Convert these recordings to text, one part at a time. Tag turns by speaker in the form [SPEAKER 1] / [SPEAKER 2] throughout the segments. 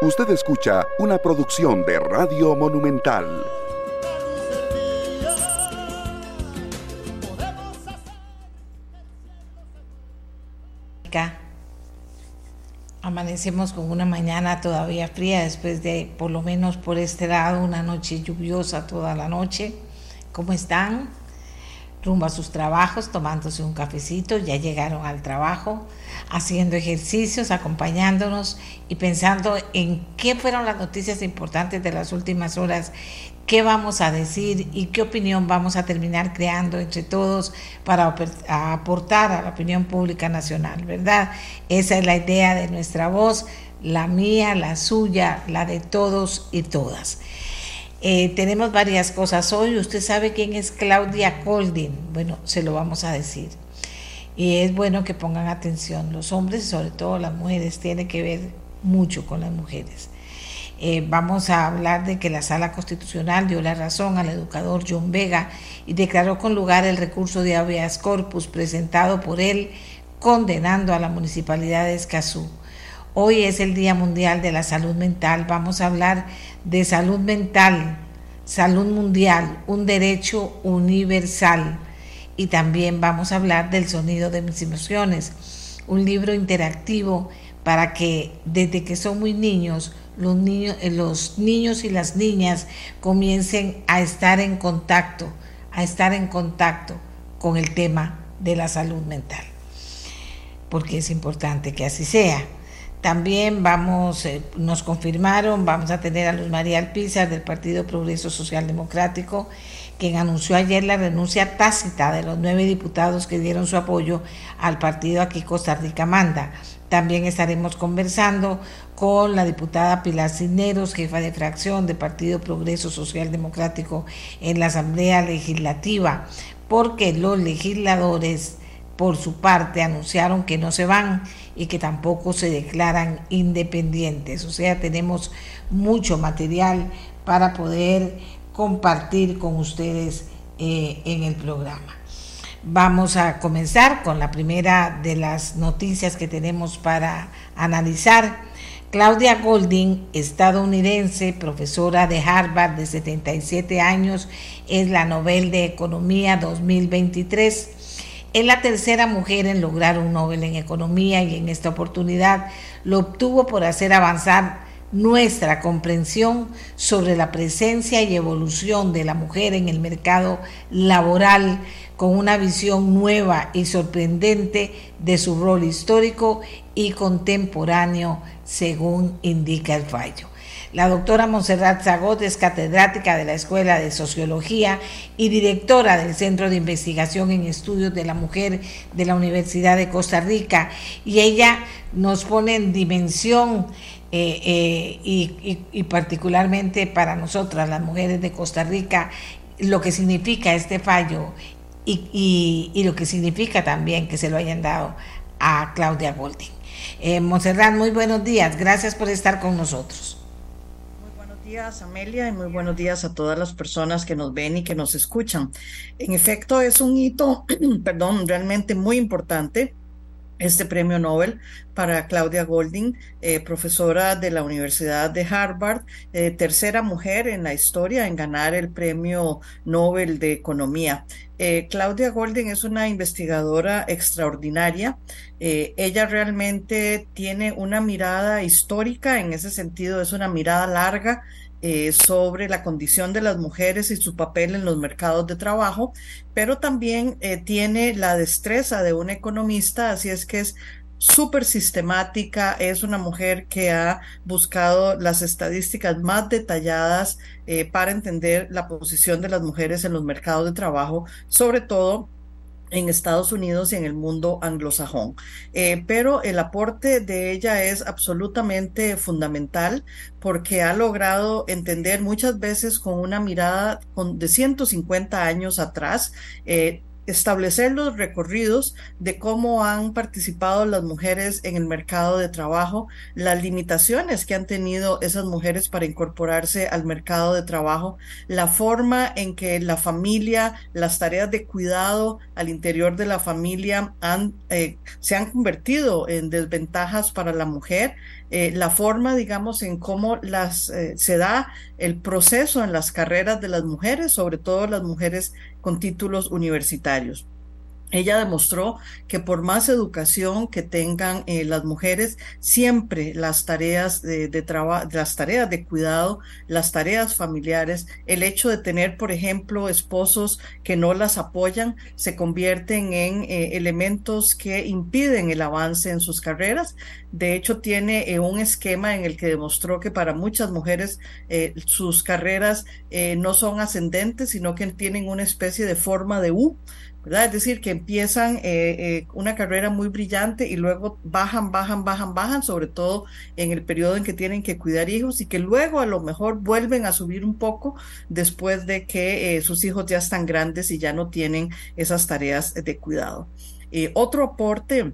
[SPEAKER 1] Usted escucha una producción de Radio Monumental.
[SPEAKER 2] Amanecemos con una mañana todavía fría después de, por lo menos por este lado, una noche lluviosa toda la noche. ¿Cómo están? Rumbo a sus trabajos, tomándose un cafecito, ya llegaron al trabajo, haciendo ejercicios, acompañándonos y pensando en qué fueron las noticias importantes de las últimas horas, qué vamos a decir y qué opinión vamos a terminar creando entre todos para aportar a la opinión pública nacional, ¿verdad? Esa es la idea de nuestra voz, la mía, la suya, la de todos y todas. Eh, tenemos varias cosas hoy. Usted sabe quién es Claudia Colding. Bueno, se lo vamos a decir. Y es bueno que pongan atención. Los hombres sobre todo las mujeres tienen que ver mucho con las mujeres. Eh, vamos a hablar de que la Sala Constitucional dio la razón al educador John Vega y declaró con lugar el recurso de habeas corpus presentado por él condenando a la municipalidad de Escazú. Hoy es el Día Mundial de la Salud Mental. Vamos a hablar de salud mental, salud mundial, un derecho universal. Y también vamos a hablar del sonido de mis emociones, un libro interactivo para que desde que son muy niños, los niños, eh, los niños y las niñas comiencen a estar en contacto, a estar en contacto con el tema de la salud mental. Porque es importante que así sea. También vamos, eh, nos confirmaron, vamos a tener a Luz María Alpizar del Partido Progreso Social Democrático, quien anunció ayer la renuncia tácita de los nueve diputados que dieron su apoyo al partido aquí Costa Rica manda. También estaremos conversando con la diputada Pilar Cineros, jefa de fracción del Partido Progreso Social Democrático en la Asamblea Legislativa, porque los legisladores por su parte anunciaron que no se van y que tampoco se declaran independientes. O sea, tenemos mucho material para poder compartir con ustedes eh, en el programa. Vamos a comenzar con la primera de las noticias que tenemos para analizar. Claudia Golding, estadounidense, profesora de Harvard de 77 años, es la Nobel de Economía 2023 es la tercera mujer en lograr un Nobel en Economía y en esta oportunidad lo obtuvo por hacer avanzar nuestra comprensión sobre la presencia y evolución de la mujer en el mercado laboral con una visión nueva y sorprendente de su rol histórico y contemporáneo, según indica el fallo. La doctora Monserrat Zagot es catedrática de la Escuela de Sociología y directora del Centro de Investigación en Estudios de la Mujer de la Universidad de Costa Rica. Y ella nos pone en dimensión eh, eh, y, particularmente para nosotras, las mujeres de Costa Rica, lo que significa este fallo y, lo que significa también que se lo hayan dado a Claudia Golding. Eh, Monserrat, muy buenos días, gracias por estar con nosotros
[SPEAKER 3] días, Amelia, y muy buenos días a todas las personas que nos ven y que nos escuchan. En efecto, es un hito, perdón, realmente muy importante este premio Nobel para Claudia Golding, eh, profesora de la Universidad de Harvard, eh, tercera mujer en la historia en ganar el premio Nobel de Economía. Eh, Claudia Golding es una investigadora extraordinaria. ella realmente tiene una mirada histórica, en ese sentido es una mirada larga eh, sobre la condición de las mujeres y su papel en los mercados de trabajo, pero también eh, tiene la destreza de un economista, así es que es súper sistemática, es una mujer que ha buscado las estadísticas más detalladas eh, para entender la posición de las mujeres en los mercados de trabajo, sobre todo en Estados Unidos y en el mundo anglosajón. Eh, pero el aporte de ella es absolutamente fundamental porque ha logrado entender muchas veces con una mirada de 150 años atrás eh, establecer los recorridos de cómo han participado las mujeres en el mercado de trabajo, las limitaciones que han tenido esas mujeres para incorporarse al mercado de trabajo, la forma en que la familia, las tareas de cuidado al interior de la familia eh, se han convertido en desventajas para la mujer, eh, la forma, digamos, en cómo las, eh, se da el proceso en las carreras de las mujeres, sobre todo las mujeres con títulos universitarios. Ella demostró que por más educación que tengan eh, las mujeres, siempre las tareas de, trabajo, las tareas de cuidado, las tareas familiares, el hecho de tener, por ejemplo, esposos que no las apoyan, se convierten en eh, elementos que impiden el avance en sus carreras. De hecho, tiene eh, un esquema en el que demostró que para muchas mujeres sus carreras no son ascendentes, sino que tienen una especie de forma de U es decir, que empiezan eh, eh, una carrera muy brillante y luego bajan, bajan, bajan, bajan, sobre todo en el periodo en que tienen que cuidar hijos y que luego a lo mejor vuelven a subir un poco después de que eh, sus hijos ya están grandes y ya no tienen esas tareas de cuidado. otro aporte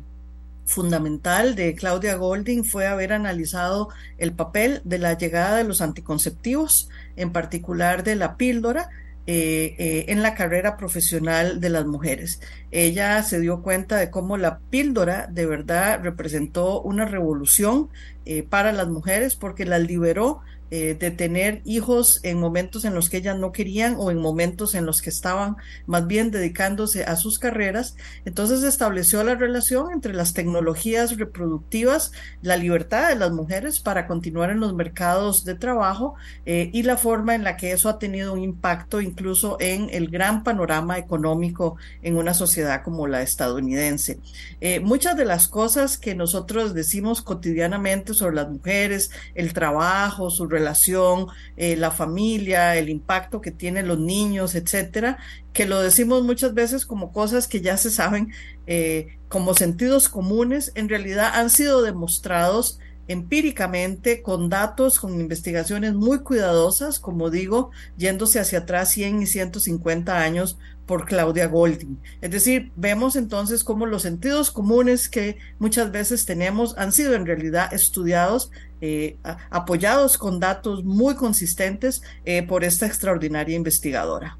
[SPEAKER 3] fundamental de Claudia Golding fue haber analizado el papel de la llegada de los anticonceptivos, en particular de la píldora, eh, eh, en la carrera profesional de las mujeres. Ella se dio cuenta de cómo la píldora de verdad representó una revolución eh, para las mujeres porque las liberó eh, de tener hijos en momentos en los que ellas no querían o en momentos en los que estaban más bien dedicándose a sus carreras. Entonces estableció la relación entre las tecnologías reproductivas, la libertad de las mujeres para continuar en los mercados de trabajo eh, y la forma en la que eso ha tenido un impacto incluso en el gran panorama económico en una sociedad como la estadounidense. Eh, muchas de las cosas que nosotros decimos cotidianamente sobre las mujeres, el trabajo, su relación, relación, eh, la familia, el impacto que tienen los niños, etcétera, que lo decimos muchas veces como cosas que ya se saben eh, como sentidos comunes, en realidad han sido demostrados empíricamente con datos, con investigaciones muy cuidadosas, como digo, yéndose hacia atrás 100 y 150 años por Claudia Golding. Es decir, vemos entonces cómo los sentidos comunes que muchas veces tenemos han sido en realidad estudiados eh, apoyados con datos muy consistentes eh, por esta extraordinaria investigadora.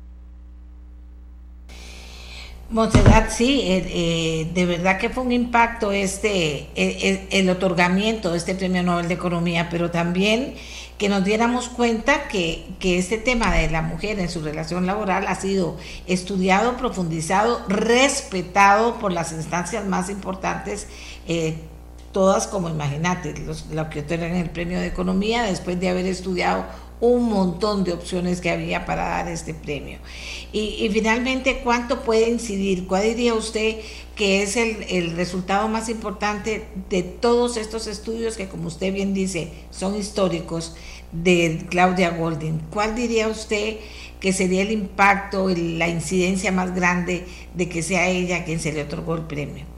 [SPEAKER 2] Montserrat, sí, eh, de verdad que fue un impacto este, el, otorgamiento de este Premio Nobel de Economía, pero también que nos diéramos cuenta que, que, este tema de la mujer en su relación laboral ha sido estudiado, profundizado, respetado por las instancias más importantes todas como imagínate, los, lo que otorgan el premio de economía después de haber estudiado un montón de opciones que había para dar este premio. Y, finalmente, ¿cuánto puede incidir? ¿Cuál diría usted que es el, el, resultado más importante de todos estos estudios que, como usted bien dice, son históricos de Claudia Golding? ¿Cuál diría usted que sería el impacto, la incidencia más grande de que sea ella quien se le otorgó el premio?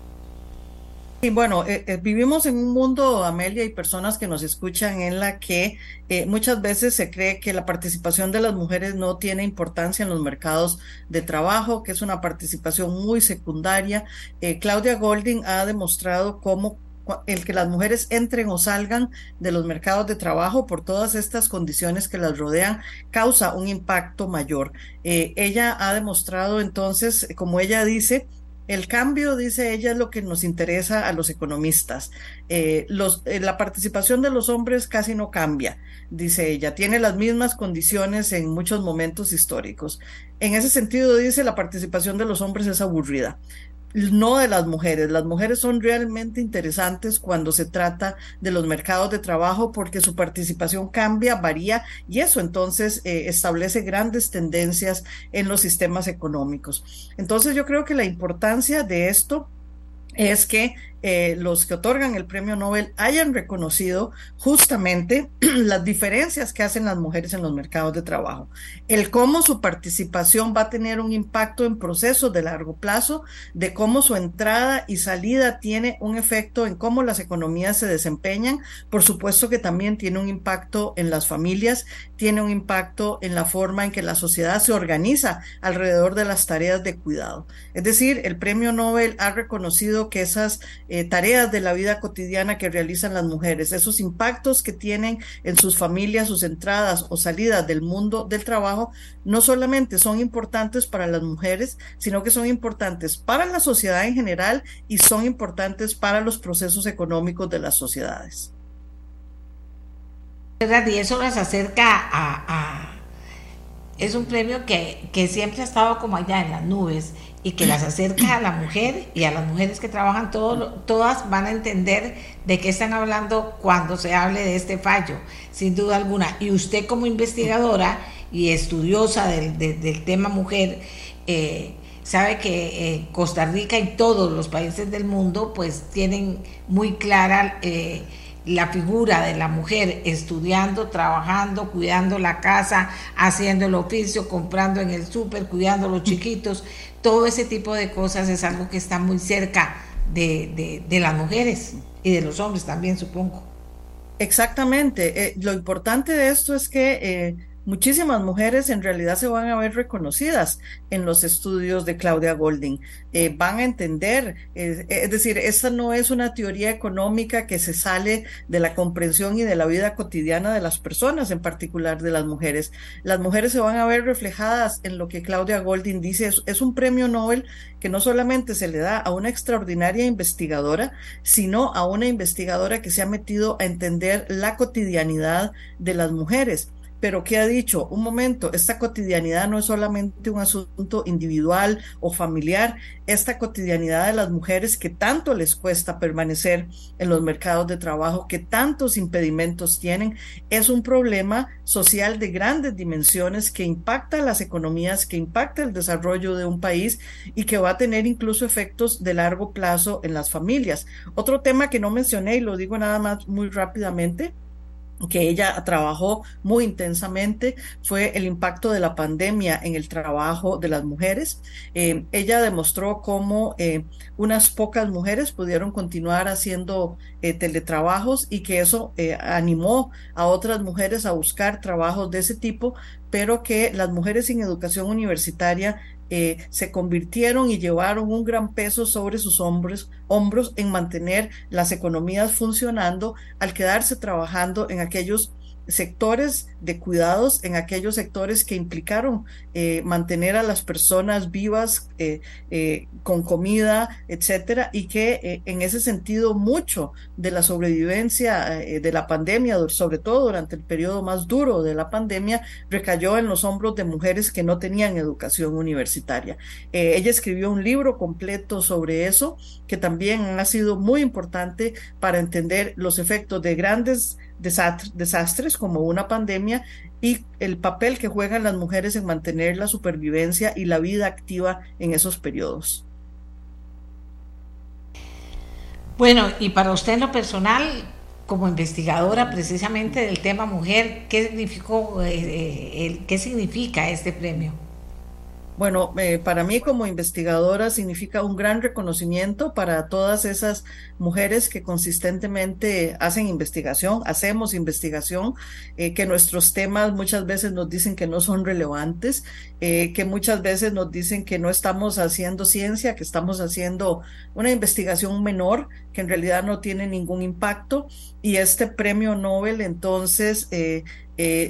[SPEAKER 3] Y bueno, eh, eh, vivimos en un mundo, Amelia, y personas que nos escuchan en la que eh, muchas veces se cree que la participación de las mujeres no tiene importancia en los mercados de trabajo, que es una participación muy secundaria. Claudia Golding ha demostrado cómo el que las mujeres entren o salgan de los mercados de trabajo por todas estas condiciones que las rodean causa un impacto mayor. ella ha demostrado entonces, como ella dice, el cambio, dice ella, es lo que nos interesa a los economistas. Eh, eh, la participación de los hombres casi no cambia, dice ella, tiene las mismas condiciones en muchos momentos históricos. En ese sentido, dice, la participación de los hombres es aburrida no de las mujeres. Las mujeres son realmente interesantes cuando se trata de los mercados de trabajo porque su participación cambia, varía y eso entonces eh, establece grandes tendencias en los sistemas económicos. Entonces yo creo que la importancia de esto es que eh, los que otorgan el premio Nobel hayan reconocido justamente las diferencias que hacen las mujeres en los mercados de trabajo, el cómo su participación va a tener un impacto en procesos de largo plazo, de cómo su entrada y salida tiene un efecto en cómo las economías se desempeñan, por supuesto que también tiene un impacto en las familias, tiene un impacto en la forma en que la sociedad se organiza alrededor de las tareas de cuidado. Es decir, el premio Nobel ha reconocido que esas tareas de la vida cotidiana que realizan las mujeres, esos impactos que tienen en sus familias, sus entradas o salidas del mundo del trabajo, no solamente son importantes para las mujeres, sino que son importantes para la sociedad en general y son importantes para los procesos económicos de las sociedades.
[SPEAKER 2] Y eso nos acerca a, es un premio que, que, siempre ha estado como allá en las nubes y que las acerca a la mujer y a las mujeres que trabajan, todas van a entender de qué están hablando cuando se hable de este fallo, sin duda alguna. Y usted como investigadora y estudiosa del, del tema mujer, eh, sabe que eh, Costa Rica y todos los países del mundo pues tienen muy clara... Eh, la figura de la mujer estudiando, trabajando, cuidando la casa, haciendo el oficio, comprando en el súper, cuidando a los chiquitos, todo ese tipo de cosas es algo que está muy cerca de, las mujeres y de los hombres también, supongo.
[SPEAKER 3] Exactamente. Eh, lo importante de esto es que eh, muchísimas mujeres en realidad se van a ver reconocidas en los estudios de Claudia Golding. Eh, van a entender, eh, es decir, esta no es una teoría económica que se sale de la comprensión y de la vida cotidiana de las personas, en particular de las mujeres. Las mujeres se van a ver reflejadas en lo que Claudia Golding dice. es un premio Nobel que no solamente se le da a una extraordinaria investigadora, sino a una investigadora que se ha metido a entender la cotidianidad de las mujeres pero ¿qué ha dicho? Un momento, esta cotidianidad no es solamente un asunto individual o familiar, esta cotidianidad de las mujeres que tanto les cuesta permanecer en los mercados de trabajo, que tantos impedimentos tienen, es un problema social de grandes dimensiones que impacta las economías, que impacta el desarrollo de un país y que va a tener incluso efectos de largo plazo en las familias. Otro tema que no mencioné y lo digo nada más muy rápidamente, que ella trabajó muy intensamente fue el impacto de la pandemia en el trabajo de las mujeres. Eh, ella demostró cómo eh, unas pocas mujeres pudieron continuar haciendo eh, teletrabajos y que eso animó a otras mujeres a buscar trabajos de ese tipo, pero que las mujeres sin educación universitaria eh, se convirtieron y llevaron un gran peso sobre sus hombros, hombros en mantener las economías funcionando al quedarse trabajando en aquellos sectores de cuidados en aquellos sectores que implicaron eh, mantener a las personas vivas eh, eh, con comida, etcétera, y que en ese sentido mucho de la sobrevivencia de la pandemia, sobre todo durante el periodo más duro de la pandemia, recayó en los hombros de mujeres que no tenían educación universitaria. ella escribió un libro completo sobre eso, que también ha sido muy importante para entender los efectos de grandes desastres como una pandemia y el papel que juegan las mujeres en mantener la supervivencia y la vida activa en esos periodos.
[SPEAKER 2] Bueno, y para usted en lo personal, como investigadora precisamente del tema mujer, ¿qué significó, eh, eh, qué significa este premio?
[SPEAKER 3] Bueno, eh, para mí como investigadora significa un gran reconocimiento para todas esas mujeres que consistentemente hacen investigación, hacemos investigación, eh, que nuestros temas muchas veces nos dicen que no son relevantes, eh, que muchas veces nos dicen que no estamos haciendo ciencia, que estamos haciendo una investigación menor, que en realidad no tiene ningún impacto. Y este premio Nobel entonces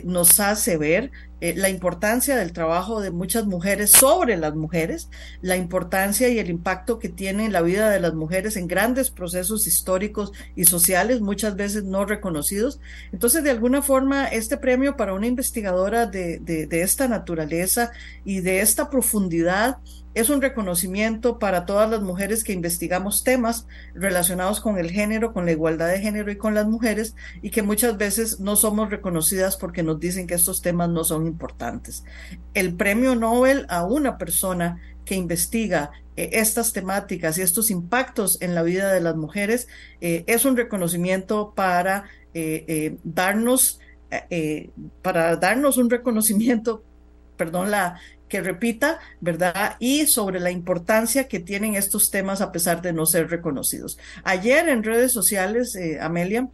[SPEAKER 3] nos hace ver eh, la importancia del trabajo de muchas mujeres sobre las mujeres, la importancia y el impacto que tiene en la vida de las mujeres en grandes procesos históricos y sociales, muchas veces no reconocidos. Entonces, de alguna forma, este premio para una investigadora de, de esta naturaleza y de esta profundidad es un reconocimiento para todas las mujeres que investigamos temas relacionados con el género, con la igualdad de género y con las mujeres y que muchas veces no somos reconocidas porque nos dicen que estos temas no son importantes. El premio Nobel a una persona que investiga eh, estas temáticas y estos impactos en la vida de las mujeres eh, es un reconocimiento para eh, darnos para darnos un reconocimiento perdón la que repita, ¿verdad? Y sobre la importancia que tienen estos temas a pesar de no ser reconocidos. Ayer en redes sociales, Amelia,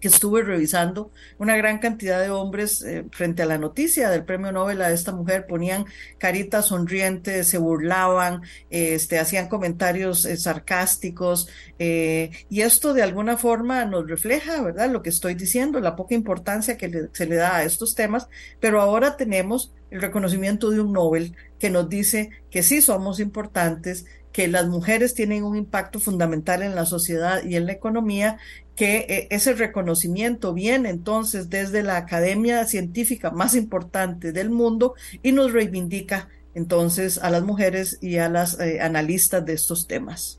[SPEAKER 3] que estuve revisando, una gran cantidad de hombres eh, frente a la noticia del premio Nobel a esta mujer ponían caritas sonrientes, se burlaban, este, hacían comentarios eh, sarcásticos, eh, y esto de alguna forma nos refleja, ¿verdad? Lo que estoy diciendo, la poca importancia que se le da a estos temas, pero ahora tenemos el reconocimiento de un Nobel que nos dice que sí somos importantes, que las mujeres tienen un impacto fundamental en la sociedad y en la economía que eh, ese reconocimiento viene entonces desde la academia científica más importante del mundo y nos reivindica entonces a las mujeres y a las eh, analistas de estos temas.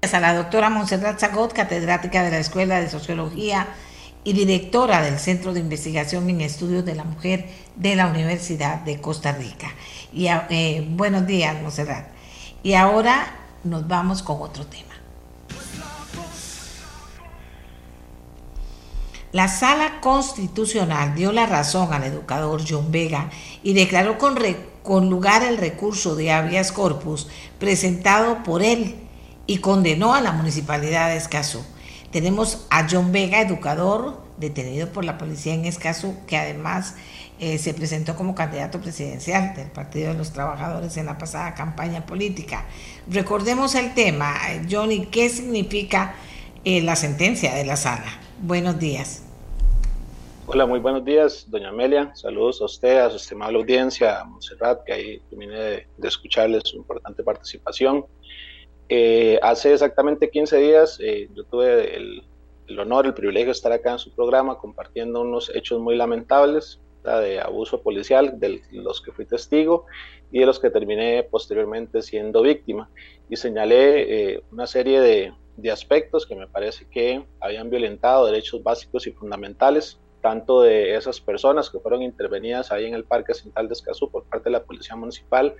[SPEAKER 2] A la doctora Montserrat Zagot, catedrática de la Escuela de Sociología y directora del Centro de Investigación en Estudios de la Mujer de la Universidad de Costa Rica. Y eh, buenos días, Montserrat. Y ahora nos vamos con otro tema. La sala constitucional dio la razón al educador John Vega y declaró con, con lugar el recurso de habeas corpus presentado por él y condenó a la municipalidad de Escazú. Tenemos a John Vega, educador, detenido por la policía en Escazú, que además eh, se presentó como candidato presidencial del Partido de los Trabajadores en la pasada campaña política. Recordemos el tema, Johnny, ¿qué significa eh, la sentencia de la sala? Buenos días.
[SPEAKER 4] Hola, muy buenos días, doña Amelia. Saludos a usted, a su estimada audiencia, a Montserrat, que ahí terminé de, escucharles su importante participación. Eh, hace exactamente 15 días eh, yo tuve el, honor, el privilegio de estar acá en su programa compartiendo unos hechos muy lamentables de abuso policial, de los que fui testigo y de los que terminé posteriormente siendo víctima. Y señalé eh, una serie de, de aspectos que me parece que habían violentado derechos básicos y fundamentales tanto de esas personas que fueron intervenidas ahí en el Parque Central de Escazú por parte de la Policía Municipal,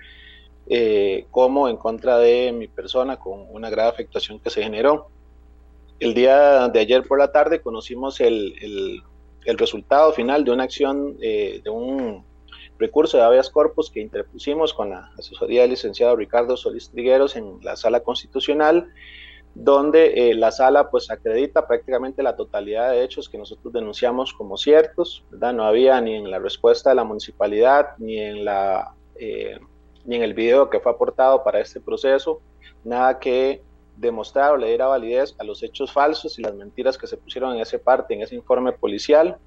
[SPEAKER 4] eh, como en contra de mi persona con una grave afectación que se generó. El día de ayer por la tarde conocimos el, el, resultado final de una acción, eh, de un recurso de habeas corpus que interpusimos con la asesoría del licenciado Ricardo Solís Trigueros en la sala constitucional donde eh, la sala pues acredita prácticamente la totalidad de hechos que nosotros denunciamos como ciertos, ¿verdad? No había ni en la respuesta de la municipalidad, ni en, la, eh, ni en el video que fue aportado para este proceso, nada que demostrar o le diera validez a los hechos falsos y las mentiras que se pusieron en ese parte, en ese informe policial.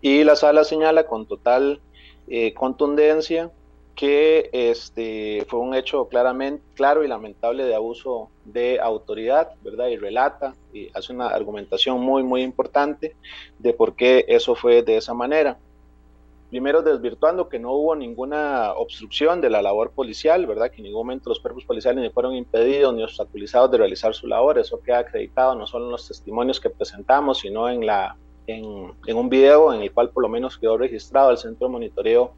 [SPEAKER 4] Y la sala señala con total eh, contundencia que este, fue un hecho claramente, claro y lamentable de abuso de autoridad, ¿verdad? Y relata y hace una argumentación muy, muy importante de por qué eso fue de esa manera. Primero, desvirtuando que no hubo ninguna obstrucción de la labor policial, ¿verdad? Que en ningún momento los cuerpos policiales ni fueron impedidos ni obstaculizados de realizar su labor. Eso queda acreditado no solo en los testimonios que presentamos, sino en, la, en, en un video en el cual por lo menos quedó registrado el centro de monitoreo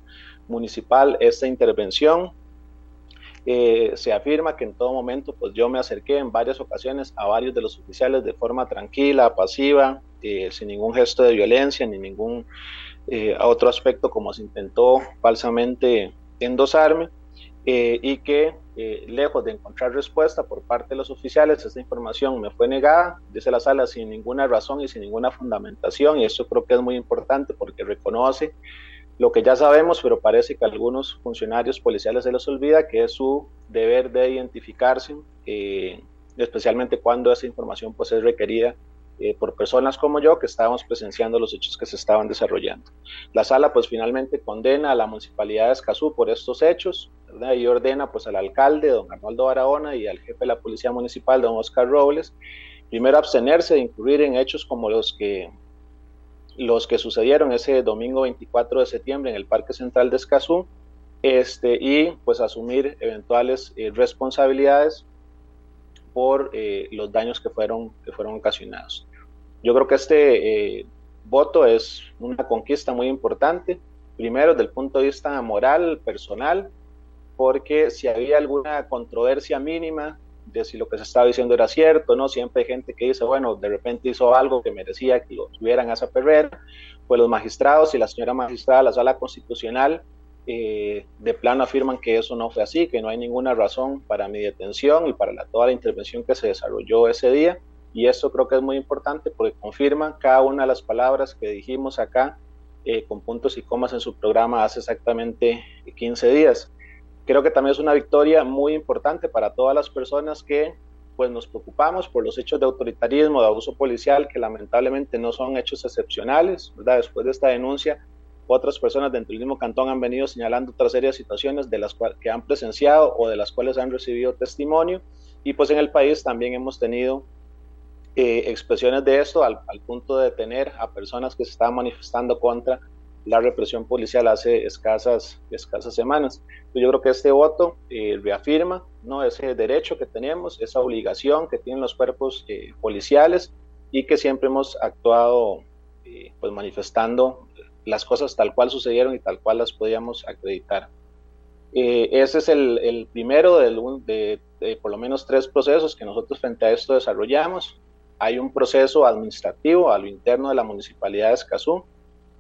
[SPEAKER 4] municipal esta intervención. Eh, se afirma que en todo momento pues yo me acerqué en varias ocasiones a varios de los oficiales de forma tranquila, pasiva, eh, sin ningún gesto de violencia ni ningún eh, otro aspecto como se intentó falsamente endosarme y que lejos de encontrar respuesta por parte de los oficiales, esta información me fue negada desde la sala sin ninguna razón y sin ninguna fundamentación y eso creo que es muy importante porque reconoce lo que ya sabemos, pero parece que a algunos funcionarios policiales se les olvida, que es su deber de identificarse, eh, especialmente cuando esa información pues, es requerida eh, por personas como yo que estábamos presenciando los hechos que se estaban desarrollando. La sala pues finalmente condena a la municipalidad de Escazú por estos hechos y ordena pues al alcalde, don Arnoldo Barahona, y al jefe de la policía municipal, don Oscar Robles, primero abstenerse de incurrir en hechos como los que los que sucedieron ese domingo 24 de septiembre en el Parque Central de Escazú este, y pues asumir eventuales eh, responsabilidades por eh, los daños que fueron, que fueron ocasionados. Yo creo que este voto es una conquista muy importante, primero desde el punto de vista moral, personal, porque si había alguna controversia mínima de si lo que se estaba diciendo era cierto, ¿no? Siempre hay gente que dice, bueno, de repente hizo algo que merecía que lo tuvieran a esa perrera, pues los magistrados y la señora magistrada de la sala constitucional eh, de plano afirman que eso no fue así, que no hay ninguna razón para mi detención y para toda la intervención que se desarrolló ese día. Y eso creo que es muy importante porque confirman cada una de las palabras que dijimos acá eh, con puntos y comas en su programa hace exactamente 15 días. Creo que también es una victoria muy importante para todas las personas que pues nos preocupamos por los hechos de autoritarismo, de abuso policial, que lamentablemente no son hechos excepcionales, ¿verdad? Después de esta denuncia, otras personas dentro del mismo cantón han venido señalando otra serie de situaciones de las cuales que han presenciado o de las cuales han recibido testimonio. Y pues en el país también hemos tenido eh, expresiones de esto al, al, punto de detener a personas que se estaban manifestando contra la represión policial hace escasas, escasas semanas. Yo creo que este voto eh, reafirma ¿no? ese derecho que tenemos, esa obligación que tienen los cuerpos eh, policiales y que siempre hemos actuado eh, pues manifestando las cosas tal cual sucedieron y tal cual las podíamos acreditar. ese es el, el primero de, de, por lo menos tres procesos que nosotros frente a esto desarrollamos. Hay un proceso administrativo a lo interno de la Municipalidad de Escazú,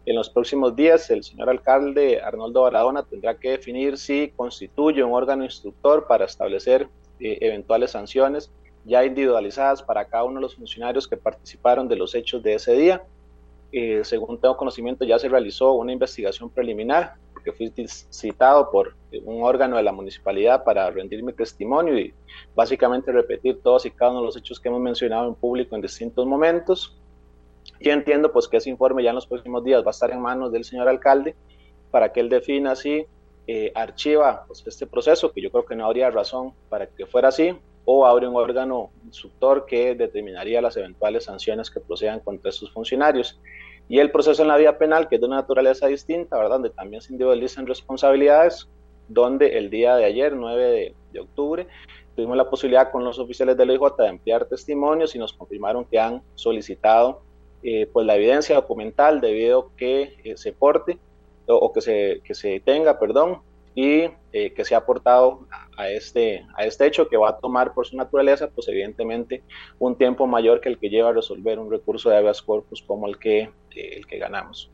[SPEAKER 4] en los próximos días, el señor alcalde Arnoldo Baradona tendrá que definir si constituye un órgano instructor para establecer eh, eventuales sanciones ya individualizadas para cada uno de los funcionarios que participaron de los hechos de ese día. Eh, según tengo conocimiento, ya se realizó una investigación preliminar, porque fui citado por un órgano de la municipalidad para rendir mi testimonio y básicamente repetir todos y cada uno de los hechos que hemos mencionado en público en distintos momentos. Yo entiendo pues que ese informe ya en los próximos días va a estar en manos del señor alcalde para que él defina si eh, archiva pues, este proceso, que yo creo que no habría razón para que fuera así, o abre un órgano instructor que determinaría las eventuales sanciones que procedan contra estos funcionarios. Y el proceso en la vía penal, que es de una naturaleza distinta, ¿verdad? donde también se individualizan responsabilidades, donde el día de ayer, 9 de, octubre, tuvimos la posibilidad con los oficiales del OIJ de ampliar testimonios y nos confirmaron que han solicitado eh, pues la evidencia documental debido que eh, se porte o, que, se, que se tenga, perdón, y eh, que se ha aportado a este, a este hecho que va a tomar por su naturaleza, pues evidentemente un tiempo mayor que el que lleva a resolver un recurso de habeas corpus como el que, el que ganamos.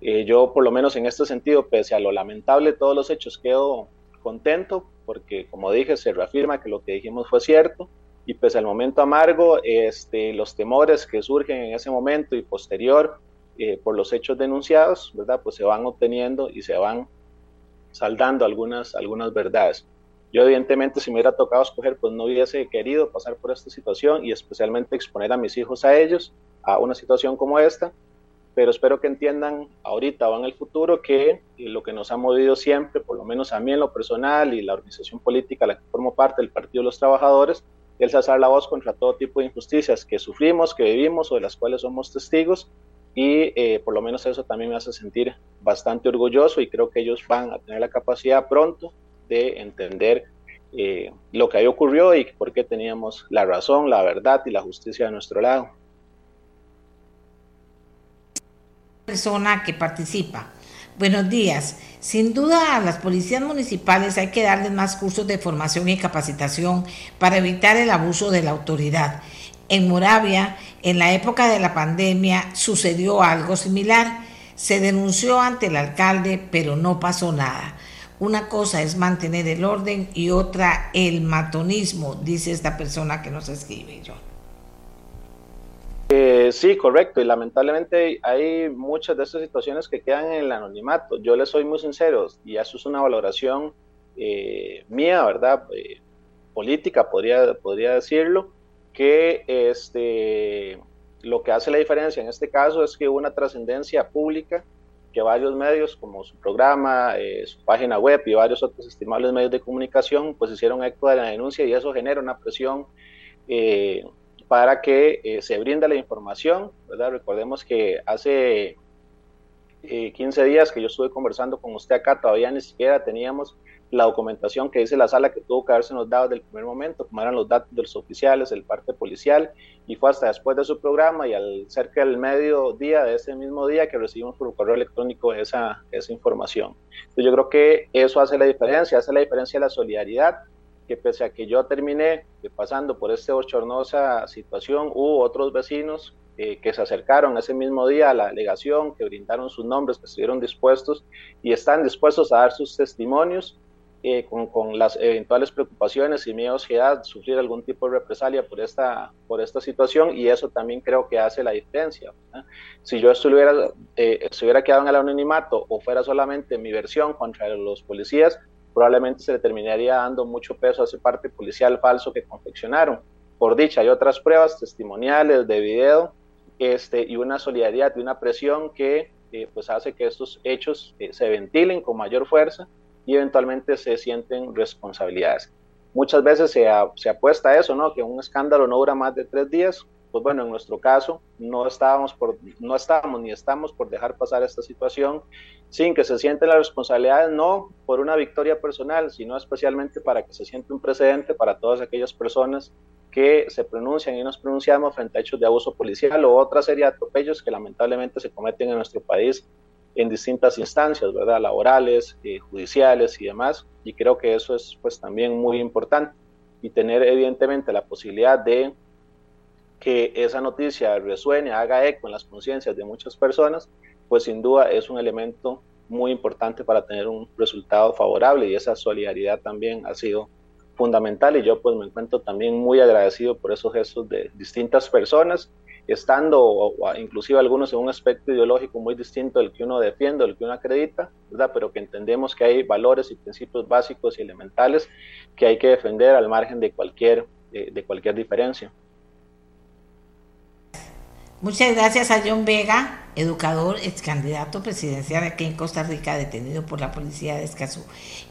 [SPEAKER 4] yo por lo menos en este sentido, pese a lo lamentable de todos los hechos, quedo contento porque como dije, se reafirma que lo que dijimos fue cierto, y pues al momento amargo, este, los temores que surgen en ese momento y posterior eh, por los hechos denunciados, ¿verdad? Pues se van obteniendo y se van saldando algunas, algunas verdades. Yo evidentemente si me hubiera tocado escoger, pues no hubiese querido pasar por esta situación y especialmente exponer a mis hijos a ellos a una situación como esta, pero espero que entiendan ahorita o en el futuro que lo que nos ha movido siempre, por lo menos a mí en lo personal y la organización política a la que formo parte del Partido de los Trabajadores, el alzar la voz contra todo tipo de injusticias que sufrimos, que vivimos o de las cuales somos testigos y eh, por lo menos eso también me hace sentir bastante orgulloso y creo que ellos van a tener la capacidad pronto de entender eh, lo que ahí ocurrió y por qué teníamos la razón, la verdad y la justicia a nuestro lado.
[SPEAKER 2] Persona que participa. Buenos días. Sin duda a las policías municipales hay que darles más cursos de formación y capacitación para evitar el abuso de la autoridad. En Moravia, en la época de la pandemia, sucedió algo similar. Se denunció ante el alcalde, pero no pasó nada. Una cosa es mantener el orden y otra el matonismo, dice esta persona que nos escribe. Yo.
[SPEAKER 4] Eh, sí, correcto, y lamentablemente hay muchas de estas situaciones que quedan en el anonimato. Yo les soy muy sincero, y eso es una valoración eh, mía, ¿verdad? Eh, política, podría, podría decirlo, que este, lo que hace la diferencia en este caso es que hubo una trascendencia pública que varios medios, como su programa, su página web y varios otros estimables medios de comunicación, pues hicieron eco de la denuncia y eso genera una presión para que eh, se brinde la información. Recordemos que hace 15 días que yo estuve conversando con usted acá, todavía ni siquiera teníamos la documentación que dice la sala que tuvo que haberse nos dado desde el primer momento, como eran los datos de los oficiales, el parte policial, y fue hasta después de su programa y al cerca del mediodía de ese mismo día que recibimos por correo electrónico esa, esa información. Entonces yo creo que eso hace la diferencia, hace la diferencia la solidaridad, que pese a que yo terminé pasando por esta bochornosa situación, hubo otros vecinos eh, que se acercaron ese mismo día a la delegación, que brindaron sus nombres, que estuvieron dispuestos y están dispuestos a dar sus testimonios eh, con, con, las eventuales preocupaciones y miedos que da sufrir algún tipo de represalia por esta, por esta situación y eso también creo que hace la diferencia. Si yo estuviera, eh, estuviera quedado en el anonimato o fuera solamente mi versión contra los policías, probablemente se le terminaría dando mucho peso a ese parte policial falso que confeccionaron. Por dicha, hay otras pruebas testimoniales de video este, y una solidaridad y una presión que eh, pues hace que estos hechos eh, se ventilen con mayor fuerza y eventualmente se sienten responsabilidades. Muchas veces se, se apuesta a eso, ¿no? que un escándalo no dura más de tres días. Pues bueno, en nuestro caso no estábamos, por, no estábamos ni estamos por dejar pasar esta situación sin que se sienten las responsabilidades, no por una victoria personal, sino especialmente para que se siente un precedente para todas aquellas personas que se pronuncian y nos pronunciamos frente a hechos de abuso policial o otra serie de atropellos que lamentablemente se cometen en nuestro país en distintas instancias, ¿verdad? Laborales, eh, judiciales y demás. Y creo que eso es pues también muy importante. Y tener evidentemente la posibilidad de que esa noticia resuene, haga eco en las conciencias de muchas personas, pues sin duda es un elemento muy importante para tener un resultado favorable y esa solidaridad también ha sido fundamental y yo pues me encuentro también muy agradecido por esos gestos de distintas personas, estando o, inclusive algunos en un aspecto ideológico muy distinto del que uno defiende, del que uno acredita, ¿verdad? pero que entendemos que hay valores y principios básicos y elementales que hay que defender al margen de cualquier, de cualquier diferencia.
[SPEAKER 2] Muchas gracias a John Vega, educador, ex candidato presidencial aquí en Costa Rica, detenido por la policía de Escazú.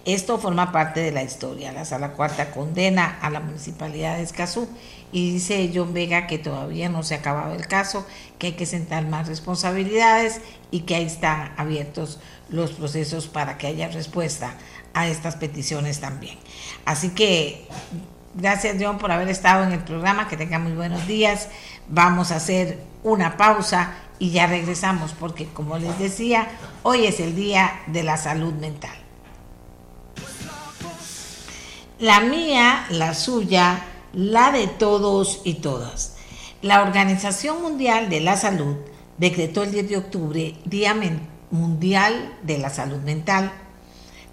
[SPEAKER 2] Esto forma parte de la historia. La sala cuarta condena a la municipalidad de Escazú y dice John Vega que todavía no se ha acabado el caso, que hay que sentar más responsabilidades y que ahí están abiertos los procesos para que haya respuesta a estas peticiones también. Así que gracias John por haber estado en el programa, que tenga muy buenos días. Vamos a hacer una pausa y ya regresamos porque como les decía, hoy es el Día de la Salud Mental. La mía, la suya, la de todos y todas. La Organización Mundial de la Salud decretó el 10 de octubre Día Mundial de la Salud Mental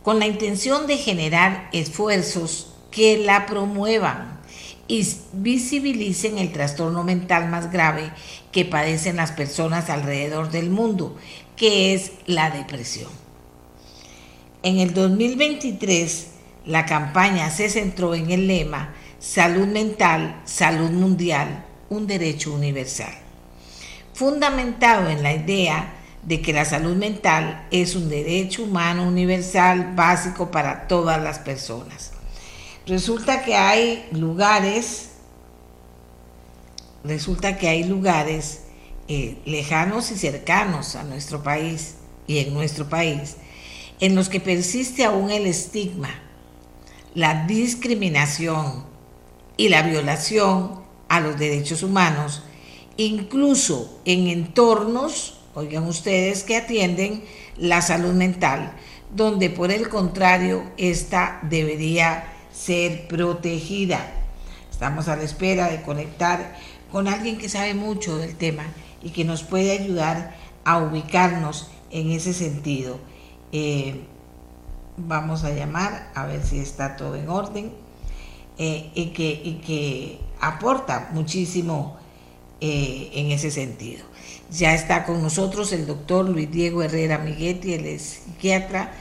[SPEAKER 2] con la intención de generar esfuerzos que la promuevan y visibilicen el trastorno mental más grave que padecen las personas alrededor del mundo, que es la depresión. En el 2023, la campaña se centró en el lema Salud mental, salud mundial, un derecho universal, fundamentado en la idea de que la salud mental es un derecho humano universal básico para todas las personas. Resulta que hay lugares, resulta que hay lugares eh, lejanos y cercanos a nuestro país y en nuestro país, en los que persiste aún el estigma, la discriminación y la violación a los derechos humanos, incluso en entornos, oigan ustedes, que atienden la salud mental, donde por el contrario, esta debería ser protegida. Estamos a la espera de conectar con alguien que sabe mucho del tema y que nos puede ayudar a ubicarnos en ese sentido. Eh, vamos a llamar a ver si está todo en orden eh, y, que, y, que, aporta muchísimo eh, en ese sentido. Ya está con nosotros el doctor Luis Diego Herrera Miguetti, él es psiquiatra,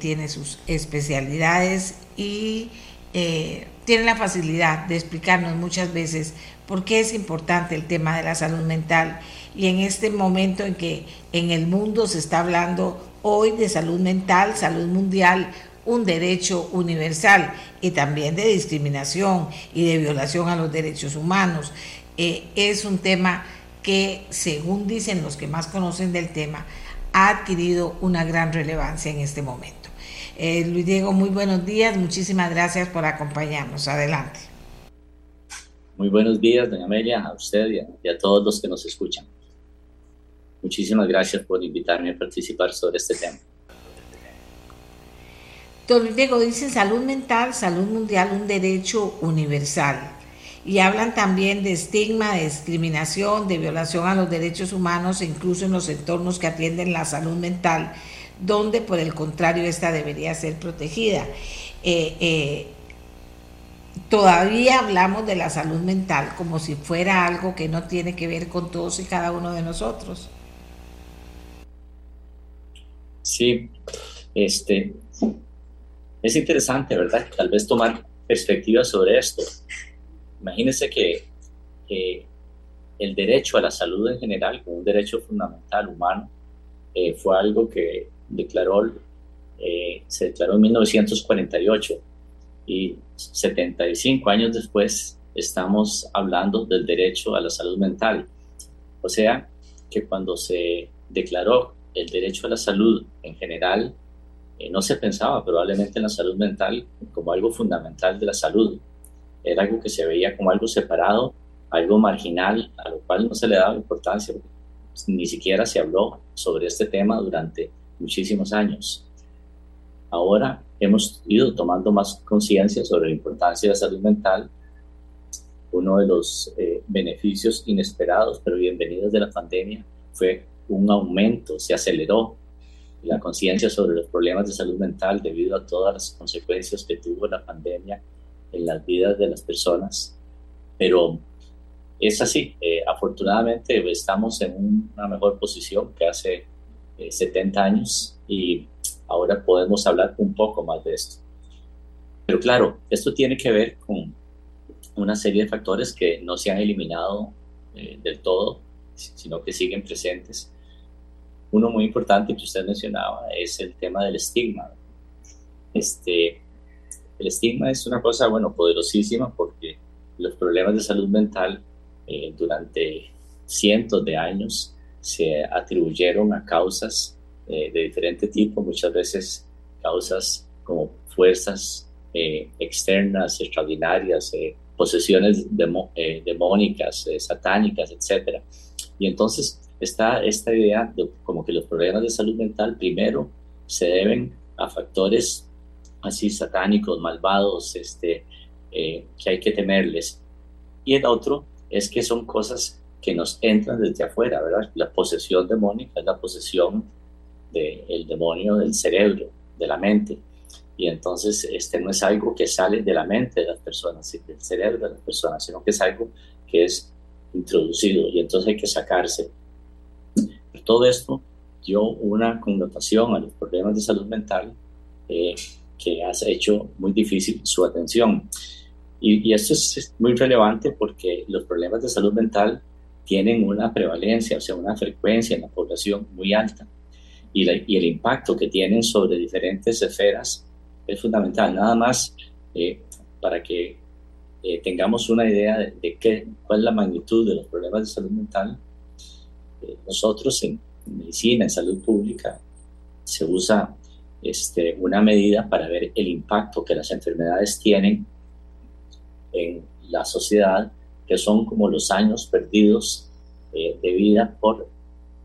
[SPEAKER 2] tiene sus especialidades y eh, tiene la facilidad de explicarnos muchas veces por qué es importante el tema de la salud mental y en este momento en que en el mundo se está hablando hoy de salud mental, salud mundial, un derecho universal y también de discriminación y de violación a los derechos humanos. Eh, es un tema que, según dicen los que más conocen del tema, ha adquirido una gran relevancia en este momento. Eh, Luis Diego, muy buenos días, muchísimas gracias por acompañarnos. Adelante.
[SPEAKER 5] Muy buenos días, doña Amelia, a usted y a, todos los que nos escuchan. Muchísimas gracias por invitarme a participar sobre este tema.
[SPEAKER 2] Don Diego, dicen salud mental, salud mundial, un derecho universal y hablan también de estigma, de discriminación, de violación a los derechos humanos, incluso en los entornos que atienden la salud mental, donde por el contrario esta debería ser protegida. Eh, eh, todavía hablamos de la salud mental como si fuera algo que no tiene que ver con todos y cada uno de nosotros.
[SPEAKER 5] Sí, este, es interesante, ¿verdad? Tal vez tomar perspectiva sobre esto. Imagínense que, el derecho a la salud en general, como un derecho fundamental humano, eh, fue algo que declaró, eh, se declaró en 1948 y 75 años después estamos hablando del derecho a la salud mental. O sea, que cuando se declaró el derecho a la salud en general, eh, no se pensaba probablemente en la salud mental como algo fundamental de la salud, era algo que se veía como algo separado, algo marginal, a lo cual no se le daba importancia, ni siquiera se habló sobre este tema durante muchísimos años. Ahora hemos ido tomando más conciencia sobre la importancia de la salud mental. Uno de los eh, beneficios inesperados, pero bienvenidos de la pandemia, fue un aumento, se aceleró la conciencia sobre los problemas de salud mental debido a todas las consecuencias que tuvo la pandemia en las vidas de las personas, pero es así. Eh, afortunadamente estamos en una mejor posición que hace 70 eh, años y ahora podemos hablar un poco más de esto. Pero claro, esto tiene que ver con una serie de factores que no se han eliminado eh, del todo, sino que siguen presentes. Uno muy importante que usted mencionaba es el tema del estigma. Este, el estigma es una cosa, bueno, poderosísima porque los problemas de salud mental eh, durante cientos de años se atribuyeron a causas eh, de diferente tipo, muchas veces causas como fuerzas eh, externas, extraordinarias, posesiones demónicas, satánicas, etc. Y entonces está esta idea de como que los problemas de salud mental primero se deben a factores así satánicos, malvados, este, eh, que hay que temerles. Y el otro es que son cosas que nos entran desde afuera, ¿verdad? La posesión demónica es la posesión del demonio del cerebro, de la mente. Y entonces este no es algo que sale de la mente de las personas, del cerebro de las personas, sino que es algo que es introducido y entonces hay que sacarse. Todo esto dio una connotación a los problemas de salud mental eh, que has hecho muy difícil su atención. Y, esto es muy relevante porque los problemas de salud mental tienen una prevalencia, o sea, una frecuencia en la población muy alta. Y, el impacto que tienen sobre diferentes esferas es fundamental. Nada más eh, para que eh, tengamos una idea de, qué, cuál es la magnitud de los problemas de salud mental. Nosotros en medicina, en salud pública, se usa este, una medida para ver el impacto que las enfermedades tienen en la sociedad, que son como los años perdidos eh, de vida por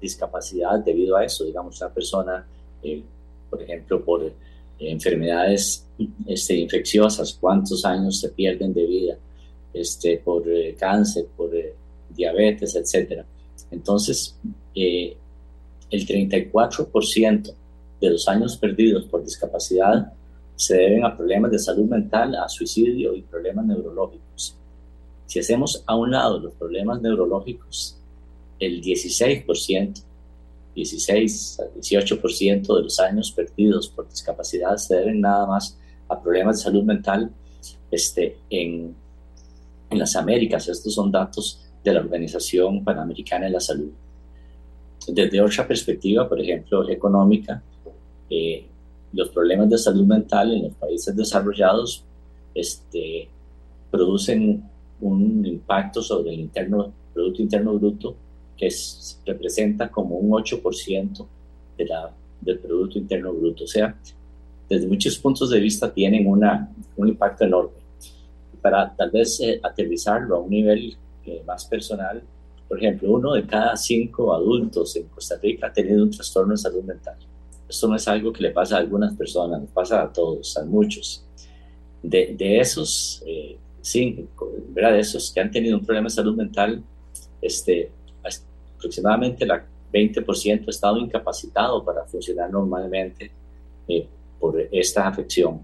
[SPEAKER 5] discapacidad debido a eso. Digamos, una persona, eh, por ejemplo, por eh, enfermedades este, infecciosas, cuántos años se pierden de vida, este, por cáncer, por diabetes, etc. Entonces, el 34% de los años perdidos por discapacidad se deben a problemas de salud mental, a suicidio y problemas neurológicos. Si hacemos a un lado los problemas neurológicos, el 16%, 16 a 18% de los años perdidos por discapacidad se deben nada más a problemas de salud mental este, en, en las Américas. Estos son datos de la Organización Panamericana de la Salud. Desde otra perspectiva, por ejemplo, económica, eh, los problemas de salud mental en los países desarrollados este, producen un impacto sobre el interno, Producto Interno Bruto que representa como un 8% de la, del Producto Interno Bruto. O sea, desde muchos puntos de vista tienen una, un impacto enorme. Para tal vez eh, aterrizarlo a un nivel más personal, por ejemplo, uno de cada cinco adultos en Costa Rica ha tenido un trastorno de salud mental. Esto no es algo que le pasa a algunas personas, le pasa a todos, a muchos. De, esos, eh, sí, ¿verdad? de esos que han tenido un problema de salud mental, este, aproximadamente la 20% ha estado incapacitado para funcionar normalmente eh, por esta afección.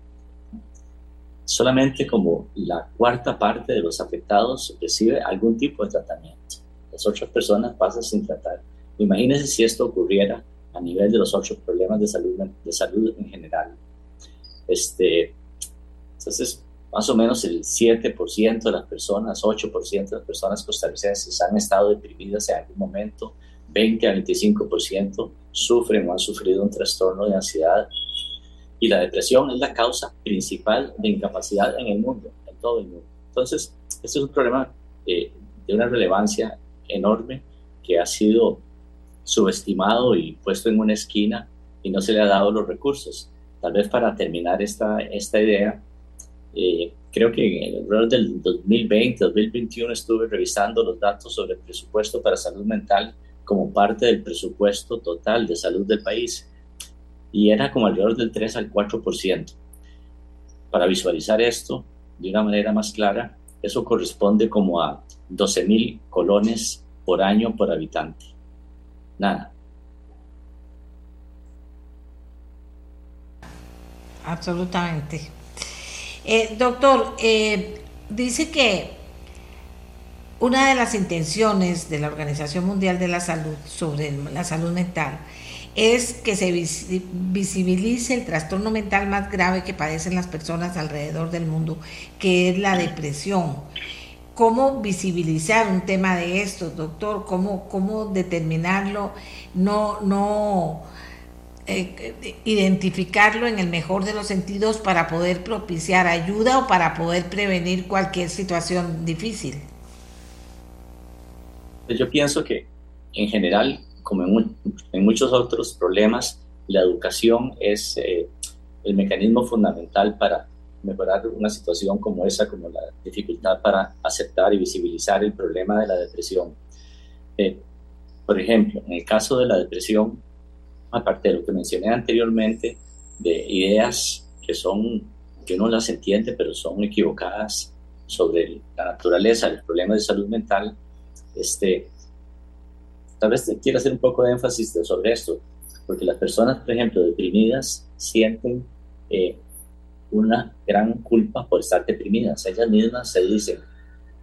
[SPEAKER 5] Solamente como la cuarta parte de los afectados recibe algún tipo de tratamiento. Las otras personas pasan sin tratar. Imagínense si esto ocurriera a nivel de los otros problemas de salud, de salud en general. Este, entonces, más o menos el 7% de las personas, 8% de las personas costarricenses han estado deprimidas en algún momento, 20 a 25% sufren o han sufrido un trastorno de ansiedad. Y la depresión es la causa principal de incapacidad en el mundo, en todo el mundo. Entonces, este es un problema eh, de una relevancia enorme que ha sido subestimado y puesto en una esquina y no se le ha dado los recursos. Tal vez para terminar esta, esta idea, eh, creo que en el del 2020, 2021 estuve revisando los datos sobre el presupuesto para salud mental como parte del presupuesto total de salud del país y era como alrededor del 3 al 4%. Para visualizar esto de una manera más clara, eso corresponde como a 12 mil colones por año por habitante. Nada.
[SPEAKER 2] Absolutamente. Eh, doctor, eh, dice que una de las intenciones de la Organización Mundial de la Salud sobre la salud mental es que se visibilice el trastorno mental más grave que padecen las personas alrededor del mundo, que es la depresión. ¿Cómo visibilizar un tema de esto, doctor? ¿Cómo, cómo determinarlo? No, no, eh, identificarlo en el mejor de los sentidos para poder propiciar ayuda o para poder prevenir cualquier situación difícil.
[SPEAKER 5] Yo pienso que en general, como en, muchos otros problemas, la educación es eh, el mecanismo fundamental para mejorar una situación como esa, como la dificultad para aceptar y visibilizar el problema de la depresión. Eh, por ejemplo, en el caso de la depresión, aparte de lo que mencioné anteriormente, de ideas que son, que uno las entiende, pero son equivocadas sobre la naturaleza de los problemas de salud mental, este, tal vez quiero hacer un poco de énfasis sobre esto, porque las personas, por ejemplo, deprimidas, sienten eh, una gran culpa por estar deprimidas. Ellas mismas se dicen,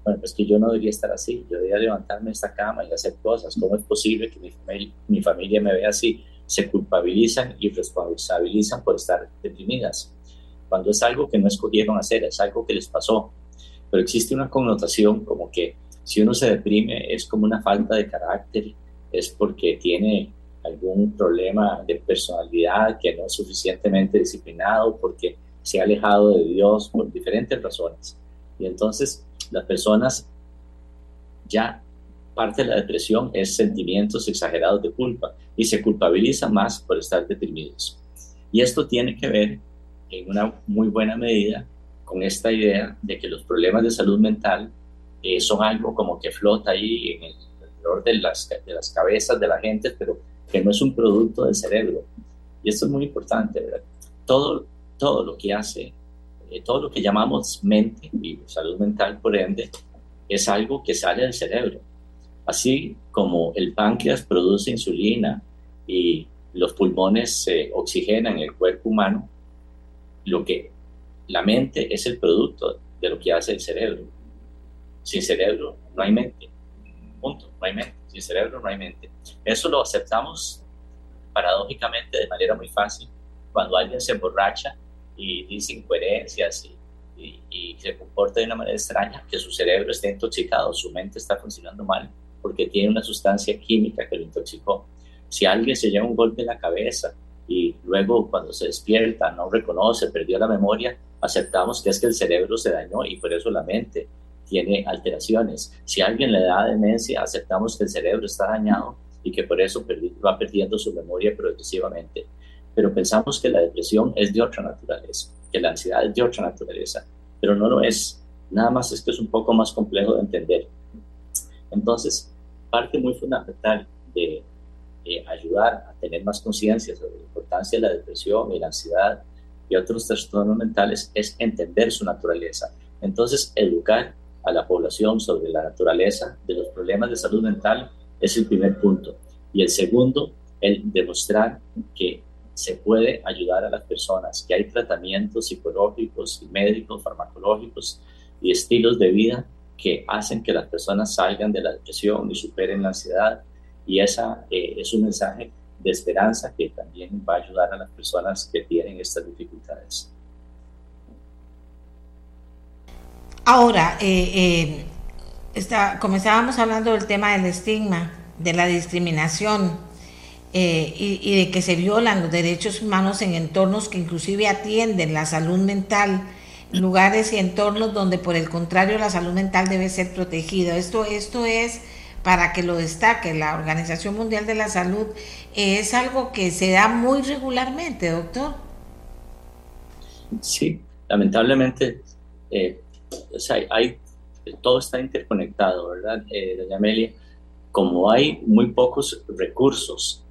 [SPEAKER 5] bueno, pues que yo no debería estar así, yo debería levantarme de esta cama y hacer cosas. ¿Cómo es posible que mi mi familia me vea así? se culpabilizan y responsabilizan por estar deprimidas, cuando es algo que no escogieron hacer, es algo que les pasó. Pero existe una connotación como que si uno se deprime es como una falta de carácter, es porque tiene algún problema de personalidad que no es suficientemente disciplinado, porque se ha alejado de Dios por diferentes razones. Y entonces las personas ya parte de la depresión es sentimientos exagerados de culpa y se culpabiliza más por estar deprimidos. Y esto tiene que ver en una muy buena medida con esta idea de que los problemas de salud mental eh, son algo como que flota ahí en el de las, de las cabezas de la gente, pero que no es un producto del cerebro. Y esto es muy importante, ¿verdad? Todo, todo lo que hace, eh, todo lo que llamamos mente y salud mental, por ende, es algo que sale del cerebro. Así como el páncreas produce insulina y los pulmones se oxigenan en el cuerpo humano, lo que la mente es el producto de lo que hace el cerebro. Sin cerebro no hay mente. Punto, no hay mente. Sin cerebro no hay mente. Eso lo aceptamos paradójicamente de manera muy fácil cuando alguien se emborracha y dice incoherencias y, se comporta de una manera extraña, que su cerebro está intoxicado, su mente está funcionando mal porque tiene una sustancia química que lo intoxicó. Si alguien se lleva un golpe en la cabeza y luego cuando se despierta no reconoce, perdió la memoria, aceptamos que es que el cerebro se dañó y por eso la mente tiene alteraciones. Si alguien le da demencia, aceptamos que el cerebro está dañado y que por eso va perdiendo su memoria progresivamente. Pero pensamos que la depresión es de otra naturaleza, que la ansiedad es de otra naturaleza, pero no lo es. Nada más es que es un poco más complejo de entender. Entonces, parte muy fundamental de ayudar a tener más conciencia sobre la importancia de la depresión y la ansiedad y otros trastornos mentales es entender su naturaleza. Entonces, educar a la población sobre la naturaleza de los problemas de salud mental es el primer punto. Y el segundo, el demostrar que se puede ayudar a las personas, que hay tratamientos psicológicos médicos, farmacológicos y estilos de vida que hacen que las personas salgan de la depresión y superen la ansiedad. Y esa eh, es un mensaje de esperanza que también va a ayudar a las personas que tienen estas dificultades.
[SPEAKER 2] Ahora, eh, eh, comenzábamos hablando del tema del estigma, de la discriminación eh, y, de que se violan los derechos humanos en entornos que inclusive atienden la salud mental, lugares y entornos donde por el contrario la salud mental debe ser protegida. Esto, esto es para que lo destaque la Organización Mundial de la Salud, es algo que se da muy regularmente, doctor.
[SPEAKER 5] Sí, lamentablemente, eh, hay, todo está interconectado, ¿verdad, eh, doña Amelia? Como hay muy pocos recursos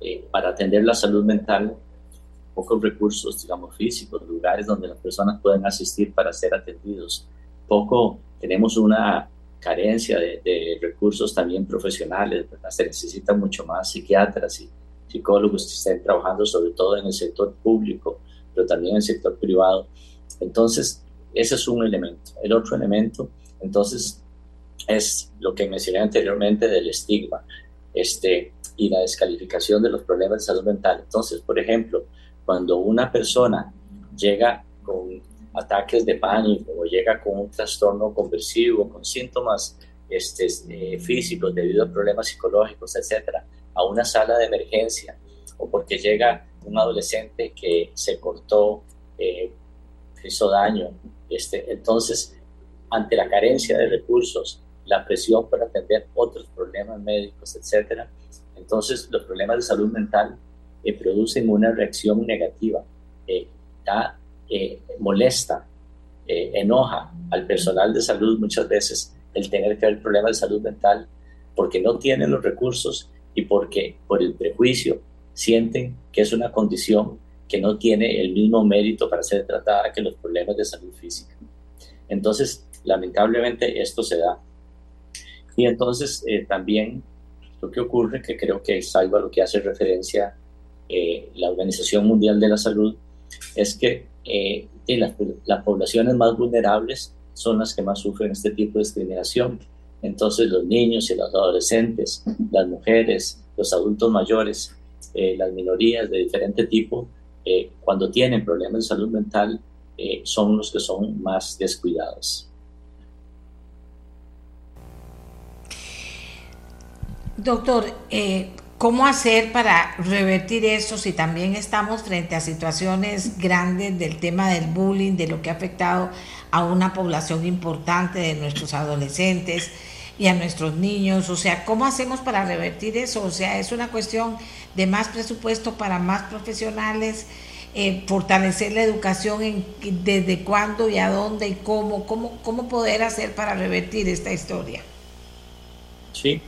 [SPEAKER 5] eh, para atender la salud mental, pocos recursos, digamos, físicos, lugares donde las personas pueden asistir para ser atendidos, poco tenemos una carencia de, recursos también profesionales, se necesitan mucho más psiquiatras y psicólogos que estén trabajando sobre todo en el sector público, pero también en el sector privado. Entonces, ese es un elemento. El otro elemento, entonces, es lo que mencioné anteriormente del estigma este, y la descalificación de los problemas de salud mental. Entonces, por ejemplo, cuando una persona llega con ataques de pánico o llega con un trastorno conversivo, con síntomas este, eh, físicos debido a problemas psicológicos, etcétera, a una sala de emergencia, o porque llega un adolescente que se cortó, eh, hizo daño, este, entonces, ante la carencia de recursos, la presión para atender otros problemas médicos, etcétera, entonces los problemas de salud mental eh, producen una reacción negativa, eh, da eh, molesta, eh, enoja al personal de salud muchas veces el tener que ver problemas de salud mental porque no tienen los recursos y porque por el prejuicio sienten que es una condición que no tiene el mismo mérito para ser tratada que los problemas de salud física. Entonces, lamentablemente esto se da. Y entonces eh, también lo que ocurre, que creo que es algo a lo que hace referencia la Organización Mundial de la Salud, es que eh, las, las, poblaciones más vulnerables son las que más sufren este tipo de discriminación. Entonces los niños y los adolescentes, las mujeres, los adultos mayores, eh, las minorías de diferente tipo, eh, cuando tienen problemas de salud mental, son los que son más descuidados.
[SPEAKER 2] Doctor, ¿Cómo hacer para revertir eso si también estamos frente a situaciones grandes del tema del bullying, de lo que ha afectado a una población importante de nuestros adolescentes y a nuestros niños? O sea, ¿cómo hacemos para revertir eso? O sea, es una cuestión de más presupuesto para más profesionales, eh, fortalecer la educación en desde cuándo y a dónde y cómo, cómo, cómo poder hacer para revertir esta historia.
[SPEAKER 5] Sí,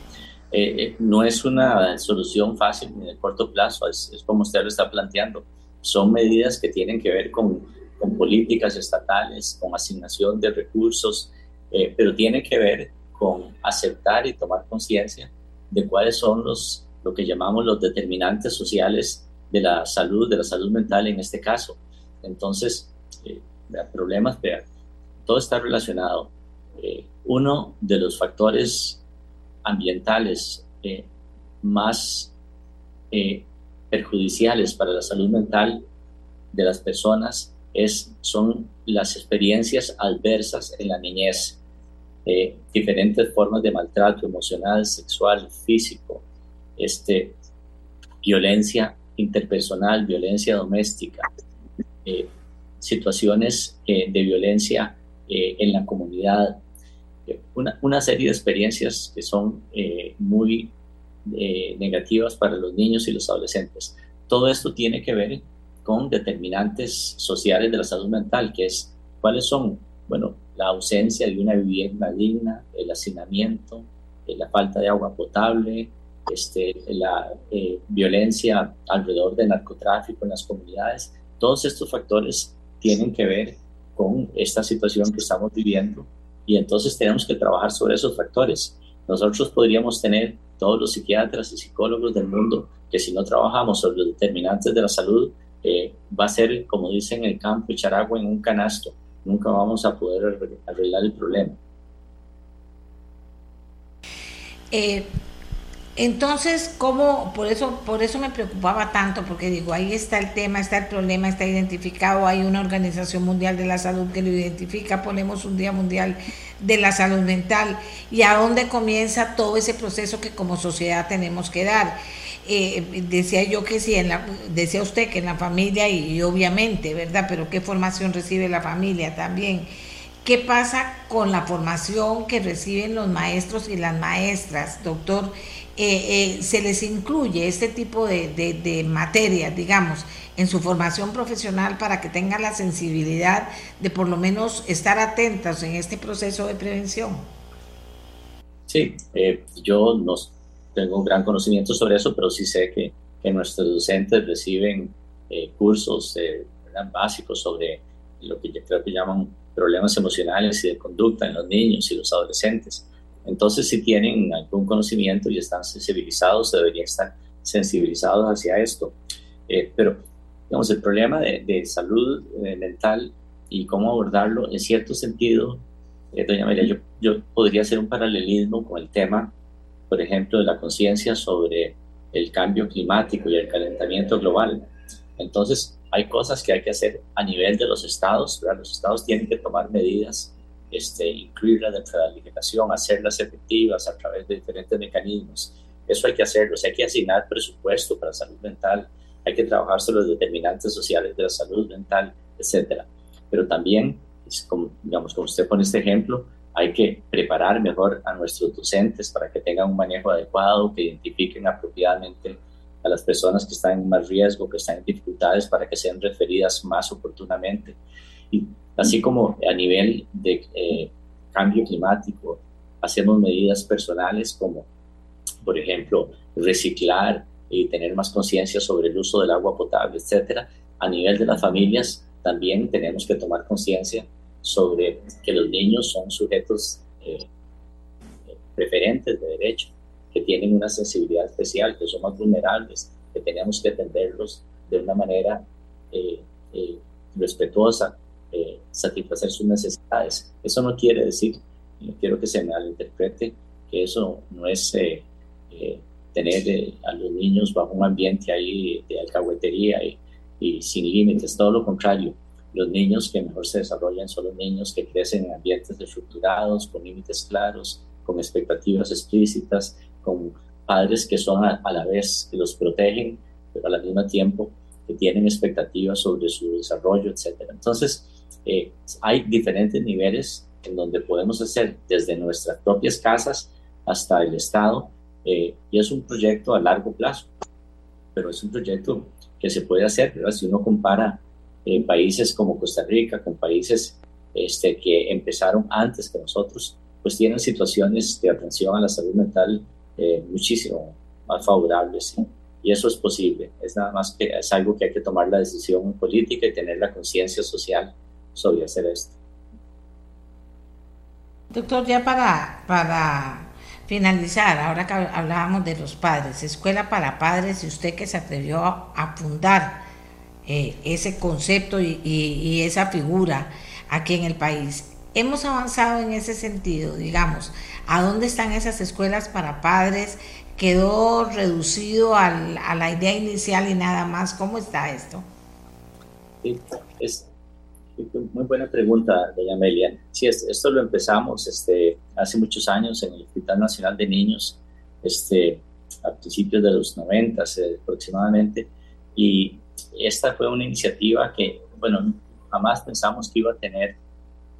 [SPEAKER 5] eh, eh, no es una solución fácil ni de corto plazo, es, como usted lo está planteando. Son medidas que tienen que ver con, con políticas estatales, con asignación de recursos, eh, pero tiene que ver con aceptar y tomar conciencia de cuáles son los, lo que llamamos los determinantes sociales de la salud, de la salud mental en este caso. Entonces, problemas, todo está relacionado. uno de los factores ambientales eh, más eh, perjudiciales para la salud mental de las personas es, son las experiencias adversas en la niñez, eh, diferentes formas de maltrato emocional, sexual, físico, este, violencia interpersonal, violencia doméstica, situaciones de violencia en la comunidad, una, serie de experiencias que son eh, muy, eh, negativas para los niños y los adolescentes. Todo esto tiene que ver con determinantes sociales de la salud mental, que es cuáles son, bueno, la ausencia de una vivienda digna, el hacinamiento, eh, la falta de agua potable, este, la eh, violencia alrededor del narcotráfico en las comunidades. Todos estos factores tienen que ver con esta situación que estamos viviendo y entonces tenemos que trabajar sobre esos factores. Nosotros podríamos tener todos los psiquiatras y psicólogos del mundo que si no trabajamos sobre los determinantes de la salud, eh, va a ser, como dicen en el campo, echar agua en un canasto. Nunca vamos a poder arreglar el problema.
[SPEAKER 2] Eh, entonces, ¿cómo? Por eso, por eso me preocupaba tanto, porque digo, ahí está el tema, está el problema, está identificado, hay una Organización Mundial de la Salud que lo identifica, ponemos un Día Mundial de la Salud Mental, y a dónde comienza todo ese proceso que como sociedad tenemos que dar. Eh, decía yo que sí, en la, decía usted que en la familia, y obviamente, ¿verdad? Pero ¿qué formación recibe la familia también? ¿Qué pasa con la formación que reciben los maestros y las maestras, doctor? Eh, eh, se les incluye este tipo de, de, materias, digamos, en su formación profesional para que tengan la sensibilidad de por lo menos estar atentos en este proceso de prevención?
[SPEAKER 5] Sí, eh, yo no tengo un gran conocimiento sobre eso, pero sí sé que, que nuestros docentes reciben cursos básicos sobre lo que yo creo que llaman problemas emocionales y de conducta en los niños y los adolescentes. Entonces, si tienen algún conocimiento y están sensibilizados, deberían estar sensibilizados hacia esto. Eh, pero, digamos, el problema de, salud eh, mental y cómo abordarlo, en cierto sentido, eh, doña María, yo, yo podría hacer un paralelismo con el tema, por ejemplo, de la conciencia sobre el cambio climático y el calentamiento global. Entonces, hay cosas que hay que hacer a nivel de los estados, los estados tienen que tomar medidas este, incluirlas dentro de la legislación, hacerlas efectivas a través de diferentes mecanismos. Eso hay que hacerlo, o hay que asignar presupuesto para salud mental, hay que trabajar sobre los determinantes sociales de la salud mental, etcétera. Pero también, como, digamos, como usted pone este ejemplo, hay que preparar mejor a nuestros docentes para que tengan un manejo adecuado, que identifiquen apropiadamente a las personas que están en más riesgo, que están en dificultades, para que sean referidas más oportunamente. Y así como a nivel de eh, cambio climático, hacemos medidas personales como, por ejemplo, reciclar y tener más conciencia sobre el uso del agua potable, etcétera. A nivel de las familias, también tenemos que tomar conciencia sobre que los niños son sujetos eh, preferentes de derecho, que tienen una sensibilidad especial, que son más vulnerables, que tenemos que atenderlos de una manera eh, respetuosa eh, satisfacer sus necesidades. Eso no quiere decir, quiero que se malinterprete, que eso no es tener a los niños bajo un ambiente ahí de alcahuetería y, y, sin límites, todo lo contrario. Los niños que mejor se desarrollan son los niños que crecen en ambientes estructurados, con límites claros, con expectativas explícitas, con padres que son a, a la vez que los protegen, pero al mismo tiempo que tienen expectativas sobre su desarrollo, etc. Entonces, eh, hay diferentes niveles en donde podemos hacer desde nuestras propias casas hasta el Estado eh, y es un proyecto a largo plazo, pero es un proyecto que se puede hacer, ¿verdad? Si uno compara eh, países como Costa Rica con países este, que empezaron antes que nosotros, pues tienen situaciones de atención a la salud mental muchísimo más favorables. Y eso es posible, es nada más que es algo que hay que tomar la decisión política y tener la conciencia social sobre hacer esto.
[SPEAKER 2] Doctor, ya para, para finalizar, ahora que hablábamos de los padres, Escuela para Padres, y usted que se atrevió a fundar eh, ese concepto y, y, esa figura aquí en el país, hemos avanzado en ese sentido, digamos, ¿a dónde están esas escuelas para padres? ¿Quedó reducido al, a la idea inicial y nada más? ¿Cómo está esto?
[SPEAKER 5] Sí, es, muy buena pregunta, doña Amelia. Sí, esto lo empezamos este, hace muchos años en el Hospital Nacional de Niños, este, a principios de los 90 eh, aproximadamente, y esta fue una iniciativa que, bueno, jamás pensamos que iba a tener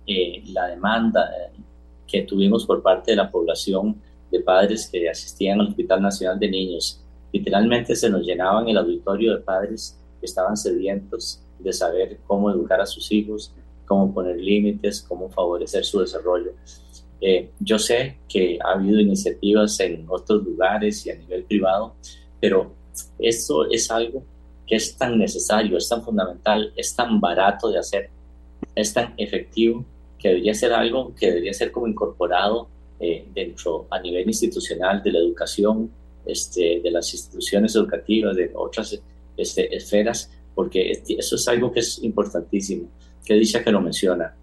[SPEAKER 5] eh, la demanda eh, que tuvimos por parte de la población de padres que asistían al Hospital Nacional de Niños. Literalmente se nos llenaban el auditorio de padres que estaban sedientos de saber cómo educar a sus hijos, cómo poner límites, cómo favorecer su desarrollo. Eh, yo sé que ha habido iniciativas en otros lugares y a nivel privado, pero esto es algo que es tan necesario, es tan fundamental, es tan barato de hacer, es tan efectivo que debería ser algo que debería ser como incorporado eh, dentro a nivel institucional de la educación, este, de las instituciones educativas, de otras este, esferas, porque eso es algo que es importantísimo. Que dice que lo menciona.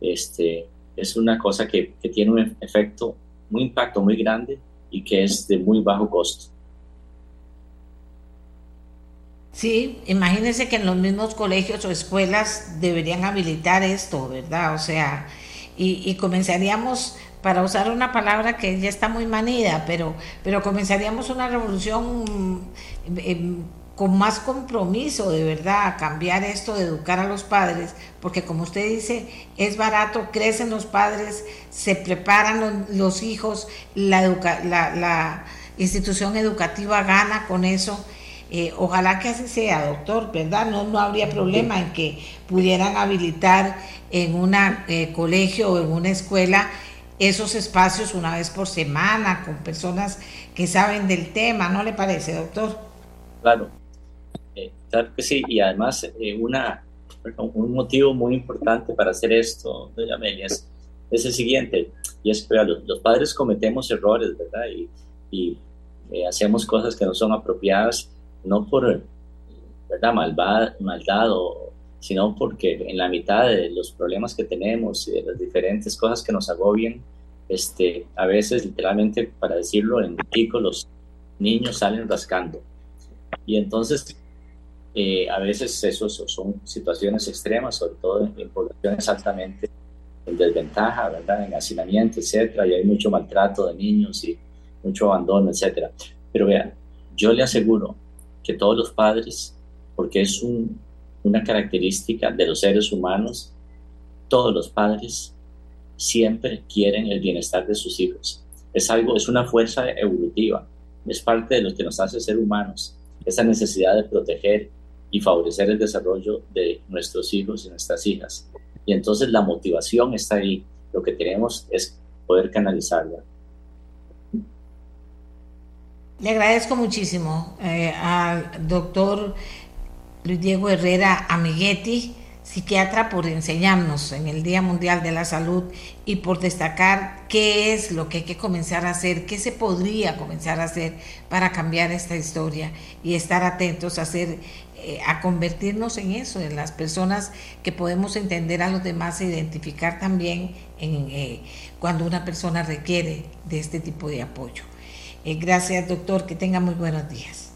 [SPEAKER 5] Este, es una cosa que, que tiene un efecto, un impacto muy grande y que es de muy bajo costo.
[SPEAKER 2] Sí, imagínense que en los mismos colegios o escuelas deberían habilitar esto, ¿verdad? O sea, y, comenzaríamos, para usar una palabra que ya está muy manida, pero, pero comenzaríamos una revolución eh, con más compromiso de verdad a cambiar esto de educar a los padres, porque como usted dice, es barato, crecen los padres, se preparan los, hijos, la, educa, la institución educativa gana con eso eh, ojalá que así sea, doctor, ¿verdad? No, no habría problema en que pudieran habilitar en un eh, colegio o en una escuela esos espacios una vez por semana con personas que saben del tema, ¿no le parece, doctor?
[SPEAKER 5] Claro, eh, claro que sí, y además una, un motivo muy importante para hacer esto, doña Amelia, es, el siguiente, y es que los, padres cometemos errores, ¿verdad? Y hacemos cosas que no son apropiadas no por ¿verdad? Malvada, maldad, sino porque en la mitad de los problemas que tenemos y de las diferentes cosas que nos agobian, este, a veces literalmente, para decirlo en pico, los niños salen rascando. Y entonces, eh, a veces eso son situaciones extremas, sobre todo en, poblaciones altamente en desventaja, ¿verdad? En hacinamiento, etcétera, y hay mucho maltrato de niños y mucho abandono, etcétera. Pero vean, yo le aseguro que todos los padres, porque es una característica de los seres humanos, todos los padres siempre quieren el bienestar de sus hijos. Es algo, es una fuerza evolutiva, es parte de lo que nos hace ser humanos, esa necesidad de proteger y favorecer el desarrollo de nuestros hijos y nuestras hijas. Y entonces la motivación está ahí, lo que tenemos es poder canalizarla.
[SPEAKER 2] Le agradezco muchísimo eh, al doctor Luis Diego Herrera Amiguetti, psiquiatra, por enseñarnos en el Día Mundial de la Salud y por destacar qué es lo que hay que comenzar a hacer, qué se podría comenzar a hacer para cambiar esta historia y estar atentos a hacer eh, a convertirnos en eso, en las personas que podemos entender a los demás e identificar también en, eh, cuando una persona requiere de este tipo de apoyo. Eh, gracias, doctor. Que tenga muy buenos días.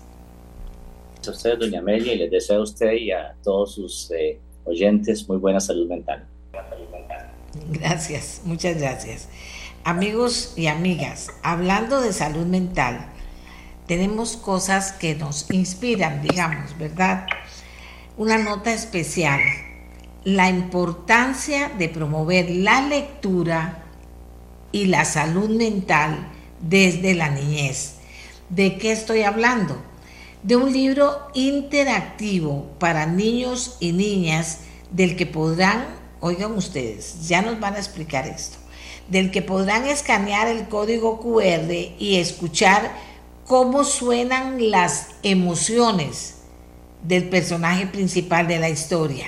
[SPEAKER 5] A usted, doña Amelia, y les deseo a usted y a todos sus eh, oyentes muy buena salud mental.
[SPEAKER 2] Gracias, muchas gracias. Amigos y amigas, hablando de salud mental, tenemos cosas que nos inspiran, digamos, ¿verdad? Una nota especial, la importancia de promover la lectura y la salud mental desde la niñez. ¿De qué estoy hablando? De un libro interactivo para niños y niñas del que podrán, oigan ustedes, ya nos van a explicar esto, del que podrán escanear el código QR y escuchar cómo suenan las emociones del personaje principal de la historia.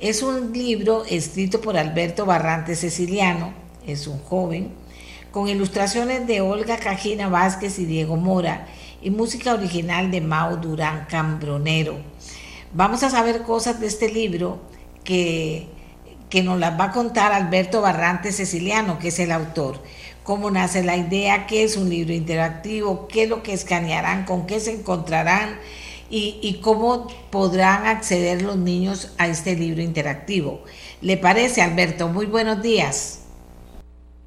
[SPEAKER 2] Es un libro escrito por Alberto Barrante Ceciliano, es un joven, con ilustraciones de Olga Cajina Vázquez y Diego Mora y música original de Mao Durán Cambronero. Vamos a saber cosas de este libro que, que nos las va a contar Alberto Barrante Ceciliano, que es el autor. Cómo nace la idea, qué es un libro interactivo, qué es lo que escanearán, con qué se encontrarán y, y cómo podrán acceder los niños a este libro interactivo. ¿Le parece, Alberto? Muy buenos días.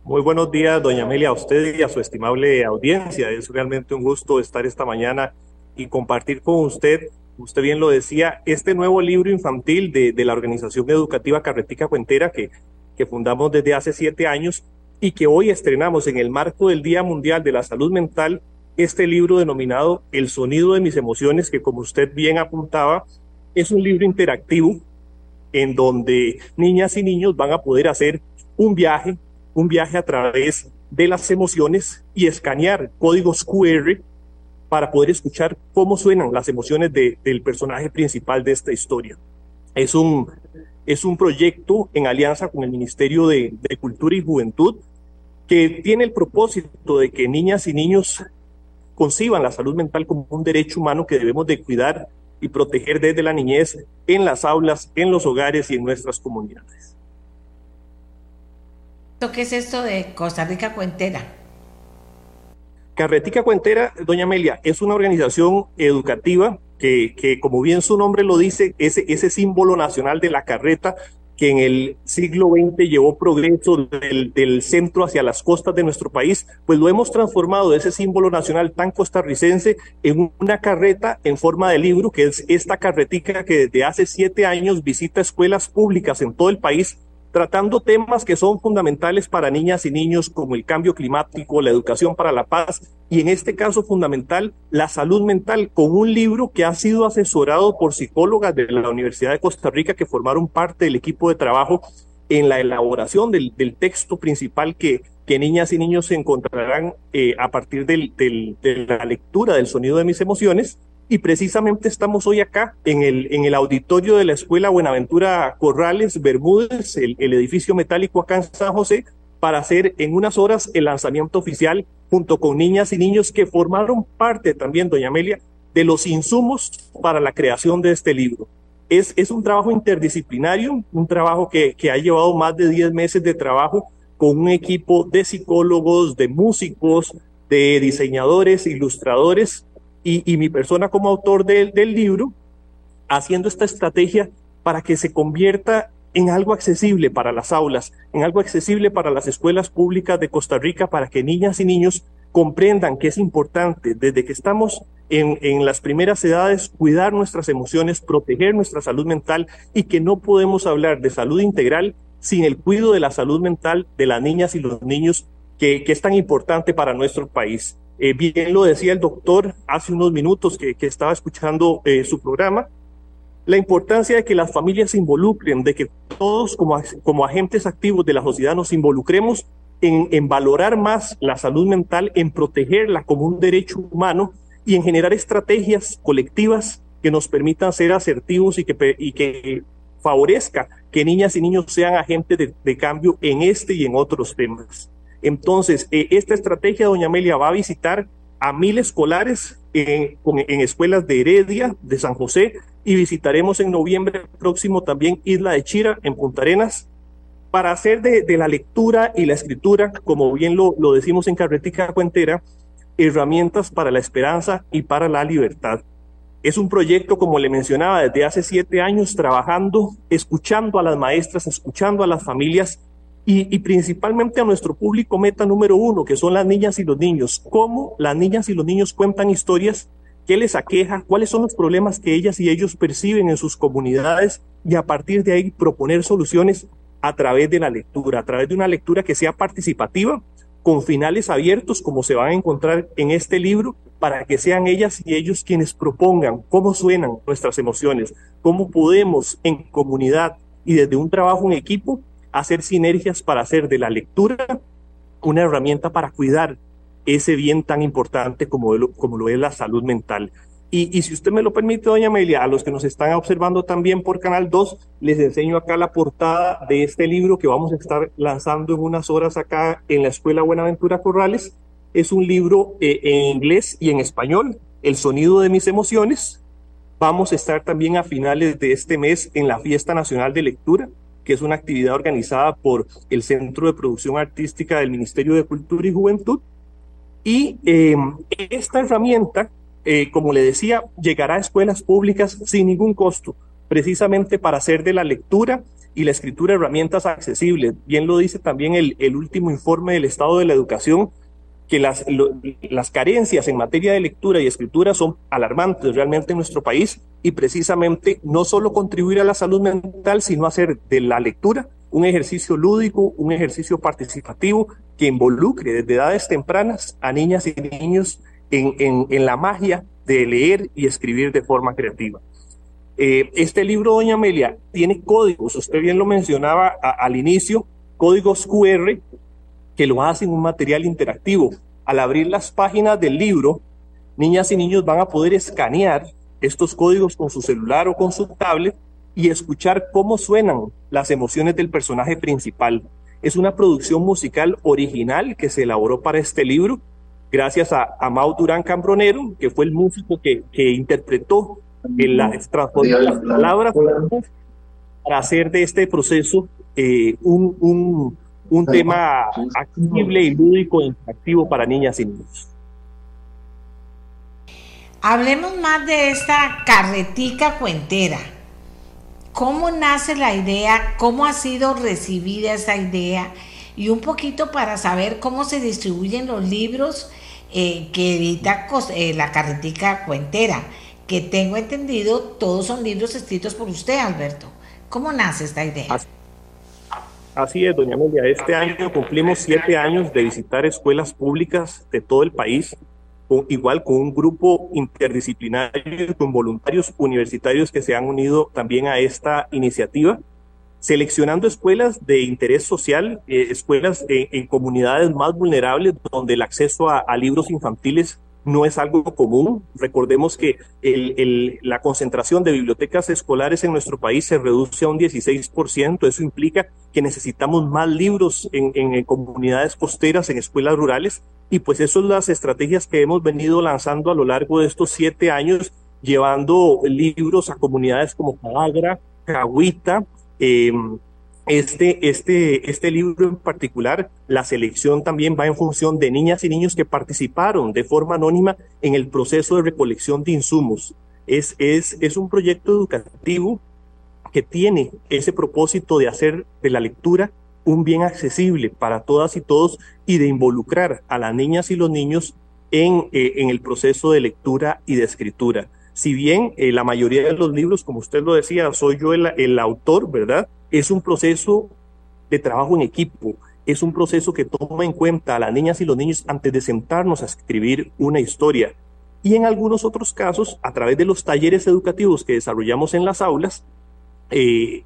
[SPEAKER 6] Muy buenos días, doña Amelia, a usted y a su estimable audiencia. Es realmente un gusto estar esta mañana y compartir con usted, usted bien lo decía, este nuevo libro infantil de, de la organización educativa Carretica Cuentera que, que fundamos desde hace siete años y que hoy estrenamos en el marco del Día Mundial de la Salud Mental este libro denominado El sonido de mis emociones, que como usted bien apuntaba, es un libro interactivo en donde niñas y niños van a poder hacer un viaje, un viaje a través de las emociones y escanear códigos QR para poder escuchar cómo suenan las emociones de, del personaje principal de esta historia. Es un, es un proyecto en alianza con el Ministerio de, de Cultura y Juventud que tiene el propósito de que niñas y niños conciban la salud mental como un derecho humano que debemos de cuidar y proteger desde la niñez en las aulas, en los hogares y en nuestras comunidades.
[SPEAKER 2] ¿Qué es esto de Costa Rica Cuentera?
[SPEAKER 6] Carretica Cuentera, doña Amelia, es una organización educativa que, que, como bien su nombre lo dice, ese, ese símbolo nacional de la carreta que en el siglo XX llevó progreso del, del, centro hacia las costas de nuestro país, pues lo hemos transformado de ese símbolo nacional tan costarricense en una carreta en forma de libro, que es esta carretica que desde hace siete años visita escuelas públicas en todo el país tratando temas que son fundamentales para niñas y niños como el cambio climático, la educación para la paz y en este caso fundamental la salud mental con un libro que ha sido asesorado por psicólogas de la Universidad de Costa Rica que formaron parte del equipo de trabajo en la elaboración del, texto principal que, que niñas y niños se encontrarán eh, a partir de la lectura del sonido de mis emociones y precisamente estamos hoy acá en el, en el auditorio de la Escuela Buenaventura Corrales Bermúdez, el, edificio metálico acá en San José, para hacer en unas horas el lanzamiento oficial junto con niñas y niños que formaron parte también, doña Amelia, de los insumos para la creación de este libro. Es, es un trabajo interdisciplinario, un trabajo que, que ha llevado más de 10 meses de trabajo con un equipo de psicólogos, de músicos, de diseñadores, ilustradores, y, mi persona como autor de, del libro, haciendo esta estrategia para que se convierta en algo accesible para las aulas, en algo accesible para las escuelas públicas de Costa Rica, para que niñas y niños comprendan que es importante desde que estamos en, en, las primeras edades cuidar nuestras emociones, proteger nuestra salud mental y que no podemos hablar de salud integral sin el cuidado de la salud mental de las niñas y los niños que, que es tan importante para nuestro país. Eh, bien lo decía el doctor hace unos minutos que, que estaba escuchando eh, su programa, la importancia de que las familias se involucren, de que todos como, como agentes activos de la sociedad nos involucremos en, en valorar más la salud mental, en protegerla como un derecho humano y en generar estrategias colectivas que nos permitan ser asertivos y que, y que favorezca que niñas y niños sean agentes de, de cambio en este y en otros temas. Entonces, eh, esta estrategia, doña Amelia, va a visitar a mil escolares en, escuelas de Heredia, de San José, y visitaremos en noviembre próximo también Isla de Chira, en Punta Arenas, para hacer de, de la lectura y la escritura, como bien lo, lo decimos en Carretica Cuentera, herramientas para la esperanza y para la libertad. Es un proyecto, como le mencionaba, desde hace siete años trabajando, escuchando a las maestras, escuchando a las familias y, principalmente a nuestro público meta número uno, que son las niñas y los niños. Cómo las niñas y los niños cuentan historias, qué les aqueja, cuáles son los problemas que ellas y ellos perciben en sus comunidades y a partir de ahí proponer soluciones a través de la lectura, a través de una lectura que sea participativa, con finales abiertos, como se van a encontrar en este libro, para que sean ellas y ellos quienes propongan cómo suenan nuestras emociones, cómo podemos en comunidad y desde un trabajo en equipo hacer sinergias para hacer de la lectura una herramienta para cuidar ese bien tan importante como lo, como lo es la salud mental. Y, y, si usted me lo permite, doña Amelia, a los que nos están observando también por Canal 2, les enseño acá la portada de este libro que vamos a estar lanzando en unas horas acá en la Escuela Buenaventura Corrales. Es un libro eh, en inglés y en español, El sonido de mis emociones. Vamos a estar también a finales de este mes en la Fiesta Nacional de Lectura que es una actividad organizada por el Centro de Producción Artística del Ministerio de Cultura y Juventud. Y eh, esta herramienta, eh, como le decía, llegará a escuelas públicas sin ningún costo, precisamente para hacer de la lectura y la escritura herramientas accesibles. Bien lo dice también el, último informe del Estado de la Educación, que las, las carencias en materia de lectura y escritura son alarmantes realmente en nuestro país y precisamente no solo contribuir a la salud mental, sino hacer de la lectura un ejercicio lúdico, un ejercicio participativo que involucre desde edades tempranas a niñas y niños en, en, la magia de leer y escribir de forma creativa. Eh, este libro, doña Amelia, tiene códigos, usted bien lo mencionaba al inicio, códigos QR que lo hacen un material interactivo. Al abrir las páginas del libro, niñas y niños van a poder escanear estos códigos con su celular o con su tablet y escuchar cómo suenan las emociones del personaje principal. Es una producción musical original que se elaboró para este libro, gracias a, a Mau Durán Cambronero, que fue el músico que, que interpretó el, la, las palabras para hacer de este proceso eh, un, un, un tema accesible y lúdico e interactivo para niñas y niños.
[SPEAKER 2] Hablemos más de esta carretica cuentera. ¿Cómo nace la idea? ¿Cómo ha sido recibida esa idea? Y un poquito para saber cómo se distribuyen los libros eh, que edita eh, la carretica cuentera, que tengo entendido, todos son libros escritos por usted, Alberto. ¿Cómo nace esta idea?
[SPEAKER 6] Así es, doña Amelia. Este año cumplimos siete años de visitar escuelas públicas de todo el país igual con un grupo interdisciplinario con voluntarios universitarios que se han unido también a esta iniciativa, seleccionando escuelas de interés social, eh, escuelas en, comunidades más vulnerables donde el acceso a libros infantiles no es algo común. Recordemos que el, la concentración de bibliotecas escolares en nuestro país se reduce a un 16%. Eso implica que necesitamos más libros en, en, comunidades costeras, en escuelas rurales. Y pues eso son las estrategias que hemos venido lanzando a lo largo de estos siete años, llevando libros a comunidades como Calagra, Cahuita, eh, este, este, este libro en particular, la selección también va en función de niñas y niños que participaron de forma anónima en el proceso de recolección de insumos. Es, es, es un proyecto educativo que tiene ese propósito de hacer de la lectura un bien accesible para todas y todos y de involucrar a las niñas y los niños en, eh, en el proceso de lectura y de escritura. Si bien eh, la mayoría de los libros, como usted lo decía, soy yo el, el autor, ¿verdad? Es un proceso de trabajo en equipo, es un proceso que toma en cuenta a las niñas y los niños antes de sentarnos a escribir una historia. Y en algunos otros casos, a través de los talleres educativos que desarrollamos en las aulas, eh,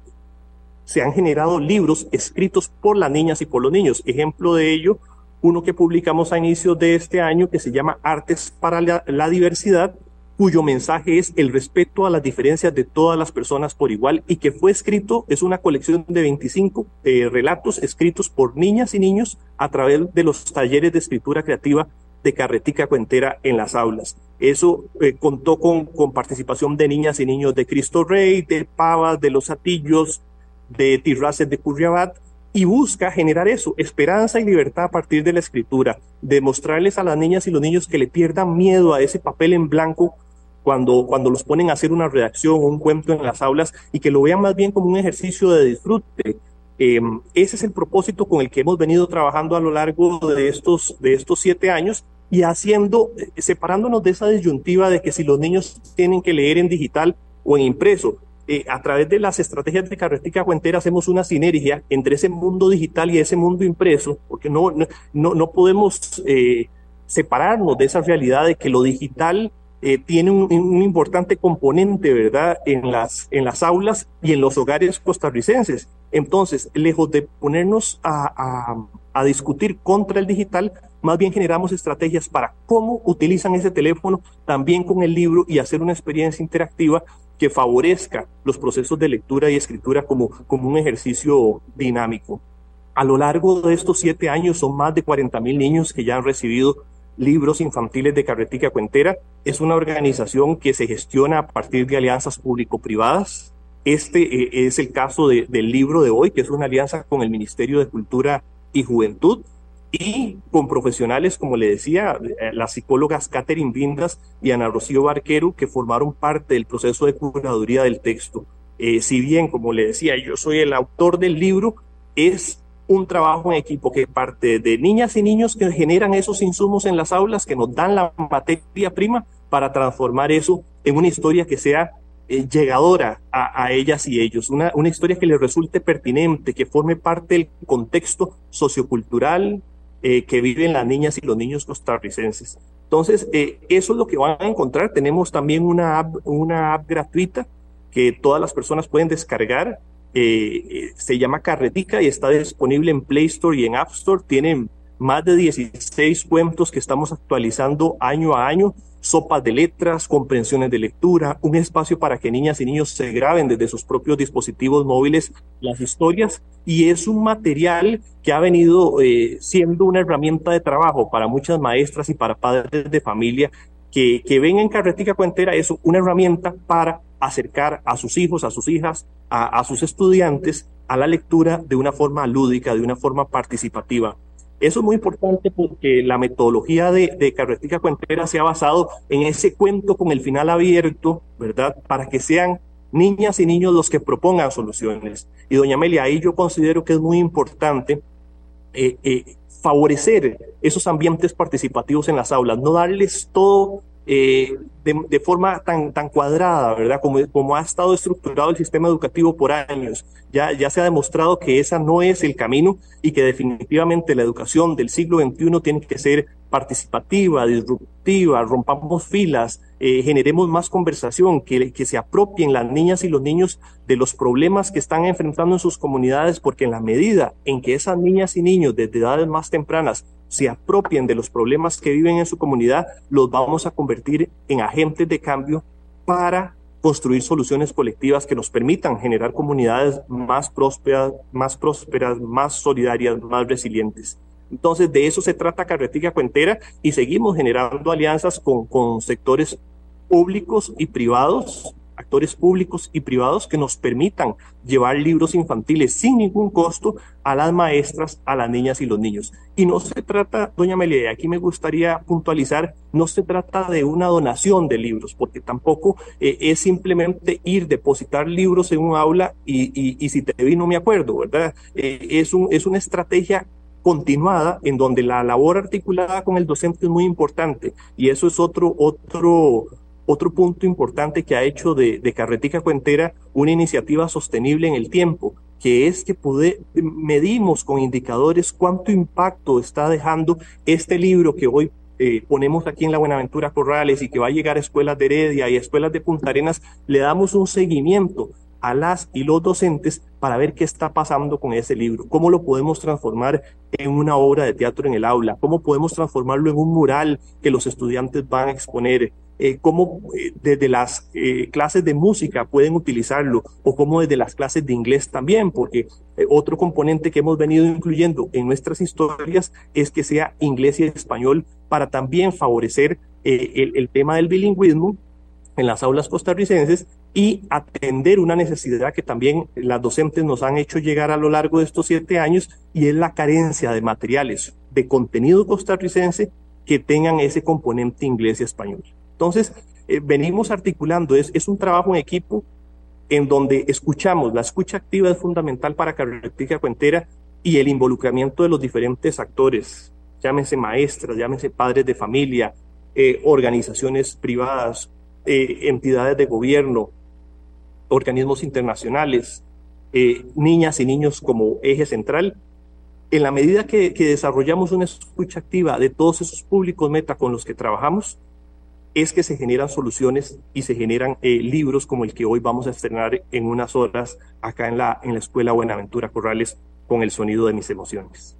[SPEAKER 6] se han generado libros escritos por las niñas y por los niños. Ejemplo de ello, uno que publicamos a inicios de este año que se llama Artes para la Diversidad, cuyo mensaje es el respeto a las diferencias de todas las personas por igual y que fue escrito, es una colección de 25 eh, relatos escritos por niñas y niños a través de los talleres de escritura creativa de Carretica Cuentera en las aulas. Eso eh, contó con, con participación de niñas y niños de Cristo Rey, de Pavas, de Los Atillos, de Tirraces de Curriabat, y busca generar eso, esperanza y libertad a partir de la escritura, demostrarles a las niñas y los niños que le pierdan miedo a ese papel en blanco cuando, cuando los ponen a hacer una redacción o un cuento en las aulas y que lo vean más bien como un ejercicio de disfrute. Em, ese es el propósito con el que hemos venido trabajando a lo largo de estos, de estos siete años y haciendo, eh, separándonos de esa disyuntiva de que si los niños tienen que leer en digital o en impreso, eh, a través de las estrategias de Carretica Cuentera hacemos una sinergia entre ese mundo digital y ese mundo impreso, porque no, no, no podemos eh, separarnos de esa realidad de que lo digital eh, tiene un, importante componente, ¿verdad?, en las, en las aulas y en los hogares costarricenses. Entonces, lejos de ponernos a, a, discutir contra el digital, más bien generamos estrategias para cómo utilizan ese teléfono también con el libro y hacer una experiencia interactiva que favorezca los procesos de lectura y escritura como, como un ejercicio dinámico. A lo largo de estos siete años son más de 40 mil niños que ya han recibido Libros Infantiles de Carretica Cuentera. Es una organización que se gestiona a partir de alianzas público-privadas. Este eh, es el caso del libro de hoy, que es una alianza con el Ministerio de Cultura y Juventud y con profesionales, como le decía, eh, las psicólogas Catherine Vindas y Ana Rocío Barquero, que formaron parte del proceso de curaduría del texto. Eh, si bien, como le decía, yo soy el autor del libro, es un trabajo en equipo que parte de niñas y niños que generan esos insumos en las aulas, que nos dan la materia prima para transformar eso en una historia que sea eh, llegadora a, ellas y ellos, una, una historia que les resulte pertinente, que forme parte del contexto sociocultural eh, que viven las niñas y los niños costarricenses. Entonces, eso es lo que van a encontrar. Tenemos también una app, una app gratuita que todas las personas pueden descargar. se llama Carretica y está disponible en Play Store y en App Store. Tienen más de 16 cuentos que estamos actualizando año a año, sopas de letras, comprensiones de lectura, un espacio para que niñas y niños se graben desde sus propios dispositivos móviles las historias y es un material que ha venido eh, siendo una herramienta de trabajo para muchas maestras y para padres de familia que, que ven en Carretica Cuentera eso, una herramienta para acercar a sus hijos, a sus hijas, a, a sus estudiantes a la lectura de una forma lúdica, de una forma participativa. Eso es muy importante porque la metodología de, de Carretica Cuentera se ha basado en ese cuento con el final abierto, ¿verdad? Para que sean niñas y niños los que propongan soluciones. Y doña Amelia, ahí yo considero que es muy importante eh, eh, favorecer esos ambientes participativos en las aulas, no darles todo eh, de, forma tan, tan cuadrada, ¿verdad? Como, como ha estado estructurado el sistema educativo por años. Ya, ya se ha demostrado que esa no es el camino y que definitivamente la educación del siglo XXI tiene que ser participativa, disruptiva, rompamos filas, eh, generemos más conversación, que, que se apropien las niñas y los niños de los problemas que están enfrentando en sus comunidades, porque en la medida en que esas niñas y niños desde edades más tempranas se apropien de los problemas que viven en su comunidad, los vamos a convertir en agentes de cambio para construir soluciones colectivas que nos permitan generar comunidades más prósperas, más prósperas, más solidarias, más resilientes. Entonces, de eso se trata Carretica Cuentera y seguimos generando alianzas con, con sectores públicos y privados, actores públicos y privados que nos permitan llevar libros infantiles sin ningún costo a las maestras, a las niñas y los niños. Y no se trata, doña Melia, aquí me gustaría puntualizar, no se trata de una donación de libros, porque tampoco eh, es simplemente ir, depositar libros en un aula y, si te vi no me acuerdo, ¿verdad? Eh, es, un, es una estrategia continuada en donde la labor articulada con el docente es muy importante y eso es otro otro otro punto importante que ha hecho de, Carretica Cuentera una iniciativa sostenible en el tiempo, que es que medimos con indicadores cuánto impacto está dejando este libro que hoy eh, ponemos aquí en la Buenaventura Corrales y que va a llegar a escuelas de Heredia y escuelas de Punta Arenas, le damos un seguimiento a las y los docentes para ver qué está pasando con ese libro, cómo lo podemos transformar en una obra de teatro en el aula, cómo podemos transformarlo en un mural que los estudiantes van a exponer, eh, cómo eh, desde las eh, clases de música pueden utilizarlo o cómo desde las clases de inglés también, porque otro componente que hemos venido incluyendo en nuestras historias es que sea inglés y español para también favorecer el, el tema del bilingüismo en las aulas costarricenses y atender una necesidad que también las docentes nos han hecho llegar a lo largo de estos siete años y es la carencia de materiales de contenido costarricense que tengan ese componente inglés y español. Entonces, eh, venimos articulando, es, es un trabajo en equipo en donde escuchamos, la escucha activa es fundamental para Carretica Cuentera y el involucramiento de los diferentes actores, llámese maestras, llámese padres de familia, eh, organizaciones privadas, eh, entidades de gobierno, organismos internacionales, eh, niñas y niños como eje central. En la medida que, desarrollamos una escucha activa de todos esos públicos meta con los que trabajamos, es que se generan soluciones y se generan eh, libros como el que hoy vamos a estrenar en unas horas acá en la, en la Escuela Buenaventura Corrales con el sonido de mis emociones.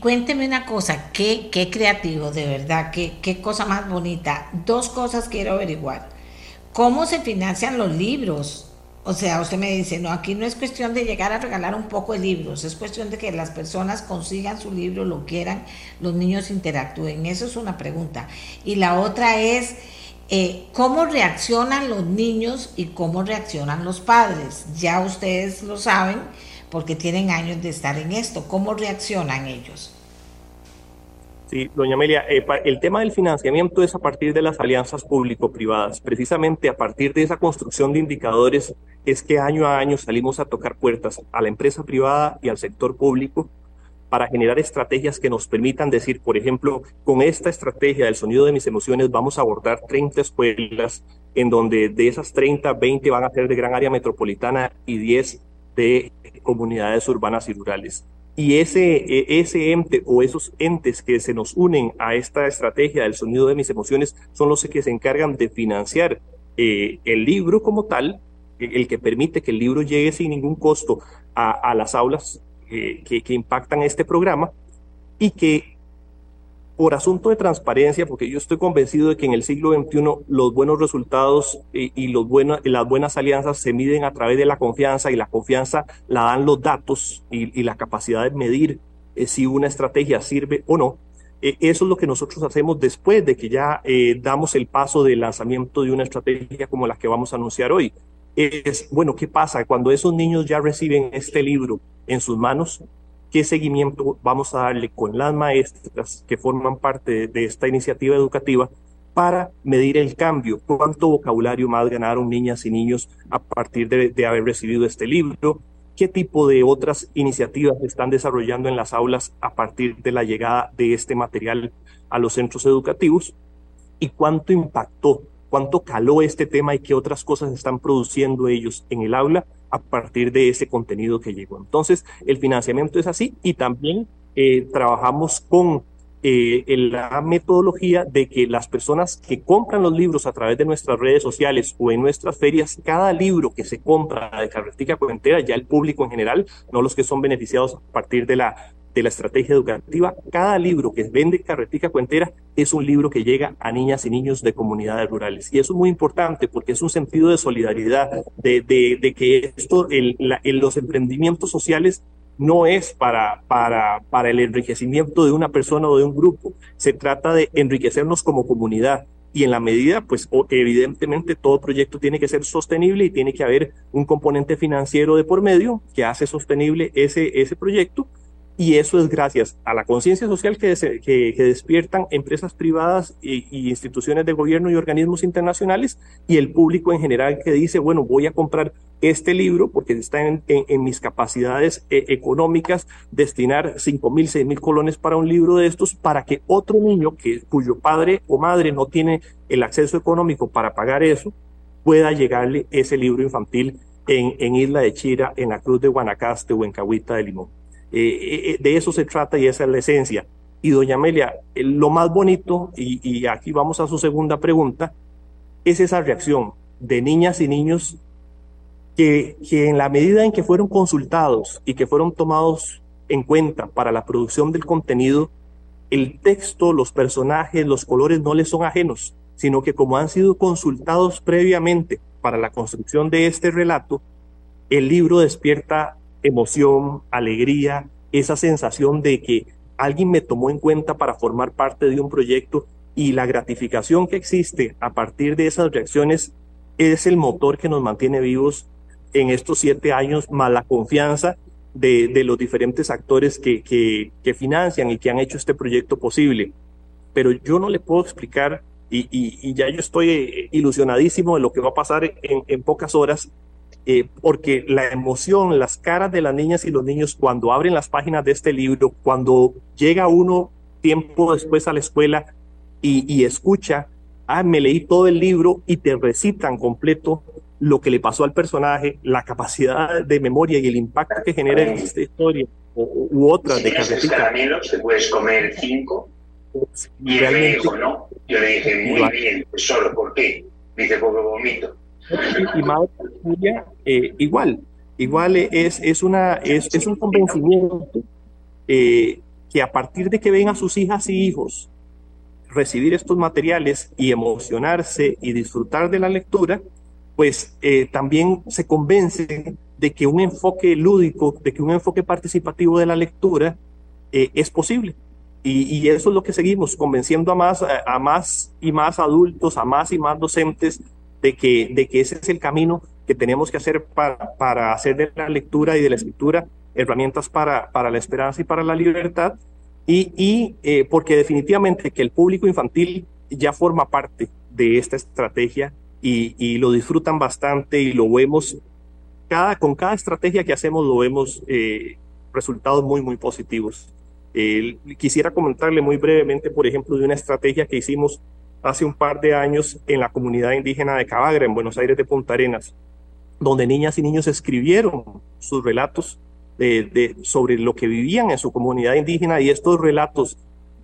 [SPEAKER 2] Cuénteme una cosa, qué, qué creativo, de verdad, qué, qué cosa más bonita. Dos cosas quiero averiguar. ¿Cómo se financian los libros? O sea, usted me dice, no, aquí no es cuestión de llegar a regalar un poco de libros, es cuestión de que las personas consigan su libro, lo quieran, los niños interactúen. Eso es una pregunta. Y la otra es, eh, ¿cómo reaccionan los niños y cómo reaccionan los padres? Ya ustedes lo saben porque tienen años de estar en esto. ¿Cómo reaccionan ellos?
[SPEAKER 6] Sí, doña Amelia, eh, el tema del financiamiento es a partir de las alianzas público-privadas. Precisamente a partir de esa construcción de indicadores es que año a año salimos a tocar puertas a la empresa privada y al sector público para generar estrategias que nos permitan decir, por ejemplo, con esta estrategia del sonido de mis emociones vamos a abordar 30 escuelas en donde de esas 30, 20 van a ser de gran área metropolitana y 10 de comunidades urbanas y rurales. Y ese, e, ese ente o esos entes que se nos unen a esta estrategia del sonido de mis emociones son los que se encargan de financiar eh, el libro como tal, el que permite que el libro llegue sin ningún costo a, a las aulas eh, que, que impactan este programa y que por asunto de transparencia, porque yo estoy convencido de que en el siglo XXI los buenos resultados y, los las buenas alianzas se miden a través de la confianza y la confianza la dan los datos y, la capacidad de medir eh, si una estrategia sirve o no. Eh, eso es lo que nosotros hacemos después de que ya eh, damos el paso del lanzamiento de una estrategia como la que vamos a anunciar hoy. Es, bueno, ¿qué pasa cuando esos niños ya reciben este libro en sus manos? Qué seguimiento vamos a darle con las maestras que forman parte de esta iniciativa educativa para medir el cambio, cuánto vocabulario más ganaron niñas y niños a partir de, haber recibido este libro, qué tipo de otras iniciativas están desarrollando en las aulas a partir de la llegada de este material a los centros educativos y cuánto impactó, cuánto caló este tema y qué otras cosas están produciendo ellos en el aula a partir de ese contenido que llegó. Entonces, el financiamiento es así y también eh, trabajamos con eh, la metodología de que las personas que compran los libros a través de nuestras redes sociales o en nuestras ferias, cada libro que se compra de Carretica Cuentera, ya el público en general, no los que son beneficiados a partir de la de la estrategia educativa, cada libro que vende Carretica Cuentera es un libro que llega a niñas y niños de comunidades rurales. Y eso es muy importante porque es un sentido de solidaridad, de, de, que esto, el, los emprendimientos sociales no es para, para, para el enriquecimiento de una persona o de un grupo, se trata de enriquecernos como comunidad. Y en la medida, pues evidentemente todo proyecto tiene que ser sostenible y tiene que haber un componente financiero de por medio que hace sostenible ese, ese proyecto y eso es gracias a la conciencia social que, despiertan empresas privadas y, instituciones de gobierno y organismos internacionales y el público en general que dice, bueno, voy a comprar este libro porque está en, en, mis capacidades eh, económicas destinar 5 mil, 6 mil colones para un libro de estos para que otro niño que, cuyo padre o madre no tiene el acceso económico para pagar eso, pueda llegarle ese libro infantil en, en Isla de Chira, en la Cruz de Guanacaste o en Cahuita de Limón. Eh, eh, eh, de eso se trata y esa es la esencia. Y doña Amelia, lo más bonito, y, aquí vamos a su segunda pregunta, es esa reacción de niñas y niños que, que en la medida en que fueron consultados y que fueron tomados en cuenta para la producción del contenido, el texto, los personajes, los colores no les son ajenos, sino que como han sido consultados previamente para la construcción de este relato, el libro despierta emoción, alegría, esa sensación de que alguien me tomó en cuenta para formar parte de un proyecto y la gratificación que existe a partir de esas reacciones es el motor que nos mantiene vivos en estos siete años, más la confianza de, de los diferentes actores que, que, financian y que han hecho este proyecto posible. Pero yo no le puedo explicar, y, y, ya yo estoy ilusionadísimo de lo que va a pasar en, en pocas horas, eh, porque la emoción, las caras de las niñas y los niños cuando abren las páginas de este libro, cuando llega uno tiempo después a la escuela y, escucha, ah, me leí todo el libro y te recitan completo lo que le pasó al personaje, la capacidad de memoria y el impacto que genera esta historia u, otra de
[SPEAKER 7] carretita. te puedes comer cinco. Y él me dijo, no. Yo le dije, muy bien, solo, ¿por qué? Dice, porque vomito
[SPEAKER 6] eh, igual, igual es, es, una, es un convencimiento eh, que a partir de que ven a sus hijas y hijos recibir estos materiales y emocionarse y disfrutar de la lectura, pues eh, también se convencen de que un enfoque lúdico, de que un enfoque participativo de la lectura es posible. Y, y, eso es lo que seguimos, convenciendo a más, a más y más adultos, a más y más docentes de que, de que ese es el camino que tenemos que hacer para, para hacer de la lectura y de la escritura herramientas para, para la esperanza y para la libertad, y, y eh, porque definitivamente que el público infantil ya forma parte de esta estrategia y, y lo disfrutan bastante y lo vemos, cada, con cada estrategia que hacemos lo vemos eh, resultados muy, muy positivos. quisiera comentarle muy brevemente, por ejemplo, de una estrategia que hicimos hace un par de años en la comunidad indígena de Cabagra, en Buenos Aires de Punta Arenas, donde niñas y niños escribieron sus relatos sobre lo que vivían en su comunidad indígena y estos relatos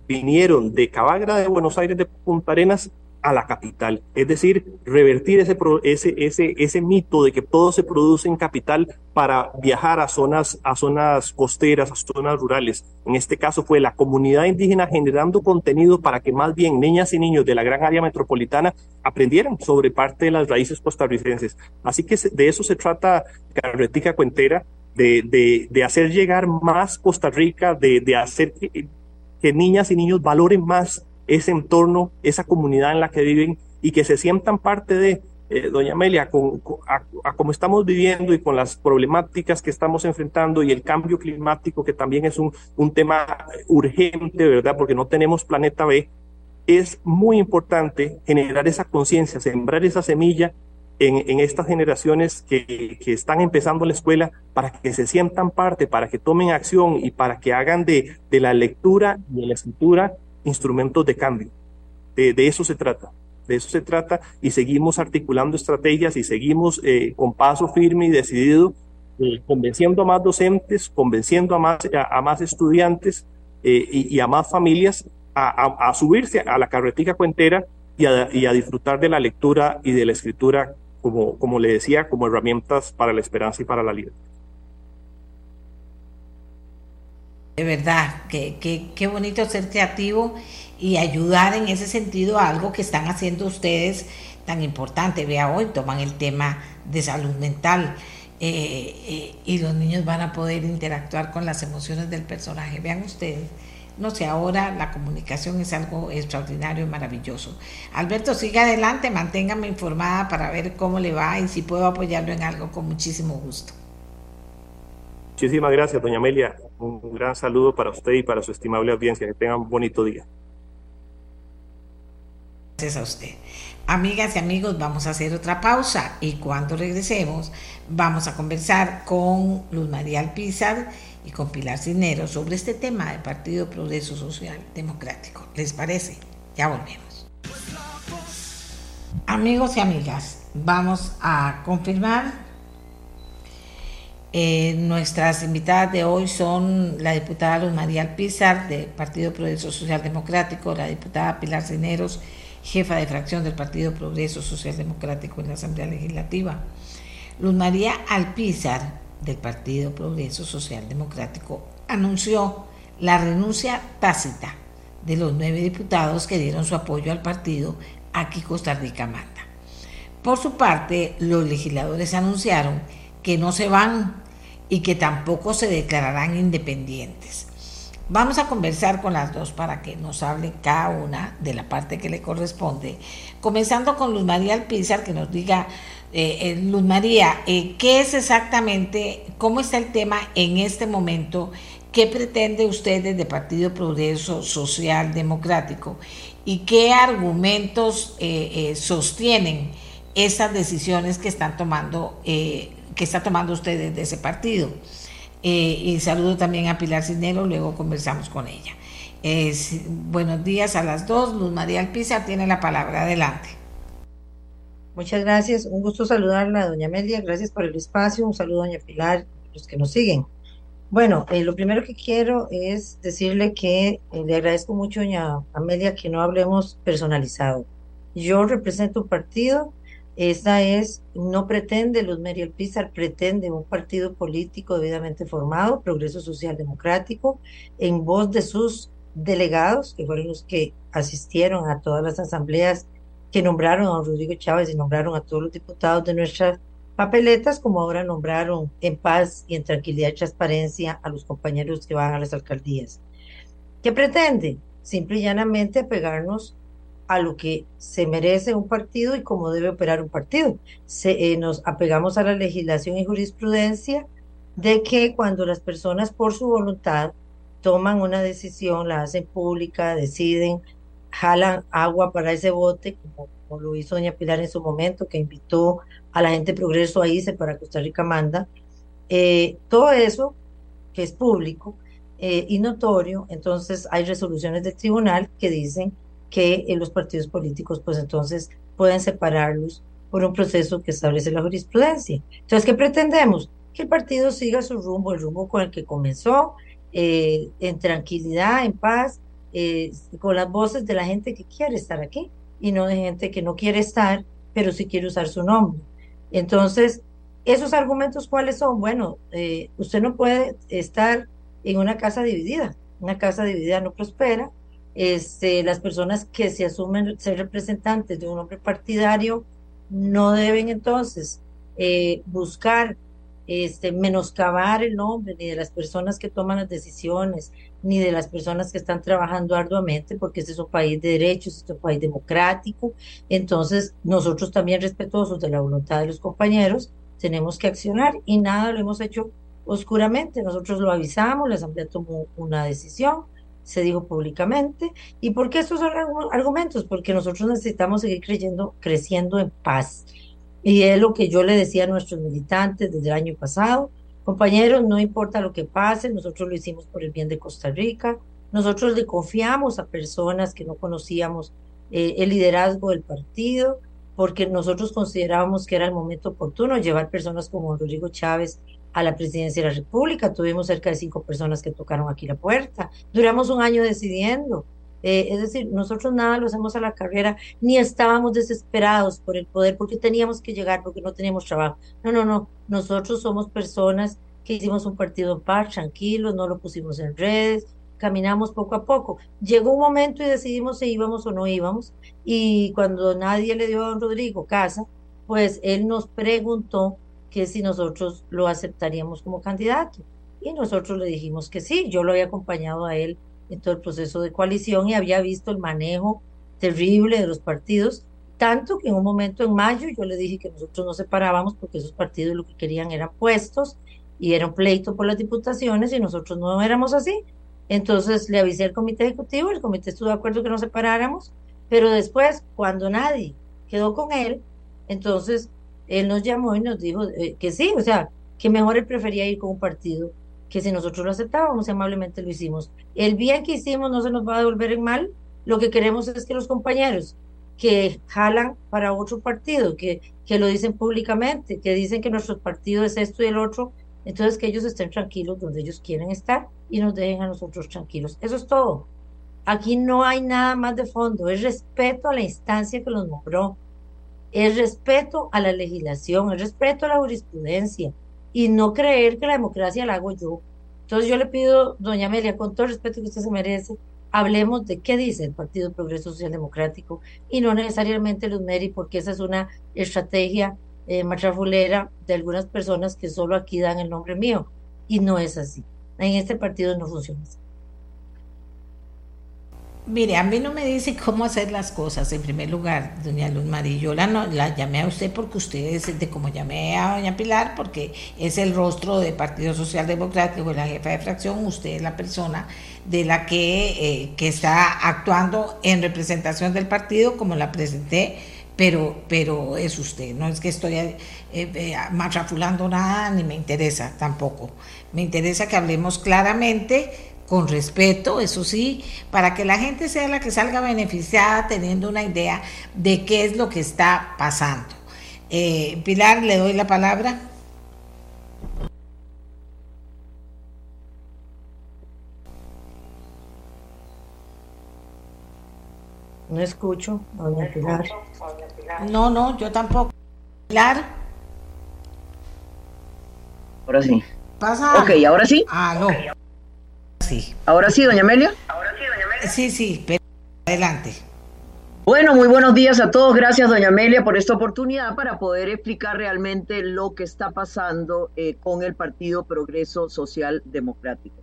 [SPEAKER 6] vinieron de Cabagra de Buenos Aires de Punta Arenas a la capital. Es decir, revertir ese, ese, ese, ese mito de que todo se produce en capital para viajar a zonas, a zonas costeras, a zonas rurales. En este caso fue la comunidad indígena generando contenido para que más bien niñas y niños de la gran área metropolitana aprendieran sobre parte de las raíces costarricenses. Así que de eso se trata Carretica Cuentera, de, de, de hacer llegar más Costa Rica, de, de hacer que, que niñas y niños valoren más ese entorno, esa comunidad en la que viven y que se sientan parte de, eh, doña Amelia, con, a, como estamos viviendo y con las problemáticas que estamos enfrentando y el cambio climático, que también es un, un tema urgente, ¿verdad? Porque no tenemos planeta B, es muy importante generar esa conciencia, sembrar esa semilla en, en, estas generaciones que, que, están empezando la escuela para que se sientan parte, para que tomen acción y para que hagan de, de la lectura y de la escritura instrumentos de cambio. De, eso se trata, de eso se trata y seguimos articulando estrategias y seguimos eh, con paso firme y decidido, eh, convenciendo a más docentes, convenciendo a más, a, más estudiantes eh, y, a más familias a, subirse a la carretica cuentera y a, y a disfrutar de la lectura y de la escritura, como, como le decía, como herramientas para la esperanza y para la libertad.
[SPEAKER 2] De verdad, qué que, bonito ser creativo y ayudar en ese sentido a algo que están haciendo ustedes tan importante. Vea, hoy toman el tema de salud mental eh, eh, y los niños van a poder interactuar con las emociones del personaje. Vean ustedes, no sé, ahora la comunicación es algo extraordinario y maravilloso. Alberto, siga adelante, manténgame informada para ver cómo le va y si puedo apoyarlo en algo con muchísimo gusto.
[SPEAKER 6] Muchísimas gracias, doña Amelia. Un gran saludo para usted y para su estimable audiencia. Que tengan un bonito día.
[SPEAKER 2] Gracias a usted. Amigas y amigos, vamos a hacer otra pausa y cuando regresemos vamos a conversar con Luz María Alpizar y con Pilar Cisneros sobre este tema del Partido Progreso Social Democrático. ¿Les parece? Ya volvemos. Amigos y amigas, vamos a confirmar eh, nuestras invitadas de hoy son la diputada Luz María Alpizar, del Partido Progreso Social Democrático, la diputada Pilar Cineros, jefa de fracción del Partido Progreso Social Democrático en la Asamblea Legislativa. Luz María Alpizar, del Partido Progreso Social Democrático, anunció la renuncia tácita de los nueve diputados que dieron su apoyo al partido aquí Costa Rica manda. Por su parte, los legisladores anunciaron que no se van y que tampoco se declararán independientes. Vamos a conversar con las dos para que nos hable cada una de la parte que le corresponde. Comenzando con Luz María Alpizar, que nos diga, eh, eh, Luz María, eh, ¿qué es exactamente, cómo está el tema en este momento? ¿Qué pretende usted desde Partido Progreso Social Democrático? ¿Y qué argumentos sostienen esas decisiones que están tomando que está tomando usted de ese partido. Eh, y saludo también a Pilar Cisneros, luego conversamos con ella. buenos días a las dos. Luz María Alpizar tiene la palabra. Adelante.
[SPEAKER 8] Muchas gracias. Un gusto saludarla, doña Amelia. Gracias por el espacio. Un saludo, doña Pilar, los que nos siguen. Bueno, eh, lo primero que quiero es decirle que eh, le agradezco mucho, doña Amelia, que no hablemos personalizado. Yo represento un partido esta es, no pretende, Luz Meriel Pizar pretende un partido político debidamente formado, Progreso Social Democrático, en voz de sus delegados, que fueron los que asistieron a todas las asambleas que nombraron a Rodrigo Chávez y nombraron a todos los diputados de nuestras papeletas, como ahora nombraron en paz y en tranquilidad y transparencia a los compañeros que van a las alcaldías. ¿Qué pretende? Simple y llanamente pegarnos a lo que se merece un partido y cómo debe operar un partido. Se, eh, nos apegamos a la legislación y jurisprudencia de que cuando las personas por su voluntad toman una decisión, la hacen pública, deciden, jalan agua para ese bote, como, lo hizo doña Pilar en su momento, que invitó a la gente Progreso a irse para Costa Rica Manda, eh, todo eso que es público eh, y notorio, entonces hay resoluciones del tribunal que dicen que los partidos políticos pues entonces pueden separarlos por un proceso que establece la jurisprudencia. Entonces, ¿qué pretendemos? Que el partido siga su rumbo, el rumbo con el que comenzó, eh, en tranquilidad, en paz, eh, con las voces de la gente que quiere estar aquí y no de gente que no quiere estar, pero sí quiere usar su nombre. Entonces, esos argumentos, ¿cuáles son? Bueno, eh, usted no puede estar en una casa dividida. Una casa dividida no prospera. Este, las personas que se asumen ser representantes de un hombre partidario no deben entonces eh, buscar este, menoscabar el nombre ni de las personas que toman las decisiones, ni de las personas que están trabajando arduamente, porque es un país de derechos, este es un país democrático. Entonces, nosotros también respetuosos de la voluntad de los compañeros, tenemos que accionar y nada lo hemos hecho oscuramente. Nosotros lo avisamos, la Asamblea tomó una decisión, se dijo públicamente. ¿Y por qué estos son argumentos? Porque nosotros necesitamos seguir creyendo, creciendo en paz. Y es lo que yo le decía a nuestros militantes desde el año pasado. Compañeros, no importa lo que pase, nosotros lo hicimos por el bien de Costa Rica. Nosotros le confiamos a personas que no conocíamos eh, el liderazgo del partido, porque nosotros considerábamos que era el momento oportuno llevar personas como Rodrigo Chávez a la presidencia de la República. Tuvimos cerca de cinco personas que tocaron aquí la puerta. Duramos un año decidiendo. Eh, es decir, nosotros nada lo hacemos a la carrera, ni estábamos desesperados por el poder porque teníamos que llegar, porque no teníamos trabajo. No, no, no. Nosotros somos personas que hicimos un partido paz, tranquilos, no lo pusimos en redes, caminamos poco a poco. Llegó un momento y decidimos si íbamos o no íbamos. Y cuando nadie le dio a don Rodrigo casa, pues él nos preguntó que si nosotros lo aceptaríamos como candidato. Y nosotros le dijimos que sí. Yo lo había acompañado a él en todo el proceso de coalición y había visto el manejo terrible de los partidos, tanto que en un momento en mayo yo le dije que nosotros no separábamos porque esos partidos lo que querían eran puestos y era un pleito por las diputaciones y nosotros no éramos así. Entonces le avisé al comité ejecutivo, el comité estuvo de acuerdo que nos separáramos, pero después, cuando nadie quedó con él, entonces él nos llamó y nos dijo eh, que sí, o sea, que mejor él prefería ir con un partido que si nosotros lo aceptábamos, amablemente lo hicimos. El bien que hicimos no se nos va a devolver en mal. Lo que queremos es que los compañeros que jalan para otro partido, que, que lo dicen públicamente, que dicen que nuestro partido es esto y el otro, entonces que ellos estén tranquilos donde ellos quieren estar y nos dejen a nosotros tranquilos. Eso es todo. Aquí no hay nada más de fondo, es respeto a la instancia que los nombró, es respeto a la legislación, es respeto a la jurisprudencia, y no creer que la democracia la hago yo. Entonces yo le pido, doña Amelia, con todo el respeto que usted se merece, hablemos de qué dice el Partido Progreso Social Democrático y no necesariamente los MERI, porque esa es una estrategia eh, matrafulera de algunas personas que solo aquí dan el nombre mío y no es así. En este partido no funciona así.
[SPEAKER 2] Mire, a mí no me dice cómo hacer las cosas. En primer lugar, doña Luz María, yo la, la llamé a usted porque usted es de como llamé a doña Pilar, porque es el rostro del Partido Social Democrático, la jefa de fracción, usted es la persona de la que, eh, que está actuando en representación del partido, como la presenté, pero, pero es usted, no es que estoy eh, eh nada, ni me interesa tampoco. Me interesa que hablemos claramente con respeto, eso sí, para que la gente sea la que salga beneficiada teniendo una idea de qué es lo que está pasando. Eh, Pilar, le doy la palabra.
[SPEAKER 8] No escucho, doña Pilar.
[SPEAKER 2] No, no, yo tampoco. Pilar.
[SPEAKER 9] Ahora sí.
[SPEAKER 2] ¿Pasa?
[SPEAKER 9] Ok, ahora sí.
[SPEAKER 2] Ah, no.
[SPEAKER 9] Sí. ¿Ahora sí, doña Amelia?
[SPEAKER 2] Ahora sí, doña Amelia. Sí, sí, pero adelante.
[SPEAKER 9] Bueno, muy buenos días a todos. Gracias, doña Amelia, por esta oportunidad para poder explicar realmente lo que está pasando eh, con el Partido Progreso Social Democrático.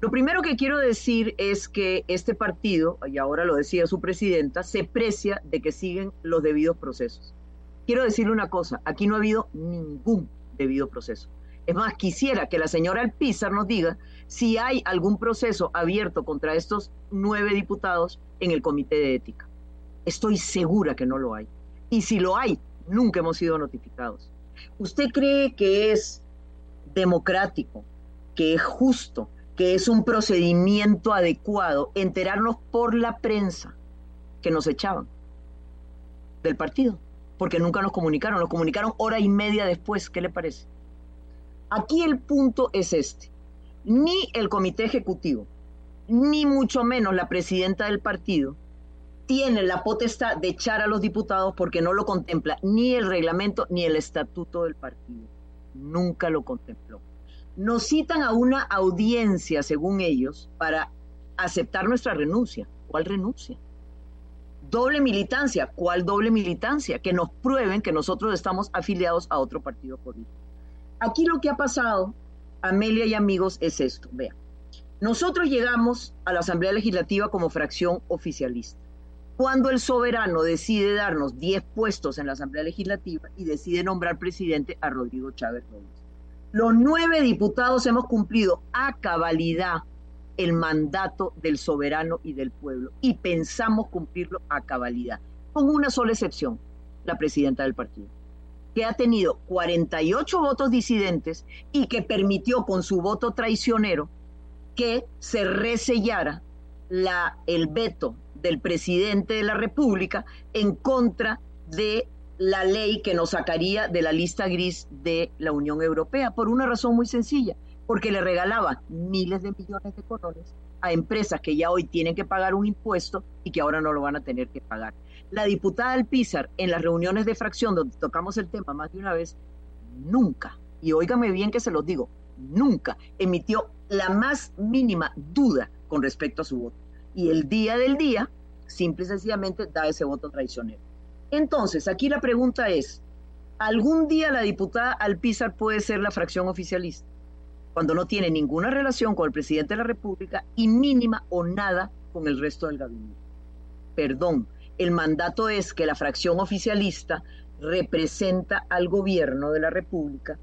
[SPEAKER 9] Lo primero que quiero decir es que este partido, y ahora lo decía su presidenta, se precia de que siguen los debidos procesos. Quiero decirle una cosa, aquí no ha habido ningún debido proceso. Es más, quisiera que la señora Alpizar nos diga si hay algún proceso abierto contra estos nueve diputados en el Comité de Ética. Estoy segura que no lo hay. Y si lo hay, nunca hemos sido notificados. ¿Usted cree que es democrático, que es justo, que es un procedimiento adecuado enterarnos por la prensa que nos echaban del partido, porque nunca nos comunicaron, nos comunicaron hora y media después, ¿qué le parece? Aquí el punto es este, ni el comité ejecutivo, ni mucho menos la presidenta del partido, tiene la potestad de echar a los diputados porque no lo contempla ni el reglamento ni el estatuto del partido. Nunca lo contempló. Nos citan a una audiencia, según ellos, para aceptar nuestra renuncia. ¿Cuál renuncia? Doble militancia. ¿Cuál doble militancia? Que nos prueben que nosotros estamos afiliados a otro partido político. Aquí lo que ha pasado, Amelia y amigos, es esto. Vean, nosotros llegamos a la Asamblea Legislativa como fracción oficialista. Cuando el soberano decide darnos 10 puestos en la Asamblea Legislativa y decide nombrar presidente a Rodrigo Chávez Robles. Los nueve diputados hemos cumplido a cabalidad el mandato del soberano y del pueblo y pensamos cumplirlo a cabalidad, con una sola excepción, la presidenta del partido, que ha tenido 48 votos disidentes y que permitió con su voto traicionero que se resellara la, el veto del presidente de la República en contra de la ley que nos sacaría de la lista gris de la Unión Europea, por una razón muy sencilla porque le regalaba miles de millones de colones a empresas que ya hoy tienen que pagar un impuesto y que ahora no lo van a tener que pagar. La diputada del Pizar, en las reuniones de fracción donde tocamos el tema más de una vez, nunca, y óigame bien que se los digo, nunca emitió la más mínima duda con respecto a su voto. Y el día del día, simple y sencillamente, da ese voto traicionero. Entonces, aquí la pregunta es, ¿algún día la diputada Alpizar puede ser la fracción oficialista? cuando no tiene ninguna relación con el presidente de la República y mínima o nada con el resto del gabinete. Perdón, el mandato es que la fracción oficialista representa al gobierno de la República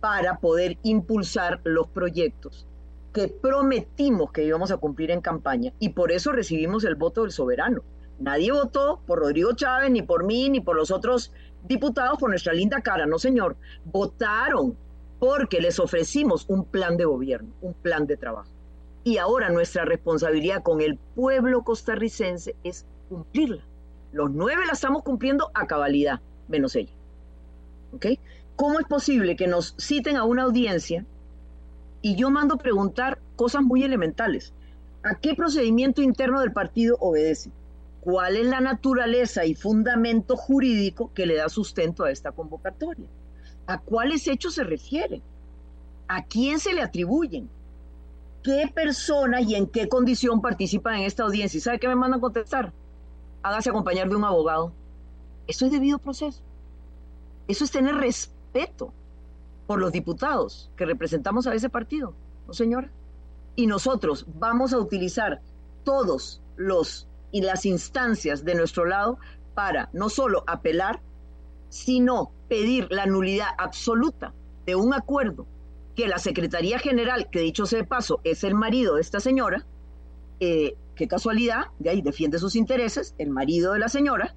[SPEAKER 9] para poder impulsar los proyectos que prometimos que íbamos a cumplir en campaña y por eso recibimos el voto del soberano. Nadie votó por Rodrigo Chávez, ni por mí, ni por los otros diputados por nuestra linda cara, no señor. Votaron porque les ofrecimos un plan de gobierno, un plan de trabajo. Y ahora nuestra responsabilidad con el pueblo costarricense es cumplirla. Los nueve la estamos cumpliendo a cabalidad, menos ella. ¿Ok? ¿Cómo es posible que nos citen a una audiencia y yo mando preguntar cosas muy elementales? ¿A qué procedimiento interno del partido obedece? ¿Cuál es la naturaleza y fundamento jurídico que le da sustento a esta convocatoria? ¿A cuáles hechos se refiere? ¿A quién se le atribuyen? ¿Qué persona y en qué condición participa en esta audiencia? ¿Y sabe qué me mandan a contestar? Hágase acompañar de un abogado. Eso es debido proceso. Eso es tener respeto por los diputados que representamos a ese partido, ¿no, señora? Y nosotros vamos a utilizar todos los y las instancias de nuestro lado para no solo apelar, sino pedir la nulidad absoluta de un acuerdo que la Secretaría General, que dicho sea de paso, es el marido de esta señora, eh, qué casualidad, de ahí defiende sus intereses, el marido de la señora,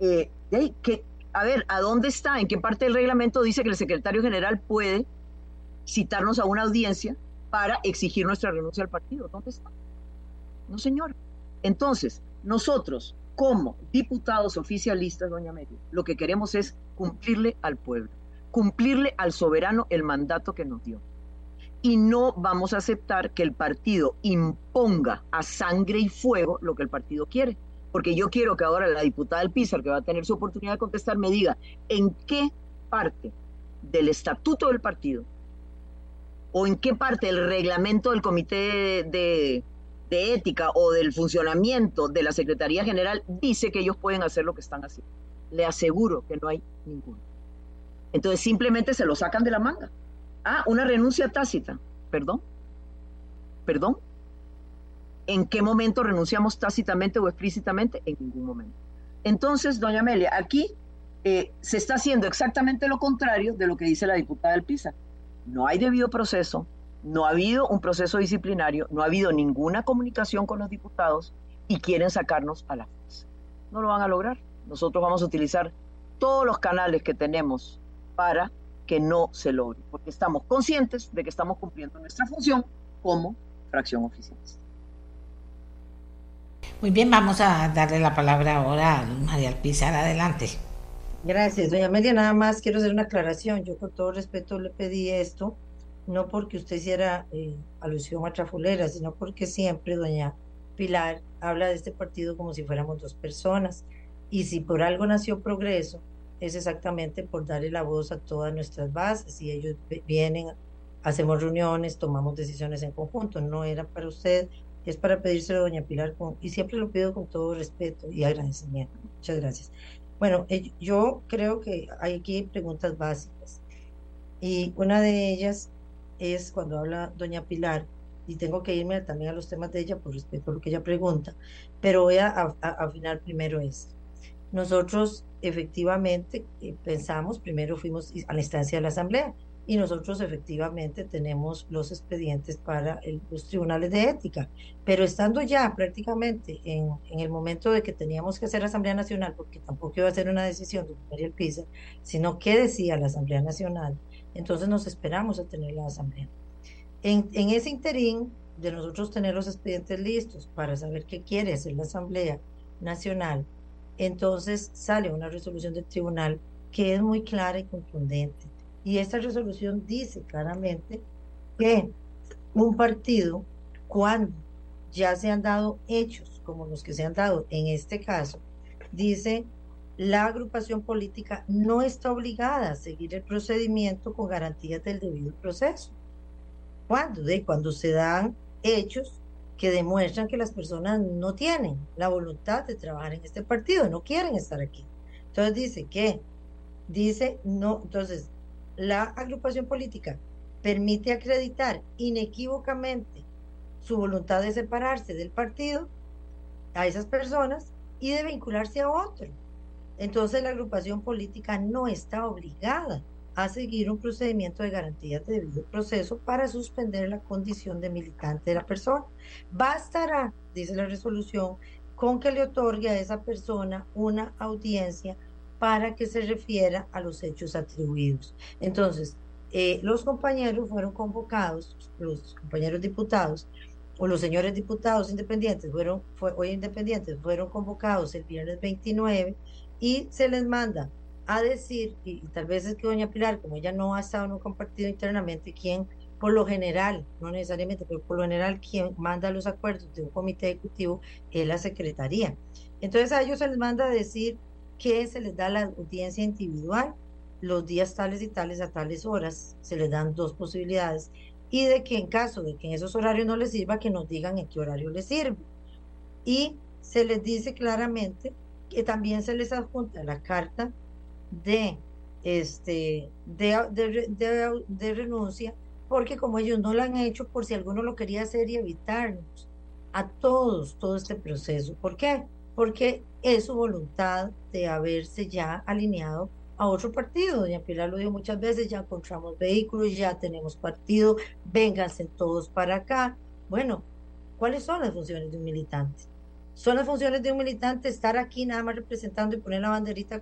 [SPEAKER 9] eh, de ahí, que, a ver, ¿a dónde está? ¿En qué parte del reglamento dice que el secretario general puede citarnos a una audiencia para exigir nuestra renuncia al partido? ¿Dónde está? No, señor. Entonces, nosotros, como diputados oficialistas, doña Mary, lo que queremos es cumplirle al pueblo, cumplirle al soberano el mandato que nos dio. Y no vamos a aceptar que el partido imponga a sangre y fuego lo que el partido quiere. Porque yo quiero que ahora la diputada del Pizar, que va a tener su oportunidad de contestar, me diga en qué parte del estatuto del partido o en qué parte del reglamento del comité de, de ética o del funcionamiento de la Secretaría General dice que ellos pueden hacer lo que están haciendo. Le aseguro que no hay ninguno. Entonces simplemente se lo sacan de la manga. Ah, una renuncia tácita. Perdón. Perdón. ¿En qué momento renunciamos tácitamente o explícitamente? En ningún momento. Entonces, doña Amelia, aquí eh, se está haciendo exactamente lo contrario de lo que dice la diputada del PISA. No hay debido proceso, no ha habido un proceso disciplinario, no ha habido ninguna comunicación con los diputados y quieren sacarnos a la fuerza. No lo van a lograr. Nosotros vamos a utilizar todos los canales que tenemos para que no se logre, porque estamos conscientes de que estamos cumpliendo nuestra función como fracción oficialista.
[SPEAKER 2] Muy bien, vamos a darle la palabra ahora a María Alpizar. Adelante.
[SPEAKER 8] Gracias, doña Amelia. Nada más quiero hacer una aclaración. Yo con todo respeto le pedí esto, no porque usted hiciera eh, alusión a Trafulera, sino porque siempre doña Pilar habla de este partido como si fuéramos dos personas. Y si por algo nació Progreso, es exactamente por darle la voz a todas nuestras bases. Y ellos vienen, hacemos reuniones, tomamos decisiones en conjunto. No era para usted, es para pedírselo a doña Pilar. Y siempre lo pido con todo respeto y agradecimiento. Muchas gracias. Bueno, eh, yo creo que hay aquí preguntas básicas. Y una de ellas es cuando habla doña Pilar, y tengo que irme también a los temas de ella por respeto a lo que ella pregunta, pero voy a, afinar primero esto. Nosotros efectivamente eh, pensamos, primero fuimos a la instancia de la Asamblea, y nosotros efectivamente tenemos los expedientes para los tribunales de ética. Pero estando ya prácticamente en, en, el momento de que teníamos que hacer Asamblea Nacional, porque tampoco iba a ser una decisión de María Pisa, sino qué decía la Asamblea Nacional, entonces nos esperamos a tener la Asamblea. En, en ese interín de nosotros tener los expedientes listos para saber qué quiere hacer la Asamblea Nacional, entonces sale una resolución del tribunal que es muy clara y contundente y esta resolución dice claramente que un partido, cuando ya se han dado hechos como los que se han dado en este caso, dice la agrupación política no está obligada a seguir el procedimiento con garantías del debido proceso. ¿Cuándo? De cuando se dan hechos que demuestran que las personas no tienen la voluntad de trabajar en este partido, no quieren estar aquí. Entonces dice que, dice, no, entonces la agrupación política permite acreditar inequívocamente su voluntad de separarse del partido a esas personas y de vincularse a otro. Entonces la agrupación política no está obligada a seguir un procedimiento de garantía de debido proceso para suspender la condición de militante de la persona. Bastará, dice la resolución, con que le otorgue a esa persona una audiencia para que se refiera a los hechos atribuidos. Entonces, eh, los compañeros fueron convocados, los compañeros diputados o los señores diputados independientes, fueron, fue, hoy independientes, fueron convocados el viernes 29 y se les manda a decir, y, tal vez es que doña Pilar, como ella no ha estado en un compartido internamente, quien por lo general, no necesariamente, pero por lo general quien manda los acuerdos de un comité ejecutivo es la secretaría. Entonces a ellos se les manda a decir que se les da la audiencia individual los días tales y tales a tales horas, se les dan dos posibilidades, y de que en caso de que en esos horarios no les sirva, que nos digan en qué horario les sirve. Y se les dice claramente que también se les adjunta la carta de, este, de, de renuncia, porque como ellos no la han hecho, por si alguno lo quería hacer y evitarnos a todos todo este proceso. ¿Por qué? porque es su voluntad de haberse ya alineado a otro partido. Doña Pilar lo dijo muchas veces, ya encontramos vehículos, ya tenemos partido, vénganse todos para acá. Bueno, ¿cuáles son las funciones de un militante? Son las funciones de un militante estar aquí nada más representando y poner la banderita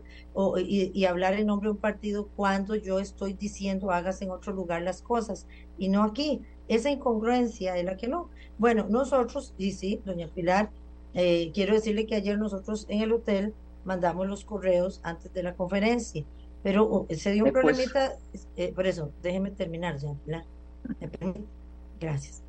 [SPEAKER 8] y, y, hablar en nombre de un partido cuando yo estoy diciendo hagas en otro lugar las cosas y no aquí. Esa incongruencia es la que no. Bueno, nosotros, y sí, doña Pilar, eh, quiero decirle que ayer nosotros en el hotel mandamos los correos antes de la conferencia, pero oh, se dio un problemita, eh, por eso, déjeme terminar ya, Gracias.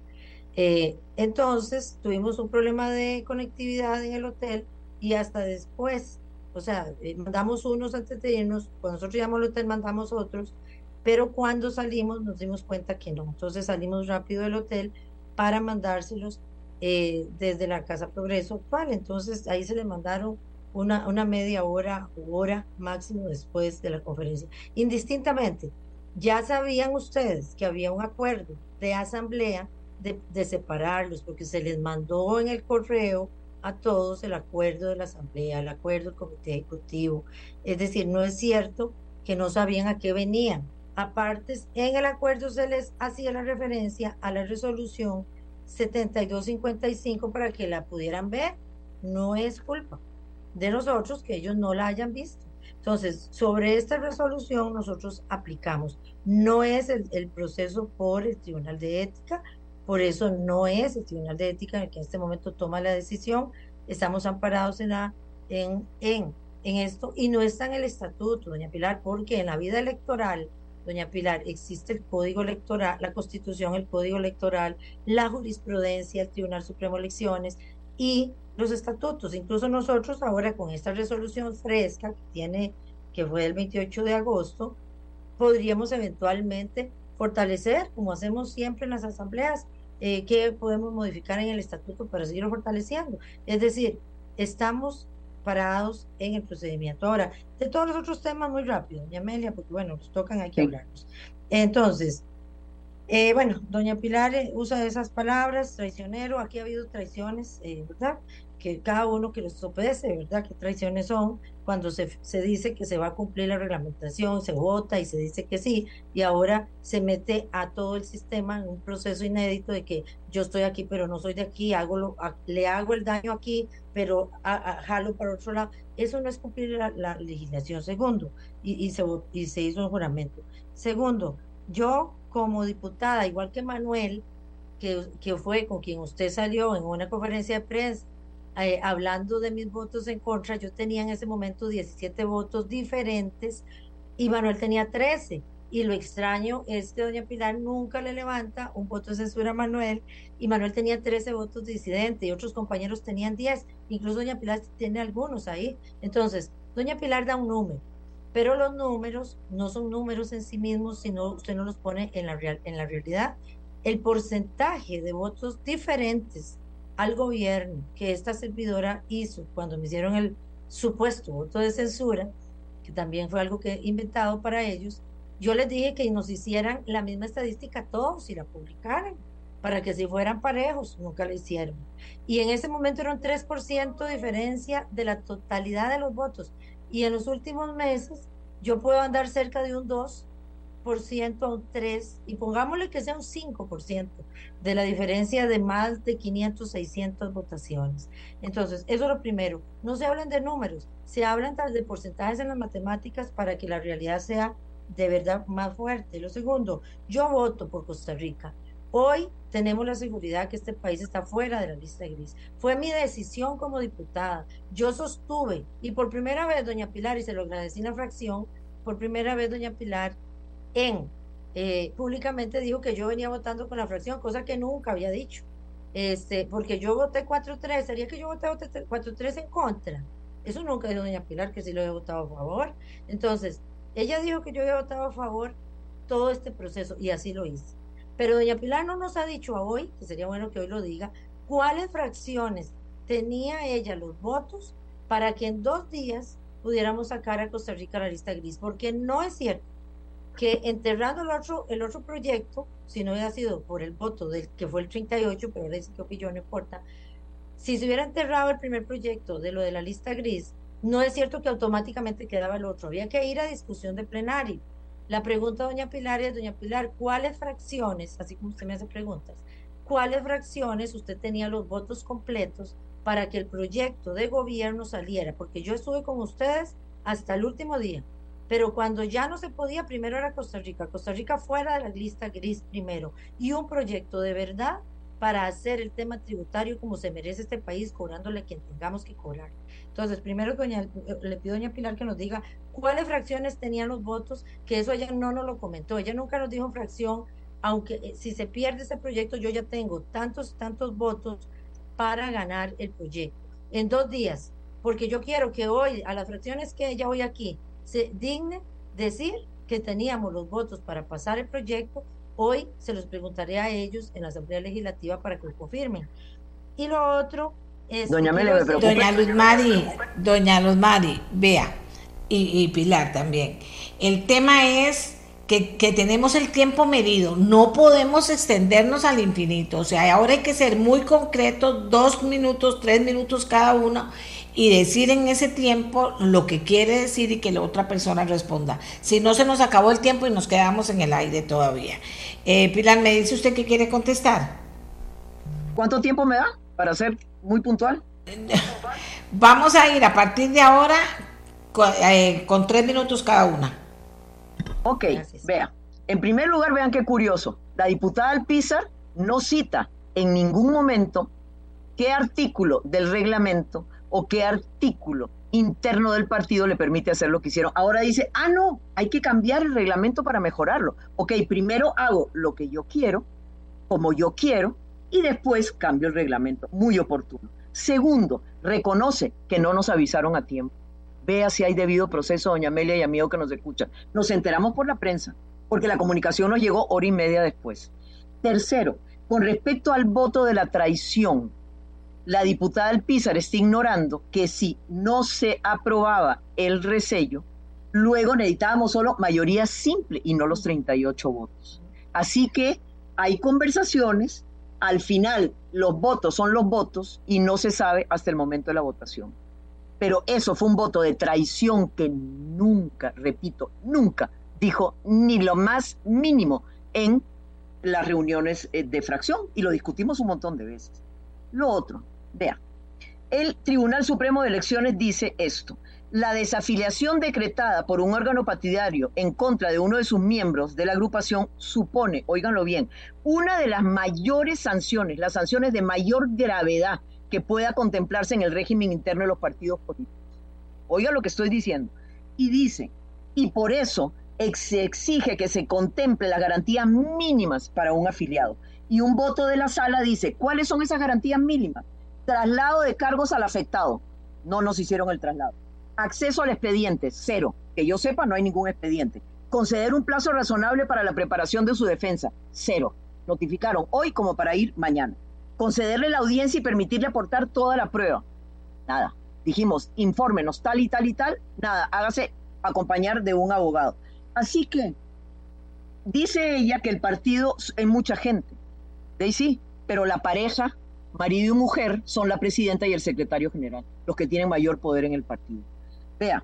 [SPEAKER 8] Eh, entonces tuvimos un problema de conectividad en el hotel y hasta después, o sea, mandamos unos antes de irnos, cuando nosotros llegamos al hotel mandamos otros, pero cuando salimos nos dimos cuenta que no, entonces salimos rápido del hotel para mandárselos eh, desde la Casa Progreso actual. Entonces ahí se le mandaron una, una media hora o hora máximo después de la conferencia. Indistintamente, ya sabían ustedes que había un acuerdo de asamblea de, separarlos, porque se les mandó en el correo a todos el acuerdo de la asamblea, el acuerdo del comité ejecutivo. Es decir, no es cierto que no sabían a qué venían. Aparte, en el acuerdo se les hacía la referencia a la resolución 7255 para que la pudieran ver. No es culpa de nosotros que ellos no la hayan visto. Entonces, sobre esta resolución nosotros aplicamos. No es el, proceso por el Tribunal de Ética, por eso no es el Tribunal de Ética el que en este momento toma la decisión, estamos amparados en, en, en, en esto y no está en el estatuto, doña Pilar, porque en la vida electoral, doña Pilar, existe el código electoral, la constitución, el código electoral, la jurisprudencia, el Tribunal Supremo de Elecciones y los estatutos. Incluso nosotros ahora con esta resolución fresca que tiene, que fue el 28 de agosto, podríamos eventualmente fortalecer, como hacemos siempre en las asambleas, eh, que podemos modificar en el estatuto para seguirlo fortaleciendo. Es decir, estamos parados en el procedimiento. Ahora, de todos los otros temas, muy rápido, doña Amelia, porque bueno, nos tocan, hay que hablarnos. Entonces, eh, bueno, doña Pilar eh, usa esas palabras, traicionero, aquí ha habido traiciones, eh, ¿verdad? Que cada uno que los obedece, ¿verdad? ¿Qué traiciones son? Cuando se, se dice que se va a cumplir la reglamentación, se vota y se dice que sí, y ahora se mete a todo el sistema en un proceso inédito de que yo estoy aquí, pero no soy de aquí, hago lo, le hago el daño aquí, pero jalo para otro lado. Eso no es cumplir la, legislación. Segundo, y, y, se, y se hizo un juramento. Segundo, yo como diputada, igual que Manuel, que, que fue con quien usted salió en una conferencia de prensa, eh, hablando de mis votos en contra, yo tenía en ese momento 17 votos diferentes y Manuel tenía 13. Y lo extraño es que doña Pilar nunca le levanta un voto de censura a Manuel y Manuel tenía 13 votos disidentes y otros compañeros tenían 10. Incluso doña Pilar tiene algunos ahí. Entonces, doña Pilar da un número pero los números no son números en sí mismos, sino usted no los pone en la, real, en la realidad. El porcentaje de votos diferentes al gobierno que esta servidora hizo cuando me hicieron el supuesto voto de censura, que también fue algo que inventado para ellos, yo les dije que nos hicieran la misma estadística todos y la publicaran para que si fueran parejos, nunca lo hicieron. Y en ese momento era un 3% de diferencia de la totalidad de los votos y en los últimos meses yo puedo andar cerca de un 2% a un 3% y pongámosle que sea un 5% de la diferencia de más de 500, 600 votaciones. Entonces, eso es lo primero. No se hablan de números, se hablan de porcentajes en las matemáticas para que la realidad sea de verdad más fuerte. Lo segundo, yo voto por Costa Rica. Hoy tenemos la seguridad que este país está fuera de la lista gris. Fue mi decisión como diputada. Yo sostuve, y por primera vez, doña Pilar, y se lo agradecí en la fracción, por primera vez, doña Pilar, en eh, públicamente dijo que yo venía votando con la fracción, cosa que nunca había dicho. Este, porque yo voté 4-3, sería que yo voté 4-3 en contra. Eso nunca dijo doña Pilar, que sí lo había votado a favor. Entonces, ella dijo que yo había votado a favor todo este proceso, y así lo hice. Pero doña Pilar no nos ha dicho a hoy, que sería bueno que hoy lo diga, cuáles fracciones tenía ella los votos para que en dos días pudiéramos sacar a Costa Rica la lista gris, porque no es cierto que enterrando el otro, el otro proyecto, si no hubiera sido por el voto del que fue el 38, pero ahora dice que opilló, no importa, si se hubiera enterrado el primer proyecto de lo de la lista gris, no es cierto que automáticamente quedaba el otro, había que ir a discusión de plenario. La pregunta, doña Pilar, es, doña Pilar, ¿cuáles fracciones, así como usted me hace preguntas, cuáles fracciones usted tenía los votos completos para que el proyecto de gobierno saliera? Porque yo estuve con ustedes hasta el último día, pero cuando ya no se podía, primero era Costa Rica, Costa Rica fuera de la lista gris primero, y un proyecto de verdad para hacer el tema tributario como se merece este país, cobrándole a quien tengamos que cobrar. Entonces, primero doña, le pido a doña Pilar que nos diga cuáles fracciones tenían los votos, que eso ella no nos lo comentó, ella nunca nos dijo fracción, aunque eh, si se pierde ese proyecto yo ya tengo tantos, tantos votos para ganar el proyecto en dos días, porque yo quiero que hoy a las fracciones que ella hoy aquí se digne decir que teníamos los votos para pasar el proyecto Hoy se los preguntaré a ellos en la Asamblea Legislativa para que lo confirmen. Y lo otro es...
[SPEAKER 2] Doña Doña Luz Mari, Doña Luz Mari, vea, y, Pilar también. El tema es que, que, tenemos el tiempo medido, no podemos extendernos al infinito, o sea, ahora hay que ser muy concretos, dos minutos, tres minutos cada uno, y decir en ese tiempo lo que quiere decir y que la otra persona responda. Si no, se nos acabó el tiempo y nos quedamos en el aire todavía. Eh, Pilar, ¿me dice usted que quiere contestar?
[SPEAKER 9] ¿Cuánto tiempo me da para ser muy puntual?
[SPEAKER 2] Vamos a ir a partir de ahora con, eh, tres minutos cada una.
[SPEAKER 9] Ok, vea. En primer lugar, vean qué curioso. La diputada Alpizar no cita en ningún momento qué artículo del reglamento o qué artículo interno del partido le permite hacer lo que hicieron. Ahora dice, ah, no, hay que cambiar el reglamento para mejorarlo. Ok, primero hago lo que yo quiero, como yo quiero, y después cambio el reglamento. Muy oportuno. Segundo, reconoce que no nos avisaron a tiempo. Vea si hay debido proceso, doña Amelia y amigo que nos escuchan. Nos enteramos por la prensa, porque la comunicación nos llegó hora y media después. Tercero, con respecto al voto de la traición, la diputada del Pizar está ignorando que si no se aprobaba el resello, luego necesitábamos solo mayoría simple y no los 38 votos. Así que hay conversaciones, al final los votos son los votos y no se sabe hasta el momento de la votación. Pero eso fue un voto de traición que nunca, repito, nunca dijo ni lo más mínimo en las reuniones eh, de fracción y lo discutimos un montón de veces. Lo otro, vea, el Tribunal Supremo de Elecciones dice esto. La desafiliación decretada por un órgano partidario en contra de uno de sus miembros de la agrupación supone, óiganlo bien, una de las mayores sanciones, las sanciones de mayor gravedad que pueda contemplarse en el régimen interno de los partidos políticos. Oiga lo que estoy diciendo. Y dice, y por eso se exige que se contemple las garantías mínimas para un afiliado. Y un voto de la sala dice, ¿cuáles son esas garantías mínimas? Traslado de cargos al afectado. No nos hicieron el traslado. Acceso al expediente, cero. Que yo sepa, no hay ningún expediente. Conceder un plazo razonable para la preparación de su defensa, cero. Notificaron hoy como para ir mañana. Concederle la audiencia y permitirle aportar toda la prueba. Nada. Dijimos, infórmenos tal y tal y tal. Nada, hágase acompañar de un abogado. Así que dice ella que el partido es mucha gente. De sí, pero la pareja, marido y mujer, son la presidenta y el secretario general, los que tienen mayor poder en el partido. Vea,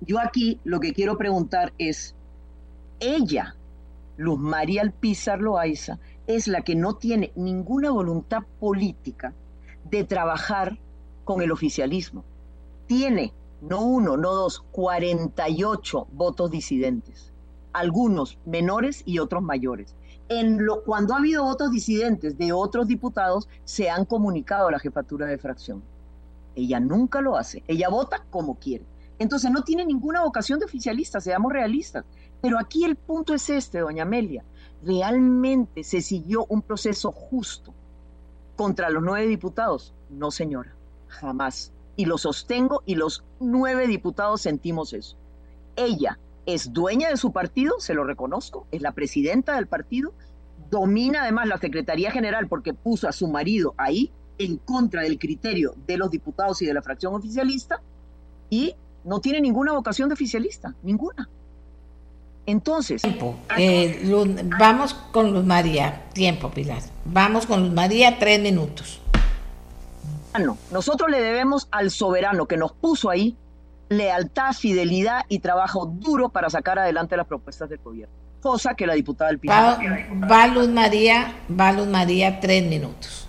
[SPEAKER 9] yo aquí lo que quiero preguntar es, ella, Luz María Alpizar Loaiza, es la que no tiene ninguna voluntad política de trabajar con el oficialismo. Tiene no uno, no dos, 48 votos disidentes, algunos menores y otros mayores. En lo, cuando ha habido votos disidentes de otros diputados, se han comunicado a la jefatura de fracción. Ella nunca lo hace, ella vota como quiere. Entonces no tiene ninguna vocación de oficialista, seamos realistas. Pero aquí el punto es este, doña Amelia. ¿Realmente se siguió un proceso justo contra los nueve diputados? No, señora, jamás y lo sostengo y los nueve diputados sentimos eso. Ella es dueña de su partido, se lo reconozco, es la presidenta del partido, domina además la Secretaría General porque puso a su marido ahí en contra del criterio de los diputados y de la fracción oficialista y no tiene ninguna vocación de oficialista, ninguna. Entonces,
[SPEAKER 2] eh, vamos con Luz María, tiempo Pilar, vamos con Luz María, tres minutos.
[SPEAKER 9] Nosotros le debemos al soberano que nos puso ahí lealtad, fidelidad y trabajo duro para sacar adelante las propuestas del gobierno. Cosa que la diputada del
[SPEAKER 2] PIB. Va, Luz María, va Luz María, tres minutos.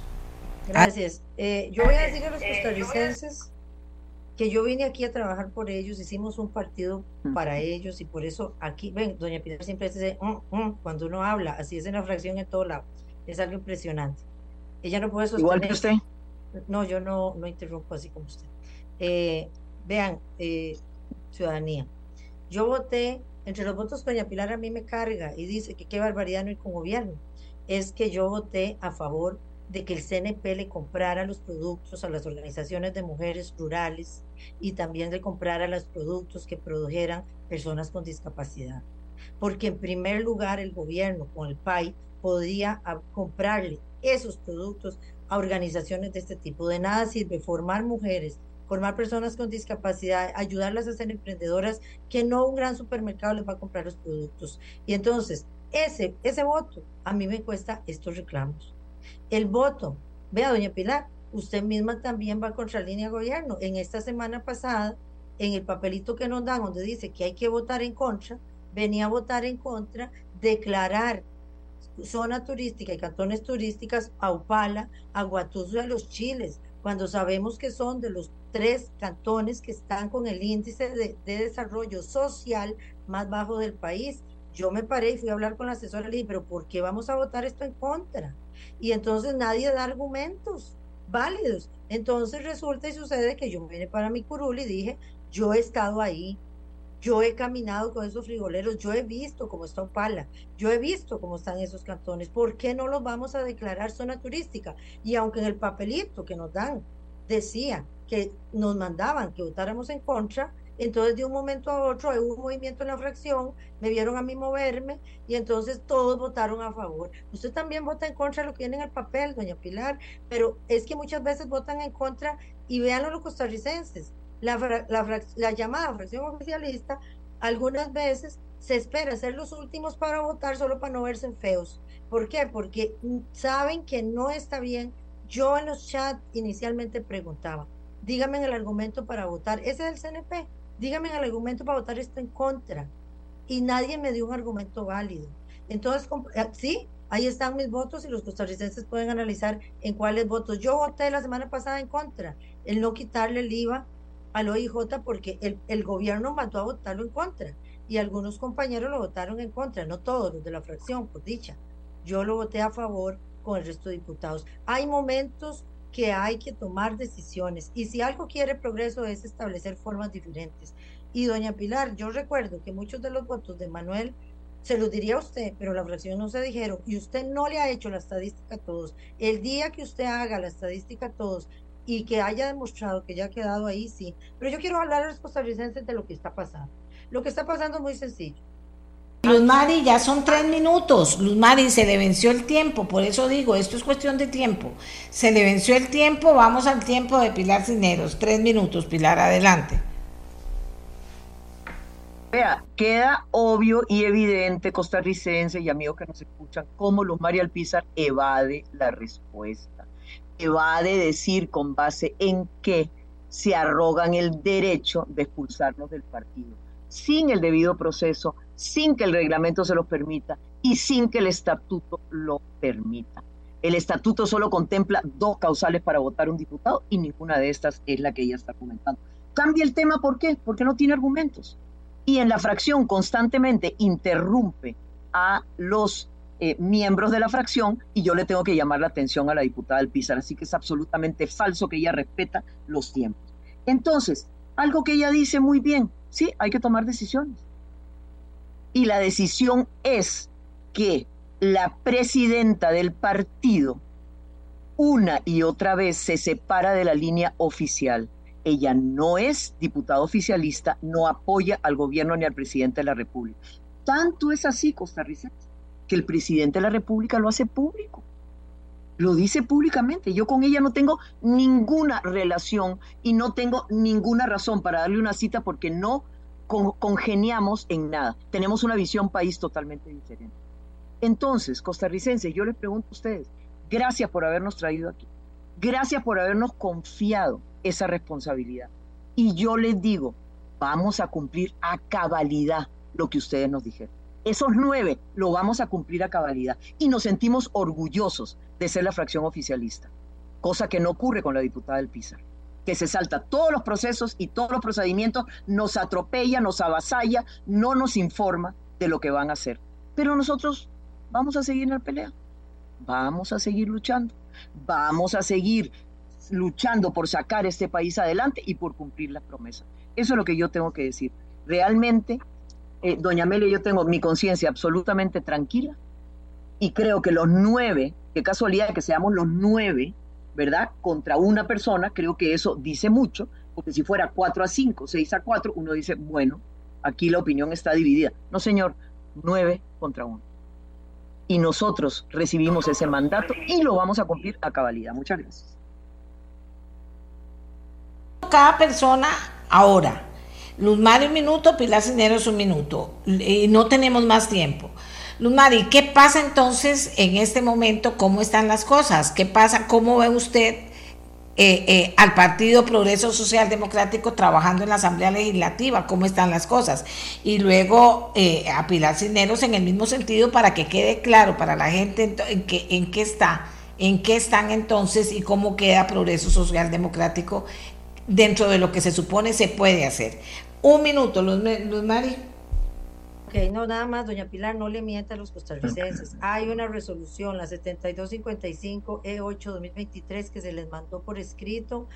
[SPEAKER 8] Gracias. Eh, yo voy a decir a los costarricenses que yo vine aquí a trabajar por ellos, hicimos un partido para ellos y por eso aquí, ven, doña Pilar siempre dice, mm, mm", cuando uno habla, así es en la fracción en todo lado, es algo impresionante. Ella no puede sostener.
[SPEAKER 9] Igual que usted.
[SPEAKER 8] No, yo no, no interrumpo así como usted. Eh, vean, eh, ciudadanía, yo voté, entre los votos doña Pilar a mí me carga y dice que qué barbaridad no ir con gobierno. Es que yo voté a favor de que el CNP le comprara los productos a las organizaciones de mujeres rurales y también le comprara los productos que produjeran personas con discapacidad. Porque en primer lugar el gobierno con el PAI podía comprarle esos productos a organizaciones de este tipo. De nada sirve formar mujeres, formar personas con discapacidad, ayudarlas a ser emprendedoras, que no un gran supermercado les va a comprar los productos. Y entonces, ese, ese voto a mí me cuesta estos reclamos. El voto, vea, doña Pilar, usted misma también va contra línea gobierno. En esta semana pasada, en el papelito que nos dan, donde dice que hay que votar en contra, venía a votar en contra, declarar zona turística y cantones turísticas a Upala, a Guatuzo y a los Chiles, cuando sabemos que son de los tres cantones que están con el índice de, desarrollo social más bajo del país. Yo me paré y fui a hablar con la asesora y le dije, pero ¿por qué vamos a votar esto en contra? Y entonces nadie da argumentos. válidos. Entonces resulta y sucede que yo vine para mi curul y dije, yo he estado ahí, yo he caminado con esos frigoleros, yo he visto cómo está Opala, yo he visto cómo están esos cantones. ¿Por qué no los vamos a declarar zona turística? Y aunque en el papelito que nos dan decía que nos mandaban que votáramos en contra, entonces, de un momento a otro, hubo un movimiento en la fracción, me vieron a mí moverme y entonces todos votaron a favor. Usted también vota en contra de lo que viene en el papel, doña Pilar, pero es que muchas veces votan en contra y vean los costarricenses. La, la, llamada fracción oficialista, algunas veces se espera ser los últimos para votar solo para no verse feos. ¿Por qué? Porque saben que no está bien. Yo en los chats inicialmente preguntaba, dígame el argumento para votar. Ese es el CNP dígame el argumento para votar esto en contra. Y nadie me dio un argumento válido. Entonces, eh, sí, ahí están mis votos y los costarricenses pueden analizar en cuáles votos. Yo voté la semana pasada en contra, el no quitarle el IVA al OIJ porque el, el gobierno mandó a votarlo en contra y algunos compañeros lo votaron en contra, no todos los de la fracción, por dicha. Yo lo voté a favor con el resto de diputados. Hay momentos que hay que tomar decisiones y si algo quiere progreso es establecer formas diferentes. Y doña Pilar, yo recuerdo que muchos de los votos de Manuel se los diría a usted, pero la fracción no se dijeron y usted no le ha hecho la estadística a todos. El día que usted haga la estadística a todos y que haya demostrado que ya ha quedado ahí, sí. Pero yo quiero hablar a los costarricenses de lo que está pasando. Lo que está pasando es muy sencillo.
[SPEAKER 2] Luz Mari, ya son tres minutos. Luz Mari, se le venció el tiempo, por eso digo, esto es cuestión de tiempo. Se le venció el tiempo, vamos al tiempo de Pilar Cineros. Tres minutos, Pilar, adelante.
[SPEAKER 9] Vea, queda obvio y evidente, costarricense y amigos que nos escuchan, cómo Luz Mari Alpizar evade la respuesta. Evade decir con base en qué se arrogan el derecho de expulsarnos del partido, sin el debido proceso sin que el reglamento se lo permita y sin que el estatuto lo permita. El estatuto solo contempla dos causales para votar un diputado y ninguna de estas es la que ella está comentando. Cambia el tema, ¿por qué? Porque no tiene argumentos. Y en la fracción constantemente interrumpe a los eh, miembros de la fracción y yo le tengo que llamar la atención a la diputada del Pizar. Así que es absolutamente falso que ella respeta los tiempos. Entonces, algo que ella dice muy bien, sí, hay que tomar decisiones y la decisión es que la presidenta del partido una y otra vez se separa de la línea oficial. Ella no es diputada oficialista, no apoya al gobierno ni al presidente de la República. Tanto es así, costarricense, que el presidente de la República lo hace público. Lo dice públicamente. Yo con ella no tengo ninguna relación y no tengo ninguna razón para darle una cita porque no congeniamos en nada. Tenemos una visión país totalmente diferente. Entonces, costarricenses, yo les pregunto a ustedes, gracias por habernos traído aquí. Gracias por habernos confiado esa responsabilidad. Y yo les digo, vamos a cumplir a cabalidad lo que ustedes nos dijeron. Esos nueve lo vamos a cumplir a cabalidad. Y nos sentimos orgullosos de ser la fracción oficialista, cosa que no ocurre con la diputada del Pizarro que se salta todos los procesos y todos los procedimientos, nos atropella, nos avasalla, no nos informa de lo que van a hacer. Pero nosotros vamos a seguir en la pelea, vamos a seguir luchando, vamos a seguir luchando por sacar este país adelante y por cumplir las promesas. Eso es lo que yo tengo que decir. Realmente, eh, doña Amelia, yo tengo mi conciencia absolutamente tranquila y creo que los nueve, qué casualidad que seamos los nueve, ¿verdad? Contra una persona, creo que eso dice mucho, porque si fuera 4 a 5, 6 a 4, uno dice, bueno, aquí la opinión está dividida. No, señor, 9 contra 1. Y nosotros recibimos ese mandato y lo vamos a cumplir a cabalidad. Muchas gracias.
[SPEAKER 2] Cada persona ahora. Luz Mario un minuto, Pilar Cineros un minuto. Y no tenemos más tiempo. Luz Mari, ¿qué pasa entonces en este momento? ¿Cómo están las cosas? ¿Qué pasa? ¿Cómo ve usted eh, eh, al Partido Progreso Social Democrático trabajando en la Asamblea Legislativa? ¿Cómo están las cosas? Y luego eh, a Pilar Cineros en el mismo sentido para que quede claro para la gente en, qué, en qué está, en qué están entonces y cómo queda Progreso Social Democrático dentro de lo que se supone se puede hacer. Un minuto, Luz, Luz Mari.
[SPEAKER 8] Ok, no, nada más, doña Pilar, no le mienta a los costarricenses. Hay una resolución, la 7255E8-2023, que se les mandó por escrito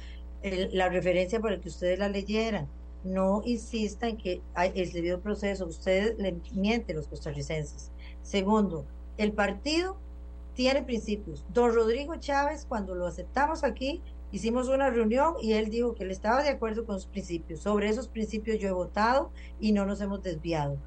[SPEAKER 8] la referencia para que ustedes la leyeran. No insista en que hay el debido proceso. Ustedes le mienten los costarricenses. Segundo, el partido tiene principios. Don Rodrigo Chávez, cuando lo aceptamos aquí, hicimos una reunión y él dijo que él estaba de acuerdo con sus principios. Sobre esos principios yo he votado y no nos hemos desviado.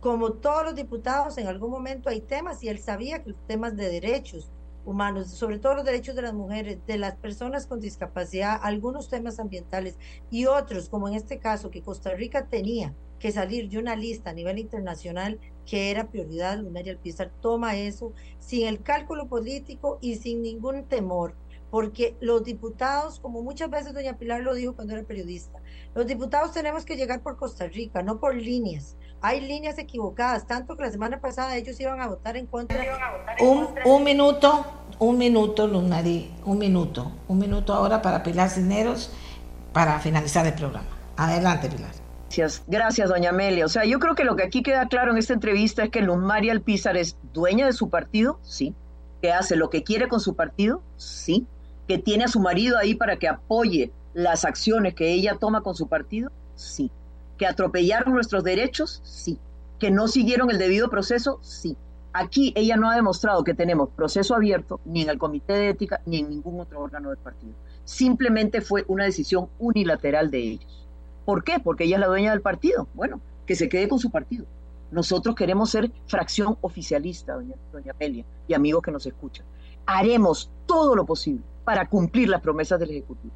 [SPEAKER 8] Como todos los diputados, en algún momento hay temas y él sabía que los temas de derechos humanos, sobre todo los derechos de las mujeres, de las personas con discapacidad, algunos temas ambientales y otros, como en este caso, que Costa Rica tenía que salir de una lista a nivel internacional que era prioridad, Lunaria Alpizar toma eso sin el cálculo político y sin ningún temor porque los diputados, como muchas veces doña Pilar lo dijo cuando era periodista, los diputados tenemos que llegar por Costa Rica, no por líneas. Hay líneas equivocadas, tanto que la semana pasada ellos iban a votar en contra.
[SPEAKER 2] un, un minuto, un minuto, Lunari, un minuto, un minuto ahora para Pilar Cineros para finalizar el programa. Adelante, Pilar.
[SPEAKER 9] Gracias, gracias, doña Amelia. O sea, yo creo que lo que aquí queda claro en esta entrevista es que Luz María Alpizar es dueña de su partido, sí. Que hace lo que quiere con su partido, sí que tiene a su marido ahí para que apoye las acciones que ella toma con su partido? Sí. ¿Que atropellaron nuestros derechos? Sí. ¿Que no siguieron el debido proceso? Sí. Aquí ella no ha demostrado que tenemos proceso abierto ni en el comité de ética ni en ningún otro órgano del partido. Simplemente fue una decisión unilateral de ellos. ¿Por qué? Porque ella es la dueña del partido. Bueno, que se quede con su partido. Nosotros queremos ser fracción oficialista, doña, doña Pelia, y amigos que nos escuchan. Haremos todo lo posible para cumplir las promesas del Ejecutivo.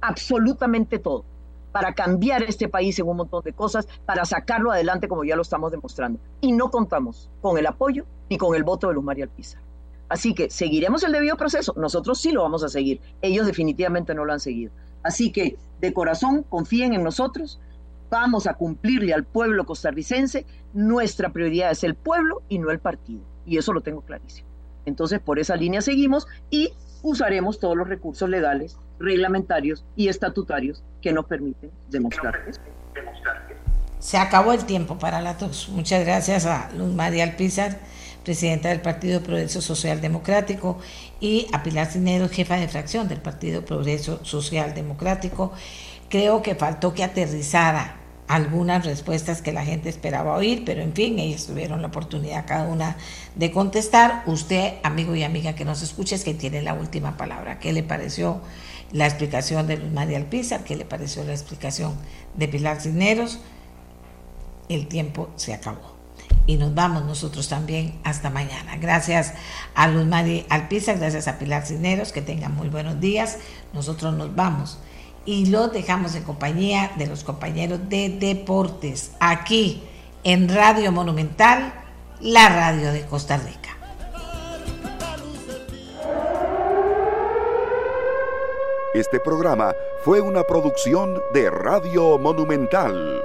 [SPEAKER 9] Absolutamente todo. Para cambiar este país en un montón de cosas, para sacarlo adelante como ya lo estamos demostrando. Y no contamos con el apoyo ni con el voto de Luz María Alpizar. Así que seguiremos el debido proceso. Nosotros sí lo vamos a seguir. Ellos definitivamente no lo han seguido. Así que de corazón confíen en nosotros. Vamos a cumplirle al pueblo costarricense. Nuestra prioridad es el pueblo y no el partido. Y eso lo tengo clarísimo. Entonces, por esa línea seguimos y usaremos todos los recursos legales, reglamentarios y estatutarios que nos permiten demostrar
[SPEAKER 2] Se acabó el tiempo para las dos. Muchas gracias a Luz María Alpizar, presidenta del Partido Progreso Social Democrático, y a Pilar Cineros, jefa de fracción del Partido Progreso Social Democrático. Creo que faltó que aterrizara algunas respuestas que la gente esperaba oír, pero en fin, ellos tuvieron la oportunidad cada una de contestar. Usted, amigo y amiga que nos escuche, es que tiene la última palabra. ¿Qué le pareció la explicación de Luz María Alpizar? ¿Qué le pareció la explicación de Pilar Cisneros? El tiempo se acabó. Y nos vamos nosotros también hasta mañana. Gracias a Luz María Alpizar, gracias a Pilar Cisneros, que tengan muy buenos días. Nosotros nos vamos y lo dejamos en compañía de los compañeros de deportes aquí en Radio Monumental, la radio de Costa Rica.
[SPEAKER 1] Este programa fue una producción de Radio Monumental.